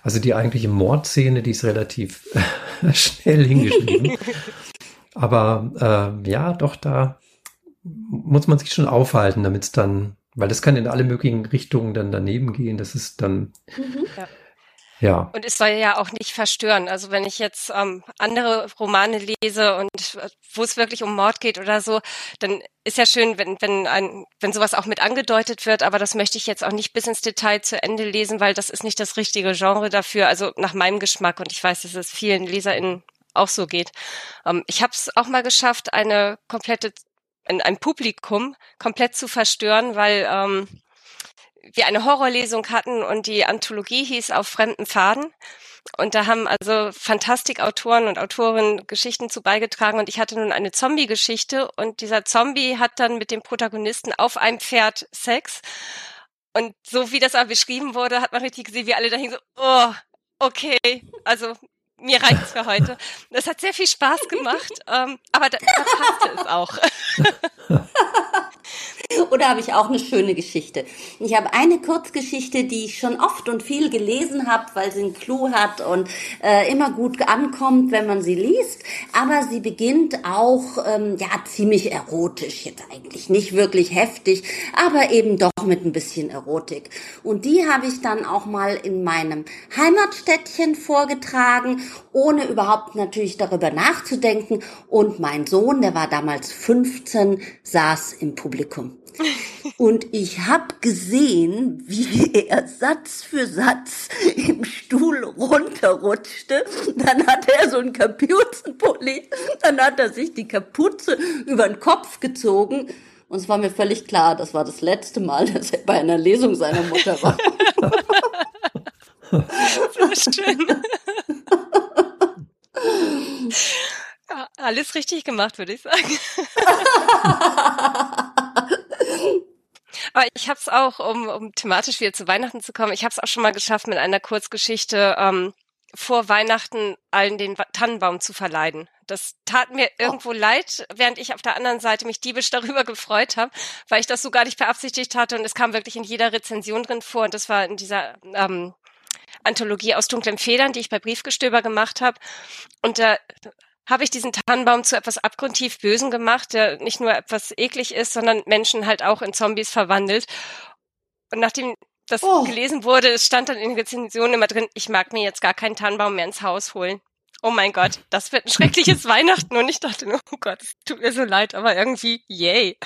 Also die eigentliche Mordszene, die ist relativ [laughs] schnell hingeschrieben. [laughs] Aber äh, ja, doch, da muss man sich schon aufhalten, damit es dann, weil das kann in alle möglichen Richtungen dann daneben gehen. Das ist dann. Mhm. Ja. Ja. Und es soll ja auch nicht verstören. Also wenn ich jetzt ähm, andere Romane lese und äh, wo es wirklich um Mord geht oder so, dann ist ja schön, wenn, wenn, ein, wenn sowas auch mit angedeutet wird, aber das möchte ich jetzt auch nicht bis ins Detail zu Ende lesen, weil das ist nicht das richtige Genre dafür, also nach meinem Geschmack. Und ich weiß, dass es vielen LeserInnen auch so geht. Ähm, ich habe es auch mal geschafft, eine komplette, ein, ein, Publikum komplett zu verstören, weil ähm, wir eine Horrorlesung hatten und die Anthologie hieß auf fremden Faden. Und da haben also Fantastikautoren und Autorinnen Geschichten zu beigetragen. Und ich hatte nun eine Zombie-Geschichte und dieser Zombie hat dann mit dem Protagonisten auf einem Pferd Sex. Und so wie das aber beschrieben wurde, hat man richtig gesehen, wie alle dahin so, oh, okay, also mir reicht's für heute. Das hat sehr viel Spaß gemacht, ähm, aber da, da passte es auch. [laughs] [laughs] Oder habe ich auch eine schöne Geschichte? Ich habe eine Kurzgeschichte, die ich schon oft und viel gelesen habe, weil sie einen Clou hat und äh, immer gut ankommt, wenn man sie liest. Aber sie beginnt auch ähm, ja ziemlich erotisch, jetzt eigentlich nicht wirklich heftig, aber eben doch mit ein bisschen Erotik. Und die habe ich dann auch mal in meinem Heimatstädtchen vorgetragen, ohne überhaupt natürlich darüber nachzudenken. Und mein Sohn, der war damals 15, saß im Publikum. Und ich habe gesehen, wie [laughs] er Satz für Satz im Stuhl runterrutschte. Dann hatte er so einen Kapuzenpulli, dann hat er sich die Kapuze über den Kopf gezogen. Und es war mir völlig klar, das war das letzte Mal, [laughs] dass er bei einer Lesung seiner Mutter war. Sehr schön. [laughs] Ja, alles richtig gemacht, würde ich sagen. Aber ich habe es auch, um, um thematisch wieder zu Weihnachten zu kommen, ich habe es auch schon mal geschafft, mit einer Kurzgeschichte ähm, vor Weihnachten allen den Tannenbaum zu verleiden. das tat mir irgendwo leid, während ich auf der anderen Seite mich diebisch darüber gefreut habe, weil ich das so gar nicht beabsichtigt hatte und es kam wirklich in jeder Rezension drin vor und das war in dieser ähm, Anthologie aus dunklen Federn, die ich bei Briefgestöber gemacht habe. Und da habe ich diesen Tannenbaum zu etwas abgrundtief Bösen gemacht, der nicht nur etwas eklig ist, sondern Menschen halt auch in Zombies verwandelt. Und nachdem das oh. gelesen wurde, es stand dann in den Rezensionen immer drin, ich mag mir jetzt gar keinen Tannenbaum mehr ins Haus holen. Oh mein Gott, das wird ein schreckliches [laughs] Weihnachten. Und ich dachte, oh Gott, es tut mir so leid, aber irgendwie, yay.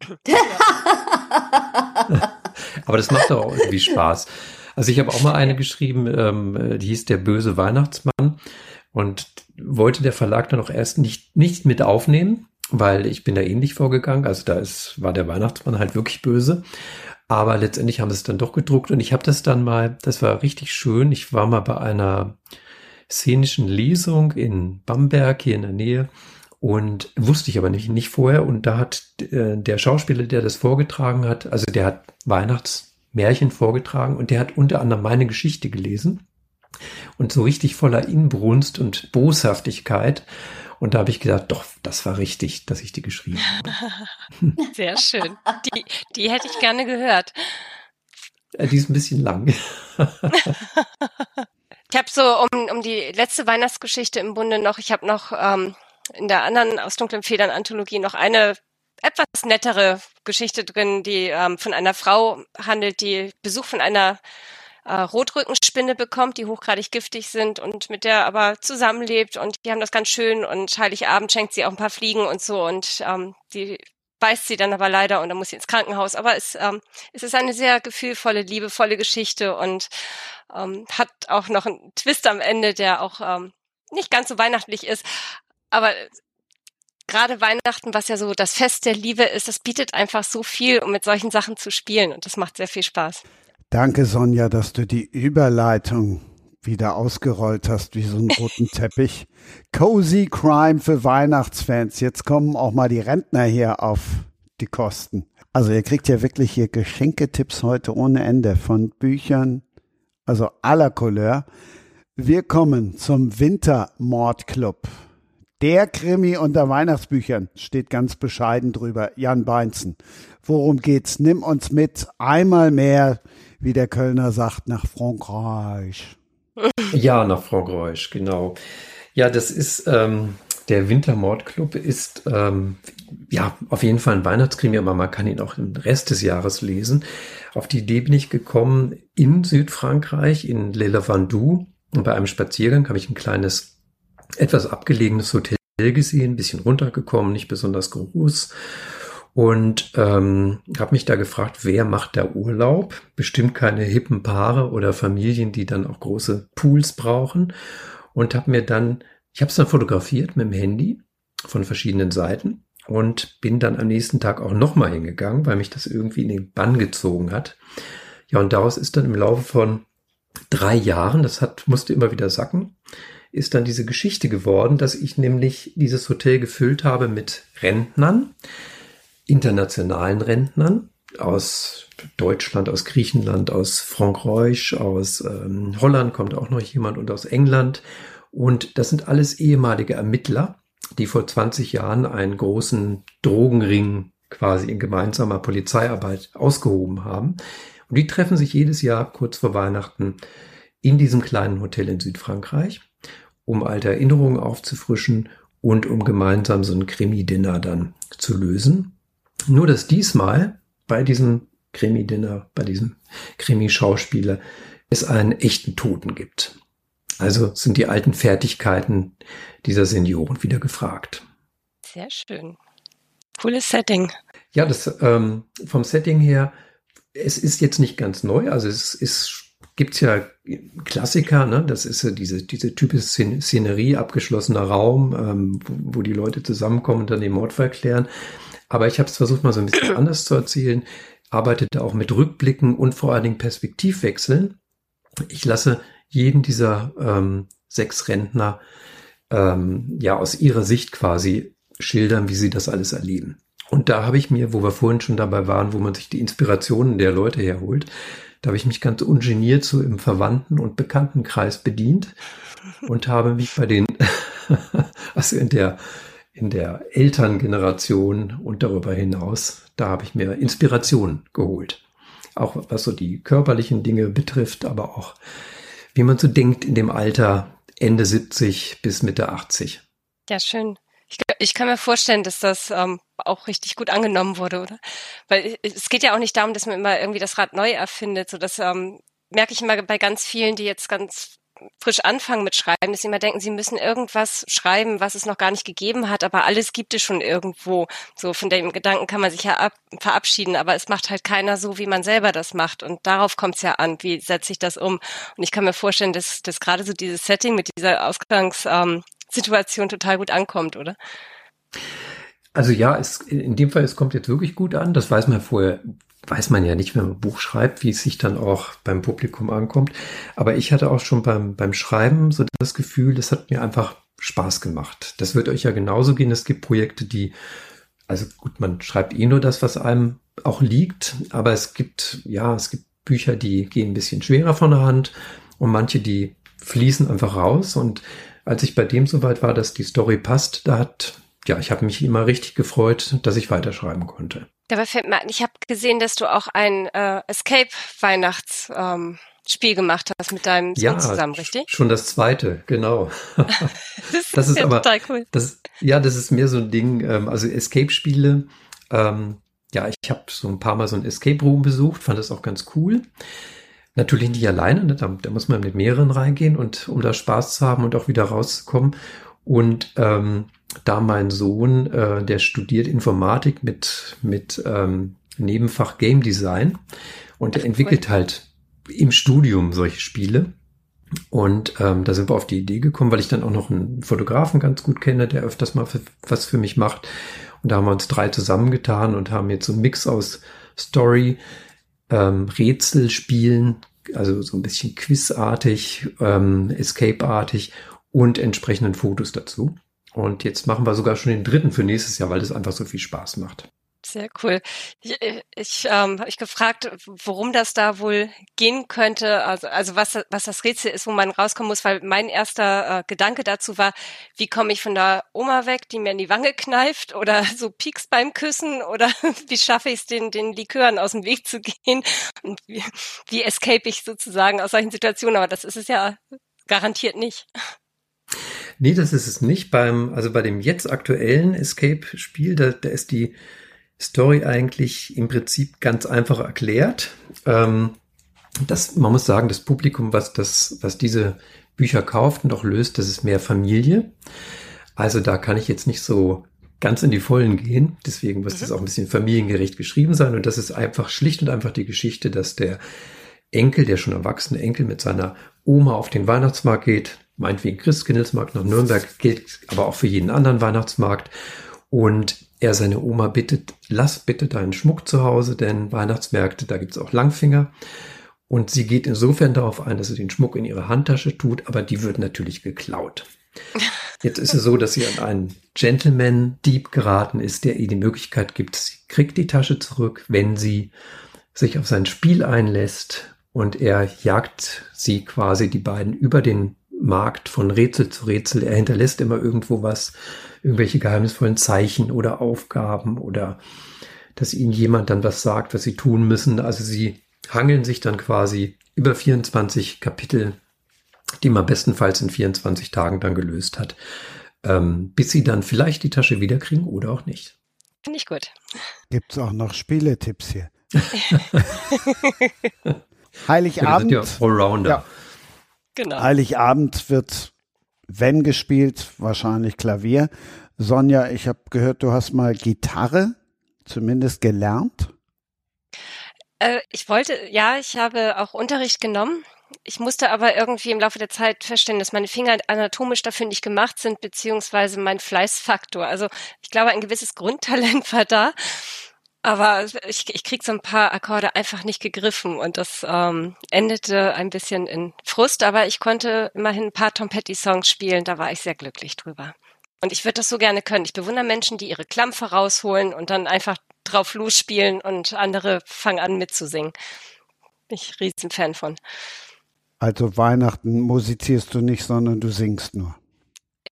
[laughs] aber das macht doch auch irgendwie Spaß. Also ich habe auch mal eine geschrieben, ähm, die hieß Der böse Weihnachtsmann und wollte der Verlag dann auch erst nicht, nicht mit aufnehmen, weil ich bin da ähnlich vorgegangen. Also da ist, war der Weihnachtsmann halt wirklich böse. Aber letztendlich haben sie es dann doch gedruckt und ich habe das dann mal, das war richtig schön. Ich war mal bei einer szenischen Lesung in Bamberg hier in der Nähe und wusste ich aber nicht, nicht vorher. Und da hat äh, der Schauspieler, der das vorgetragen hat, also der hat Weihnachts Märchen vorgetragen und der hat unter anderem meine Geschichte gelesen und so richtig voller Inbrunst und Boshaftigkeit. Und da habe ich gedacht, doch, das war richtig, dass ich die geschrieben habe. [laughs] Sehr schön. Die, die hätte ich gerne gehört. Die ist ein bisschen lang. [laughs] ich habe so um, um die letzte Weihnachtsgeschichte im Bunde noch, ich habe noch ähm, in der anderen aus dunklen Federn Anthologie noch eine etwas nettere Geschichte drin, die ähm, von einer Frau handelt, die Besuch von einer äh, Rotrückenspinne bekommt, die hochgradig giftig sind und mit der aber zusammenlebt und die haben das ganz schön und Heiligabend schenkt sie auch ein paar Fliegen und so und ähm, die beißt sie dann aber leider und dann muss sie ins Krankenhaus. Aber es, ähm, es ist eine sehr gefühlvolle, liebevolle Geschichte und ähm, hat auch noch einen Twist am Ende, der auch ähm, nicht ganz so weihnachtlich ist, aber gerade Weihnachten, was ja so das Fest der Liebe ist, das bietet einfach so viel, um mit solchen Sachen zu spielen und das macht sehr viel Spaß. Danke, Sonja, dass du die Überleitung wieder ausgerollt hast wie so einen roten [laughs] Teppich. Cozy Crime für Weihnachtsfans. Jetzt kommen auch mal die Rentner hier auf die Kosten. Also ihr kriegt ja wirklich hier Geschenketipps heute ohne Ende von Büchern, also aller Couleur. Wir kommen zum Wintermordclub. Der Krimi unter Weihnachtsbüchern steht ganz bescheiden drüber. Jan Beinzen. Worum geht's? Nimm uns mit. Einmal mehr, wie der Kölner sagt, nach Frankreich. [laughs] Ja, nach Frankreich, genau. Ja, das ist ähm, der Wintermordclub ist ähm, ja auf jeden Fall ein Weihnachtskrimi, aber man kann ihn auch den Rest des Jahres lesen. Auf die Idee bin ich gekommen in Südfrankreich, in Le Lavandou. Und bei einem Spaziergang habe ich ein kleines etwas abgelegenes Hotel gesehen, ein bisschen runtergekommen, nicht besonders groß. Und ähm, habe mich da gefragt, wer macht da Urlaub? Bestimmt keine hippen Paare oder Familien, die dann auch große Pools brauchen. Und habe mir dann, ich habe es dann fotografiert mit dem Handy von verschiedenen Seiten und bin dann am nächsten Tag auch nochmal hingegangen, weil mich das irgendwie in den Bann gezogen hat. Ja, und daraus ist dann im Laufe von drei Jahren, das hat, musste immer wieder sacken, ist dann diese Geschichte geworden, dass ich nämlich dieses Hotel gefüllt habe mit Rentnern, internationalen Rentnern aus Deutschland, aus Griechenland, aus Frankreich, aus ähm, Holland kommt auch noch jemand und aus England. Und das sind alles ehemalige Ermittler, die vor 20 Jahren einen großen Drogenring quasi in gemeinsamer Polizeiarbeit ausgehoben haben. Und die treffen sich jedes Jahr kurz vor Weihnachten in diesem kleinen Hotel in Südfrankreich um alte Erinnerungen aufzufrischen und um gemeinsam so ein Krimi-Dinner dann zu lösen. Nur dass diesmal bei diesem Krimi-Dinner, bei diesem Krimi-Schauspieler es einen echten Toten gibt. Also sind die alten Fertigkeiten dieser Senioren wieder gefragt. Sehr schön. Cooles Setting. Ja, das ähm, vom Setting her, es ist jetzt nicht ganz neu, also es ist gibt's ja Klassiker, ne? das ist ja diese, diese typische Szenerie, abgeschlossener Raum, ähm, wo, wo die Leute zusammenkommen und dann den Mordfall klären. Aber ich habe es versucht, mal so ein bisschen [clears throat] anders zu erzählen, arbeitete auch mit Rückblicken und vor allen Dingen Perspektivwechseln. Ich lasse jeden dieser ähm, sechs Rentner ähm, ja aus ihrer Sicht quasi schildern, wie sie das alles erleben. Und da habe ich mir, wo wir vorhin schon dabei waren, wo man sich die Inspirationen der Leute herholt, da habe ich mich ganz ungeniert so im Verwandten- und Bekanntenkreis bedient und habe mich bei den [laughs] also in der, in der Elterngeneration und darüber hinaus, da habe ich mir Inspiration geholt. Auch was so die körperlichen Dinge betrifft, aber auch wie man so denkt in dem Alter Ende 70 bis Mitte 80. Ja, schön. Ich, ich kann mir vorstellen, dass das ähm, auch richtig gut angenommen wurde, oder? Weil es geht ja auch nicht darum, dass man immer irgendwie das Rad neu erfindet. So das ähm, merke ich immer bei ganz vielen, die jetzt ganz frisch anfangen mit Schreiben, dass sie immer denken, sie müssen irgendwas schreiben, was es noch gar nicht gegeben hat, aber alles gibt es schon irgendwo. So von dem Gedanken kann man sich ja ab, verabschieden, aber es macht halt keiner so, wie man selber das macht. Und darauf kommt es ja an, wie setze ich das um. Und ich kann mir vorstellen, dass, dass gerade so dieses Setting mit dieser Ausgangs, ähm, total gut ankommt, oder? Also ja, es, in dem Fall, es kommt jetzt wirklich gut an. Das weiß man vorher, weiß man ja nicht, wenn man ein Buch schreibt, wie es sich dann auch beim Publikum ankommt. Aber ich hatte auch schon beim, beim Schreiben so das Gefühl, es hat mir einfach Spaß gemacht. Das wird euch ja genauso gehen. Es gibt Projekte, die, also gut, man schreibt eh nur das, was einem auch liegt. Aber es gibt, ja, es gibt Bücher, die gehen ein bisschen schwerer von der Hand und manche, die fließen einfach raus und als ich bei dem soweit war, dass die Story passt, da hat, ja, ich habe mich immer richtig gefreut, dass ich weiterschreiben konnte. Dabei fällt mir ein, ich habe gesehen, dass du auch ein äh, Escape-Weihnachts... Ähm Spiel gemacht hast mit deinem Sohn ja, zusammen, richtig? Schon das zweite, genau. [laughs] das, das ist, aber total cool. Das, ja, das ist mehr so ein Ding. Ähm, also Escape-Spiele. Ähm, ja, ich habe so ein paar Mal so ein Escape Room besucht, fand das auch ganz cool. Natürlich nicht alleine, ne? da, da, muss man mit mehreren reingehen und um da Spaß zu haben und auch wieder rauszukommen. Und ähm, da mein Sohn, äh, der studiert Informatik mit, mit ähm, Nebenfach Game Design und der entwickelt halt im Studium solche Spiele. Und ähm, da sind wir auf die Idee gekommen, weil ich dann auch noch einen Fotografen ganz gut kenne, der öfters mal für, was für mich macht. Und da haben wir uns drei zusammengetan und haben jetzt so einen Mix aus Story, ähm, Rätsel spielen, also so ein bisschen quizartig, ähm, Escape-artig und entsprechenden Fotos dazu. Und jetzt machen wir sogar schon den dritten für nächstes Jahr, weil das einfach so viel Spaß macht. Sehr cool. Ich, ich ähm, habe ich gefragt, worum das da wohl gehen könnte, also, also was, was das Rätsel ist, wo man rauskommen muss, weil mein erster äh, Gedanke dazu war, wie komme ich von der Oma weg, die mir in die Wange kneift oder [laughs] so Pieks beim Küssen oder [laughs] wie schaffe ich es, den, den Likören aus dem Weg zu gehen und wie, wie escape ich sozusagen aus solchen Situationen, aber das ist es ja garantiert nicht. Nee, das ist es nicht. Beim, also bei dem jetzt aktuellen Escape-Spiel, da, da ist die Story eigentlich im Prinzip ganz einfach erklärt. Ähm, das, man muss sagen, das Publikum, was das, was diese Bücher kauft und auch löst, das ist mehr Familie. Also da kann ich jetzt nicht so ganz in die Vollen gehen. Deswegen muss mhm. das auch ein bisschen familiengerecht geschrieben sein. Und das ist einfach schlicht und einfach die Geschichte, dass der Enkel, der schon erwachsene Enkel mit seiner Oma auf den Weihnachtsmarkt geht, meinetwegen Christkindlesmarkt nach Nürnberg, gilt aber auch für jeden anderen Weihnachtsmarkt. Und er seine Oma bittet, lass bitte deinen Schmuck zu Hause, denn Weihnachtsmärkte, da gibt's auch Langfinger. Und sie geht insofern darauf ein, dass sie den Schmuck in ihre Handtasche tut, aber die wird natürlich geklaut. [laughs] Jetzt ist es so, dass sie an einen Gentleman-Dieb geraten ist, der ihr die Möglichkeit gibt, sie kriegt die Tasche zurück, wenn sie sich auf sein Spiel einlässt und er jagt sie quasi die beiden über den Markt von Rätsel zu Rätsel. Er hinterlässt immer irgendwo was, irgendwelche geheimnisvollen Zeichen oder Aufgaben oder dass ihnen jemand dann was sagt, was sie tun müssen. Also sie hangeln sich dann quasi über 24 Kapitel, die man bestenfalls in 24 Tagen dann gelöst hat, ähm, bis sie dann vielleicht die Tasche wiederkriegen oder auch nicht. Finde ich gut. Gibt es auch noch Spieletipps hier? [laughs] Heiligabend. Ja, Allrounder. Ja. Genau. Heiligabend wird, wenn gespielt, wahrscheinlich Klavier. Sonja, ich habe gehört, du hast mal Gitarre zumindest gelernt. Äh, ich wollte, ja, ich habe auch Unterricht genommen. Ich musste aber irgendwie im Laufe der Zeit feststellen, dass meine Finger anatomisch dafür nicht gemacht sind, beziehungsweise mein Fleißfaktor. Also ich glaube, ein gewisses Grundtalent [laughs] war da. Aber ich, ich krieg so ein paar Akkorde einfach nicht gegriffen und das ähm, endete ein bisschen in Frust, aber ich konnte immerhin ein paar Tom Petty-Songs spielen, da war ich sehr glücklich drüber. Und ich würde das so gerne können. Ich bewundere Menschen, die ihre Klampfe rausholen und dann einfach drauf losspielen und andere fangen an mitzusingen. Bin ich riesen Fan von. Also Weihnachten musizierst du nicht, sondern du singst nur.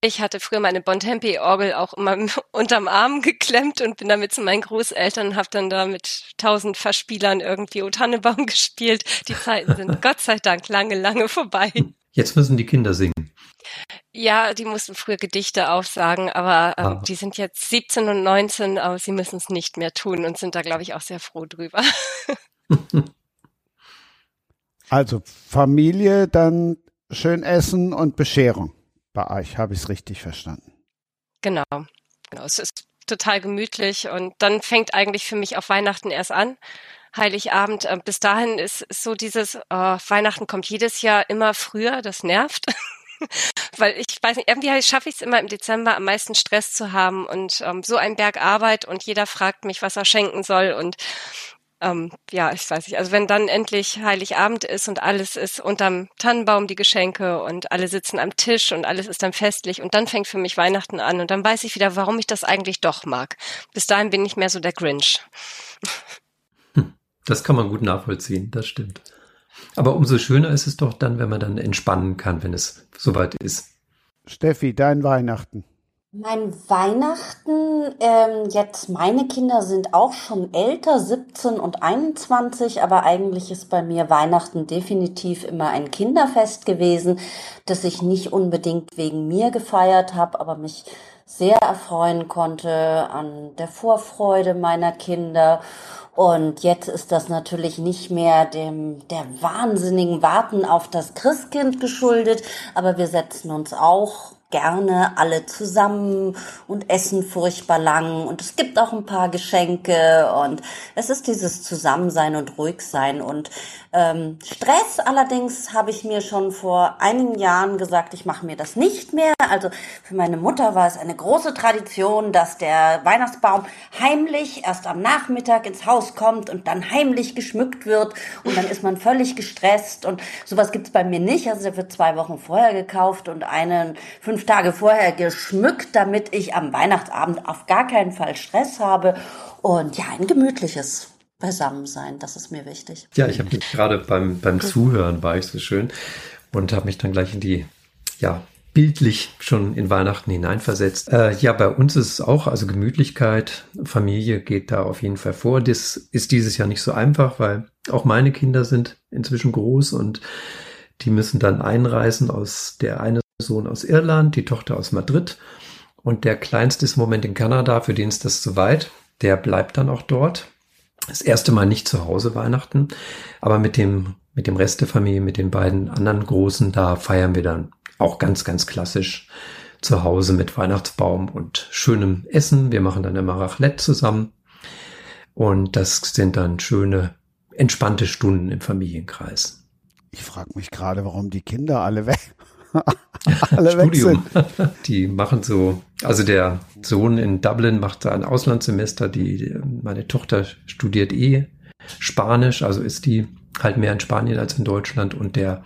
Ich hatte früher meine Bontempi-Orgel auch immer [laughs] unterm Arm geklemmt und bin damit zu meinen Großeltern und habe dann da mit tausend Verspielern irgendwie O Tannebaum [laughs] gespielt. Die Zeiten sind [laughs] Gott sei Dank lange, lange vorbei. Jetzt müssen die Kinder singen. Ja, die mussten früher Gedichte aufsagen, aber ähm, ah. die sind jetzt 17 und 19, aber sie müssen es nicht mehr tun und sind da, glaube ich, auch sehr froh drüber. also Familie, dann schön essen und Bescherung bei euch, habe ich es richtig verstanden. Genau, genau. Es ist total gemütlich und dann fängt eigentlich für mich auch Weihnachten erst an. Heiligabend. Äh, bis dahin ist, ist so dieses, oh, Weihnachten kommt jedes Jahr immer früher, das nervt. [laughs] Weil ich weiß nicht, irgendwie schaffe ich es immer im Dezember am meisten Stress zu haben und ähm, so ein Berg Arbeit und jeder fragt mich, was er schenken soll und ähm, ja, ich weiß nicht. Also wenn dann endlich Heiligabend ist und alles ist unterm Tannenbaum die Geschenke und alle sitzen am Tisch und alles ist dann festlich und dann fängt für mich Weihnachten an und dann weiß ich wieder, warum ich das eigentlich doch mag. Bis dahin bin ich mehr so der Grinch. Hm, das kann man gut nachvollziehen, das stimmt. Aber umso schöner ist es doch dann, wenn man dann entspannen kann, wenn es soweit ist. Steffi, dein Weihnachten. Mein Weihnachten, ähm, jetzt meine Kinder sind auch schon älter, 17 und 21, aber eigentlich ist bei mir Weihnachten definitiv immer ein Kinderfest gewesen, das ich nicht unbedingt wegen mir gefeiert habe, aber mich sehr erfreuen konnte an der Vorfreude meiner Kinder. Und jetzt ist das natürlich nicht mehr dem, der wahnsinnigen Warten auf das Christkind geschuldet, aber wir setzen uns auch gerne alle zusammen und essen furchtbar lang. Und es gibt auch ein paar Geschenke. Und es ist dieses Zusammensein und Ruhigsein. Und ähm, Stress allerdings habe ich mir schon vor einigen Jahren gesagt, ich mache mir das nicht mehr. Also für meine Mutter war es eine große Tradition, dass der Weihnachtsbaum heimlich erst am Nachmittag ins Haus kommt und dann heimlich geschmückt wird und dann ist man völlig gestresst und sowas gibt's bei mir nicht. Also der wird zwei Wochen vorher gekauft und einen fünf Tage vorher geschmückt, damit ich am Weihnachtsabend auf gar keinen Fall Stress habe und ja, ein gemütliches beisammen sein. Das ist mir wichtig. Ja, ich habe mich gerade beim, beim Zuhören war ich so schön und habe mich dann gleich in die, ja, bildlich schon in Weihnachten hineinversetzt. Äh, ja, bei uns ist es auch, also Gemütlichkeit, Familie geht da auf jeden Fall vor. Das ist dieses Jahr nicht so einfach, weil auch meine Kinder sind inzwischen groß und die müssen dann einreisen aus der eine Sohn aus Irland, die Tochter aus Madrid und der kleinste ist im Moment in Kanada, für den ist das zu weit. Der bleibt dann auch dort das erste Mal nicht zu Hause Weihnachten, aber mit dem, mit dem Rest der Familie, mit den beiden anderen Großen, da feiern wir dann auch ganz, ganz klassisch zu Hause mit Weihnachtsbaum und schönem Essen. Wir machen dann immer Raclette zusammen. Und das sind dann schöne, entspannte Stunden im Familienkreis. Ich frage mich gerade, warum die Kinder alle weg, [laughs] Alle Studium. [laughs] Die machen so, also der Sohn in Dublin macht ein Auslandssemester, die, meine Tochter studiert eh Spanisch, also ist die halt mehr in Spanien als in Deutschland und der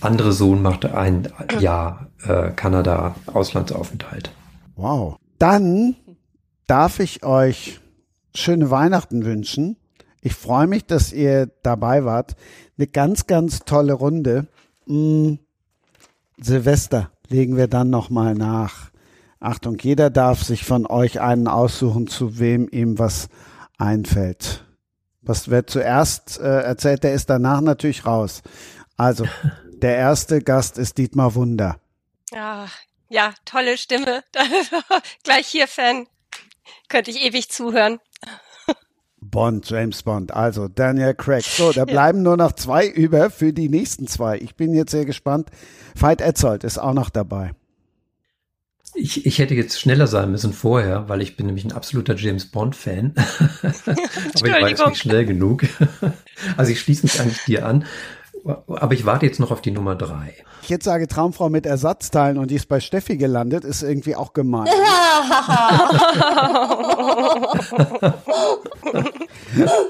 andere Sohn macht ein Jahr äh, Kanada Auslandsaufenthalt. Wow. Dann darf ich euch schöne Weihnachten wünschen. Ich freue mich, dass ihr dabei wart. Eine ganz, ganz tolle Runde. Mm, Silvester legen wir dann nochmal nach. Achtung, jeder darf sich von euch einen aussuchen, zu wem ihm was einfällt. Was wer zuerst äh, erzählt, der ist danach natürlich raus. Also, [laughs] der erste Gast ist Dietmar Wunder. Ja, ja, tolle Stimme. [laughs] Gleich hier Fan. Könnte ich ewig zuhören. Bond, James Bond, also Daniel Craig. So, da bleiben ja. nur noch zwei über für die nächsten zwei. Ich bin jetzt sehr gespannt. Veit Etzold ist auch noch dabei. Ich, ich hätte jetzt schneller sein müssen vorher, weil ich bin nämlich ein absoluter James Bond-Fan. [laughs] Aber ich war jetzt nicht schnell genug. also ich schließe mich eigentlich dir an. Aber ich warte jetzt noch auf die Nummer drei. Ich jetzt sage Traumfrau mit Ersatzteilen und die ist bei Steffi gelandet, ist irgendwie auch gemein. [laughs]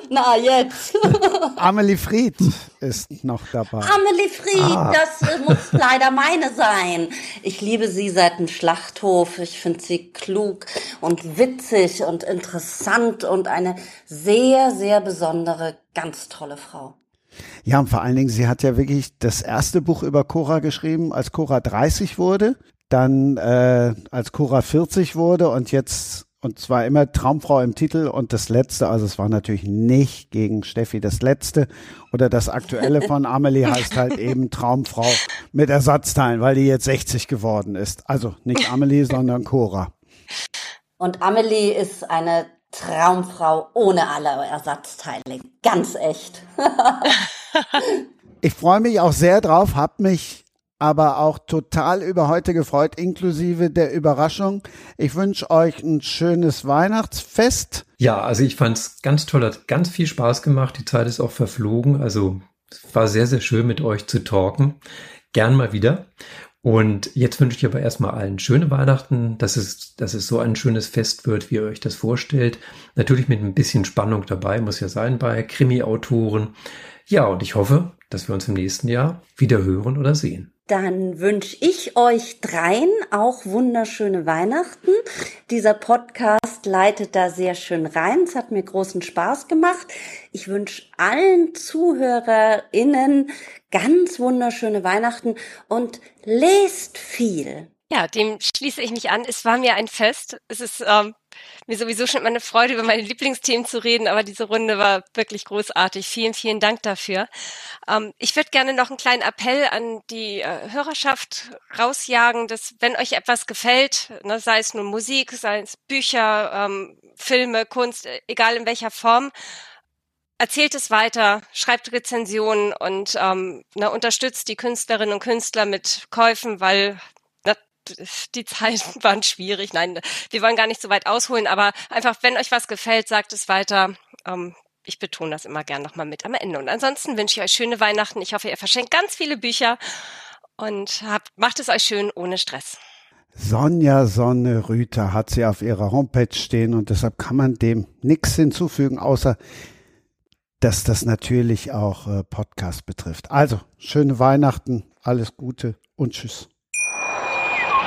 Na, jetzt. Amelie Fried ist noch dabei. Amelie Fried, ah. das muss leider meine sein. Ich liebe sie seit dem Schlachthof. Ich finde sie klug und witzig und interessant und eine sehr, sehr besondere, ganz tolle Frau. Ja, und vor allen Dingen, sie hat ja wirklich das erste Buch über Cora geschrieben, als Cora 30 wurde. dann äh, als Cora 40 wurde und jetzt und zwar immer Traumfrau im Titel und das letzte, also es war natürlich nicht gegen Steffi das letzte oder das aktuelle von [laughs] Amelie heißt halt eben Traumfrau mit Ersatzteilen, weil die jetzt 60 geworden ist. Also nicht Amelie, sondern Cora. Und Amelie ist eine Traumfrau ohne alle Ersatzteile. Ganz echt. [laughs] ich freue mich auch sehr drauf, hab mich aber auch total über heute gefreut, inklusive der Überraschung. Ich wünsche euch ein schönes Weihnachtsfest. Ja, also ich fand es ganz toll, hat ganz viel Spaß gemacht. Die Zeit ist auch verflogen. Also es war sehr, sehr schön mit euch zu talken. Gern mal wieder. Und jetzt wünsche ich aber erstmal allen schöne Weihnachten, dass es, dass es so ein schönes Fest wird, wie ihr euch das vorstellt. Natürlich mit ein bisschen Spannung dabei, muss ja sein bei Krimi-Autoren. Ja, und ich hoffe, dass wir uns im nächsten Jahr wieder hören oder sehen. Dann wünsche ich euch dreien auch wunderschöne Weihnachten. Dieser Podcast leitet da sehr schön rein. Es hat mir großen Spaß gemacht. Ich wünsche allen ZuhörerInnen ganz wunderschöne Weihnachten und lest viel. Ja, dem schließe ich mich an. Es war mir ein Fest. Es ist ähm, mir sowieso schon immer eine Freude, über meine Lieblingsthemen zu reden, aber diese Runde war wirklich großartig. Vielen, vielen Dank dafür. Ähm, ich würde gerne noch einen kleinen Appell an die äh, Hörerschaft rausjagen, dass wenn euch etwas gefällt, ne, sei es nur Musik, sei es Bücher, ähm, Filme, Kunst, äh, egal in welcher Form, erzählt es weiter, schreibt Rezensionen und ähm, ne, unterstützt die Künstlerinnen und Künstler mit Käufen, weil die Zeiten [laughs] waren schwierig. Nein, wir wollen gar nicht so weit ausholen, aber einfach, wenn euch was gefällt, sagt es weiter. Ähm, ich betone das immer gern nochmal mit am Ende. Und ansonsten wünsche ich euch schöne Weihnachten. Ich hoffe, ihr verschenkt ganz viele Bücher und habt, macht es euch schön ohne Stress. Sonja Sonne Rüther hat sie auf ihrer Homepage stehen und deshalb kann man dem nichts hinzufügen, außer dass das natürlich auch äh, Podcast betrifft. Also, schöne Weihnachten, alles Gute und tschüss.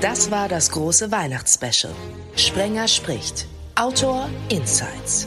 Das war das große Weihnachtsspecial. Sprenger spricht. Autor Insights.